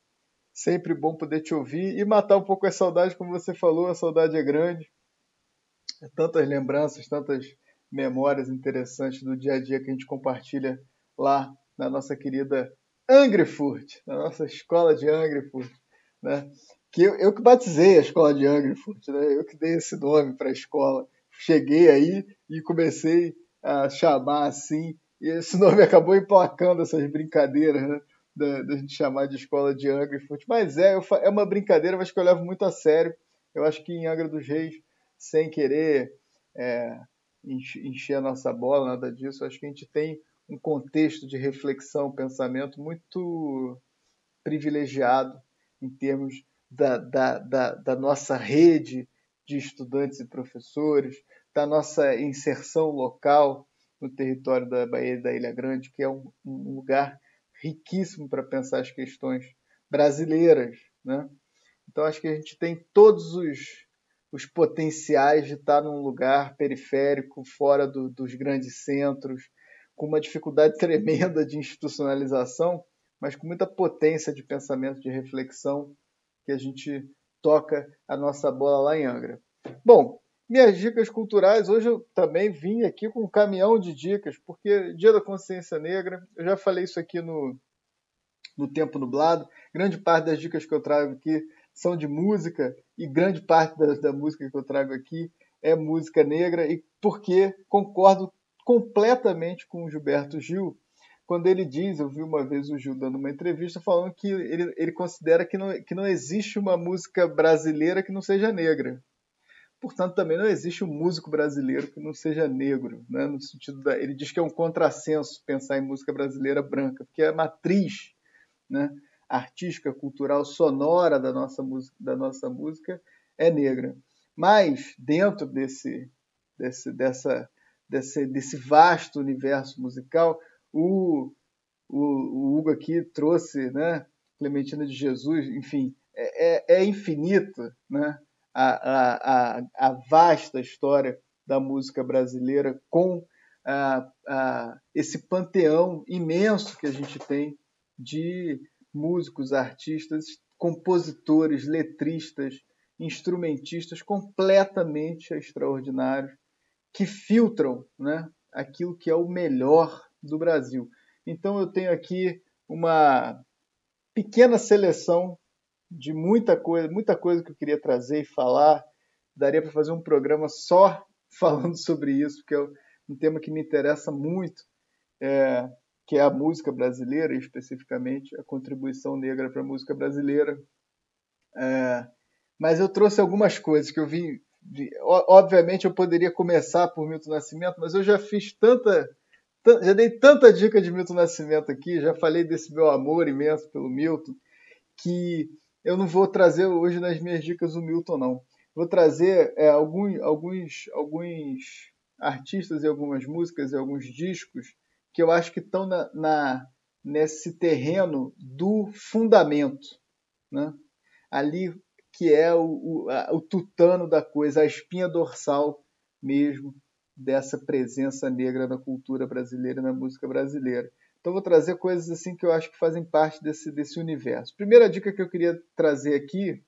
sempre bom poder te ouvir e matar um pouco a saudade, como você falou, a saudade é grande. Tantas lembranças, tantas memórias interessantes do dia a dia que a gente compartilha lá na nossa querida Angrefurt, na nossa escola de Angrefurt, né? Que eu, eu que batizei a escola de Angrefurt, né? Eu que dei esse nome para a escola. Cheguei aí e comecei chamar assim, e esse <laughs> nome acabou emplacando essas brincadeiras, né? Da, da gente chamar de escola de Angra e Mas é, eu, é uma brincadeira, mas que eu levo muito a sério. Eu acho que em Angra dos Reis, sem querer é, encher a nossa bola, nada disso, acho que a gente tem um contexto de reflexão, pensamento muito privilegiado em termos da, da, da, da nossa rede de estudantes e professores, da nossa inserção local no território da Bahia e da Ilha Grande, que é um, um lugar riquíssimo para pensar as questões brasileiras. Né? Então, acho que a gente tem todos os, os potenciais de estar num lugar periférico, fora do, dos grandes centros, com uma dificuldade <laughs> tremenda de institucionalização, mas com muita potência de pensamento, de reflexão, que a gente toca a nossa bola lá em Angra. Bom, minhas dicas culturais, hoje eu também vim aqui com um caminhão de dicas, porque Dia da Consciência Negra, eu já falei isso aqui no, no Tempo Nublado, grande parte das dicas que eu trago aqui são de música, e grande parte da, da música que eu trago aqui é música negra, e porque concordo completamente com o Gilberto Gil, quando ele diz, eu vi uma vez o Gil dando uma entrevista falando que ele, ele considera que não, que não existe uma música brasileira que não seja negra. Portanto, também não existe um músico brasileiro que não seja negro, né? no sentido da, ele diz que é um contrassenso pensar em música brasileira branca, porque a matriz né, artística, cultural, sonora da nossa música, da nossa música é negra. Mas dentro desse, desse, dessa, desse, desse vasto universo musical, o, o, o Hugo aqui trouxe, né, Clementina de Jesus, enfim, é, é, é infinito, né? A, a, a, vasta história da música brasileira com a, a, esse panteão imenso que a gente tem de músicos, artistas, compositores, letristas, instrumentistas completamente extraordinários que filtram né, aquilo que é o melhor do Brasil. Então eu tenho aqui uma pequena seleção de muita coisa, muita coisa que eu queria trazer e falar. Daria para fazer um programa só <laughs> falando sobre isso, porque é um tema que me interessa muito, é, que é a música brasileira, especificamente a contribuição negra para a música brasileira. É, mas eu trouxe algumas coisas que eu vi. Obviamente eu poderia começar por Milton Nascimento, mas eu já fiz tanta, já dei tanta dica de Milton Nascimento aqui, já falei desse meu amor imenso pelo Milton, que eu não vou trazer hoje nas minhas dicas o Milton, não. Vou trazer é, alguns, alguns, alguns artistas e algumas músicas e alguns discos que eu acho que estão na, na, nesse terreno do fundamento, né? ali que é o, o, a, o tutano da coisa, a espinha dorsal mesmo dessa presença negra na cultura brasileira e na música brasileira. Então vou trazer coisas assim que eu acho que fazem parte desse, desse universo. Primeira dica que eu queria trazer aqui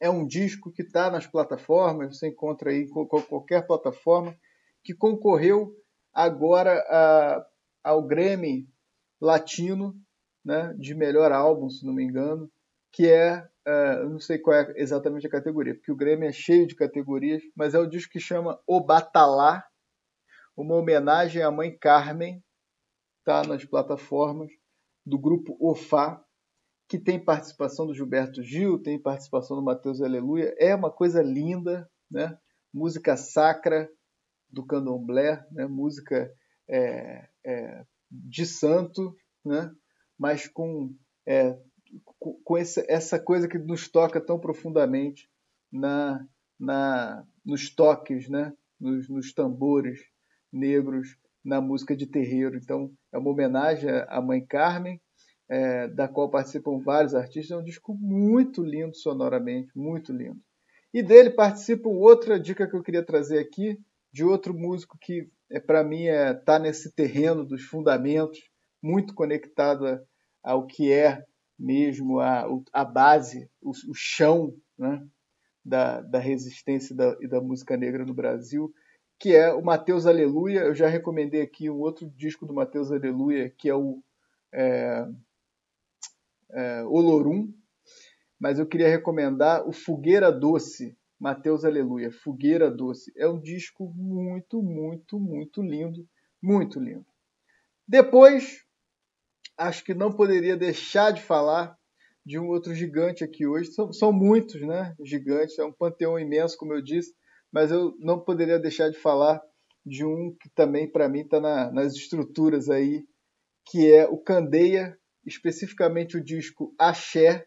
é um disco que está nas plataformas, você encontra aí em qualquer plataforma, que concorreu agora a, ao Grammy Latino né, de melhor álbum, se não me engano, que é, uh, não sei qual é exatamente a categoria, porque o Grammy é cheio de categorias, mas é o disco que chama O Batalá, uma homenagem à mãe Carmen, está nas plataformas, do grupo OFA, que tem participação do Gilberto Gil, tem participação do Matheus Aleluia. É uma coisa linda, né? música sacra do candomblé, né? música é, é, de santo, né? mas com, é, com essa, essa coisa que nos toca tão profundamente na, na, nos toques, né? nos, nos tambores negros, na música de terreiro. Então, é uma homenagem à Mãe Carmen, é, da qual participam vários artistas. É um disco muito lindo sonoramente, muito lindo. E dele participa outra dica que eu queria trazer aqui, de outro músico que, é, para mim, está é, tá nesse terreno dos fundamentos, muito conectado a, ao que é mesmo a, a base, o, o chão né, da, da resistência da, e da música negra no Brasil, que é o Mateus Aleluia. Eu já recomendei aqui um outro disco do Mateus Aleluia, que é o é, é, Olorum, mas eu queria recomendar o Fogueira Doce, Mateus Aleluia, Fogueira Doce. É um disco muito, muito, muito lindo, muito lindo. Depois, acho que não poderia deixar de falar de um outro gigante aqui hoje. São, são muitos, né? Gigantes, é um panteão imenso, como eu disse, mas eu não poderia deixar de falar de um que também, para mim, está na, nas estruturas aí, que é o Candeia especificamente o disco Axé.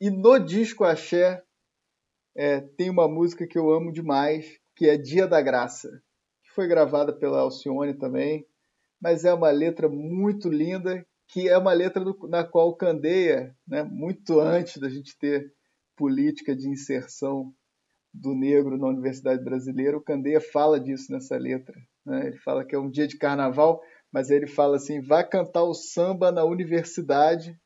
E no disco Axé é, tem uma música que eu amo demais, que é Dia da Graça, que foi gravada pela Alcione também, mas é uma letra muito linda, que é uma letra do, na qual Candeia, né, muito antes da gente ter política de inserção do negro na Universidade Brasileira, o Candeia fala disso nessa letra. Né? Ele fala que é um dia de carnaval, mas ele fala assim: vá cantar o samba na universidade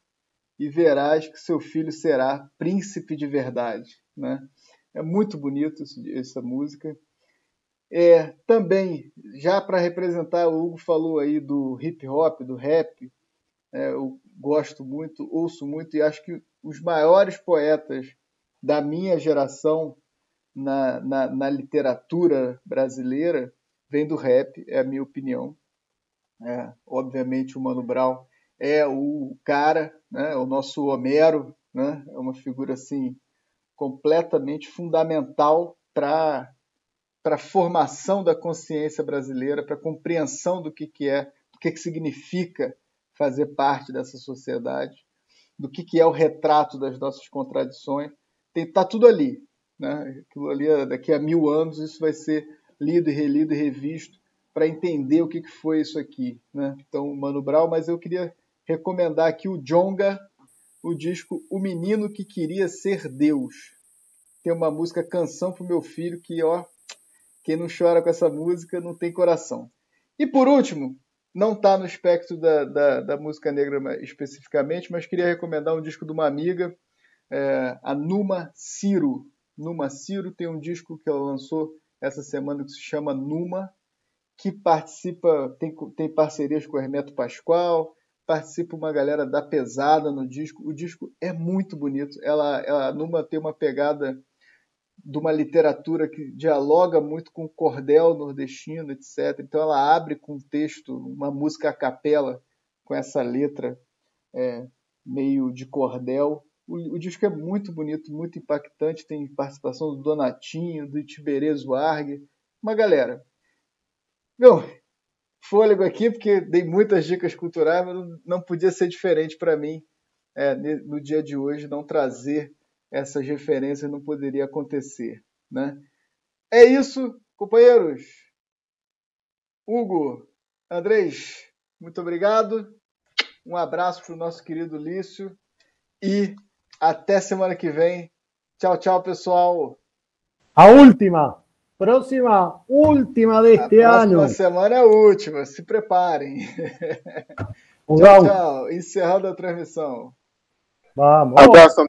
e verás que seu filho será príncipe de verdade. Né? É muito bonito essa música. É, também, já para representar, o Hugo falou aí do hip hop, do rap. É, eu gosto muito, ouço muito e acho que os maiores poetas da minha geração na, na, na literatura brasileira vêm do rap, é a minha opinião. É, obviamente o Mano Brown é o cara, né, é o nosso Homero, né, é uma figura assim completamente fundamental para para a formação da consciência brasileira, para a compreensão do que, que é, do que, que significa fazer parte dessa sociedade, do que, que é o retrato das nossas contradições. Tem, tá tudo ali. Né? Aquilo ali, daqui a mil anos, isso vai ser lido e relido e revisto para entender o que, que foi isso aqui. Né? Então, Mano Brown, mas eu queria recomendar aqui o Jonga, o disco O Menino que Queria Ser Deus. Tem uma música Canção para o Meu Filho que, ó, quem não chora com essa música não tem coração. E por último, não está no espectro da, da, da, música negra especificamente, mas queria recomendar um disco de uma amiga, é, a Numa Ciro. Numa Ciro tem um disco que ela lançou essa semana que se chama Numa, que participa, tem, tem parcerias com o Hermeto Pascoal, participa uma galera da pesada no disco. O disco é muito bonito. Ela, ela numa tem uma pegada de uma literatura que dialoga muito com o cordel nordestino, etc. Então ela abre com um texto, uma música a capela, com essa letra é, meio de cordel. O, o, disco é muito bonito, muito impactante. Tem participação do Donatinho, do Tiberê Zuargue, uma galera. Meu, fôlego aqui, porque dei muitas dicas culturais, mas não podia ser diferente para mim é, no dia de hoje, não trazer essas referências não poderia acontecer. Né? É isso, companheiros. Hugo, Andrés, muito obrigado. Um abraço para o nosso querido Lício e até semana que vem. Tchau, tchau, pessoal. A última, próxima, última deste a ano. próxima semana é a última, se preparem. <laughs> Um tchau, tchau. Encerrando a transmissão. Vamos. Abraço,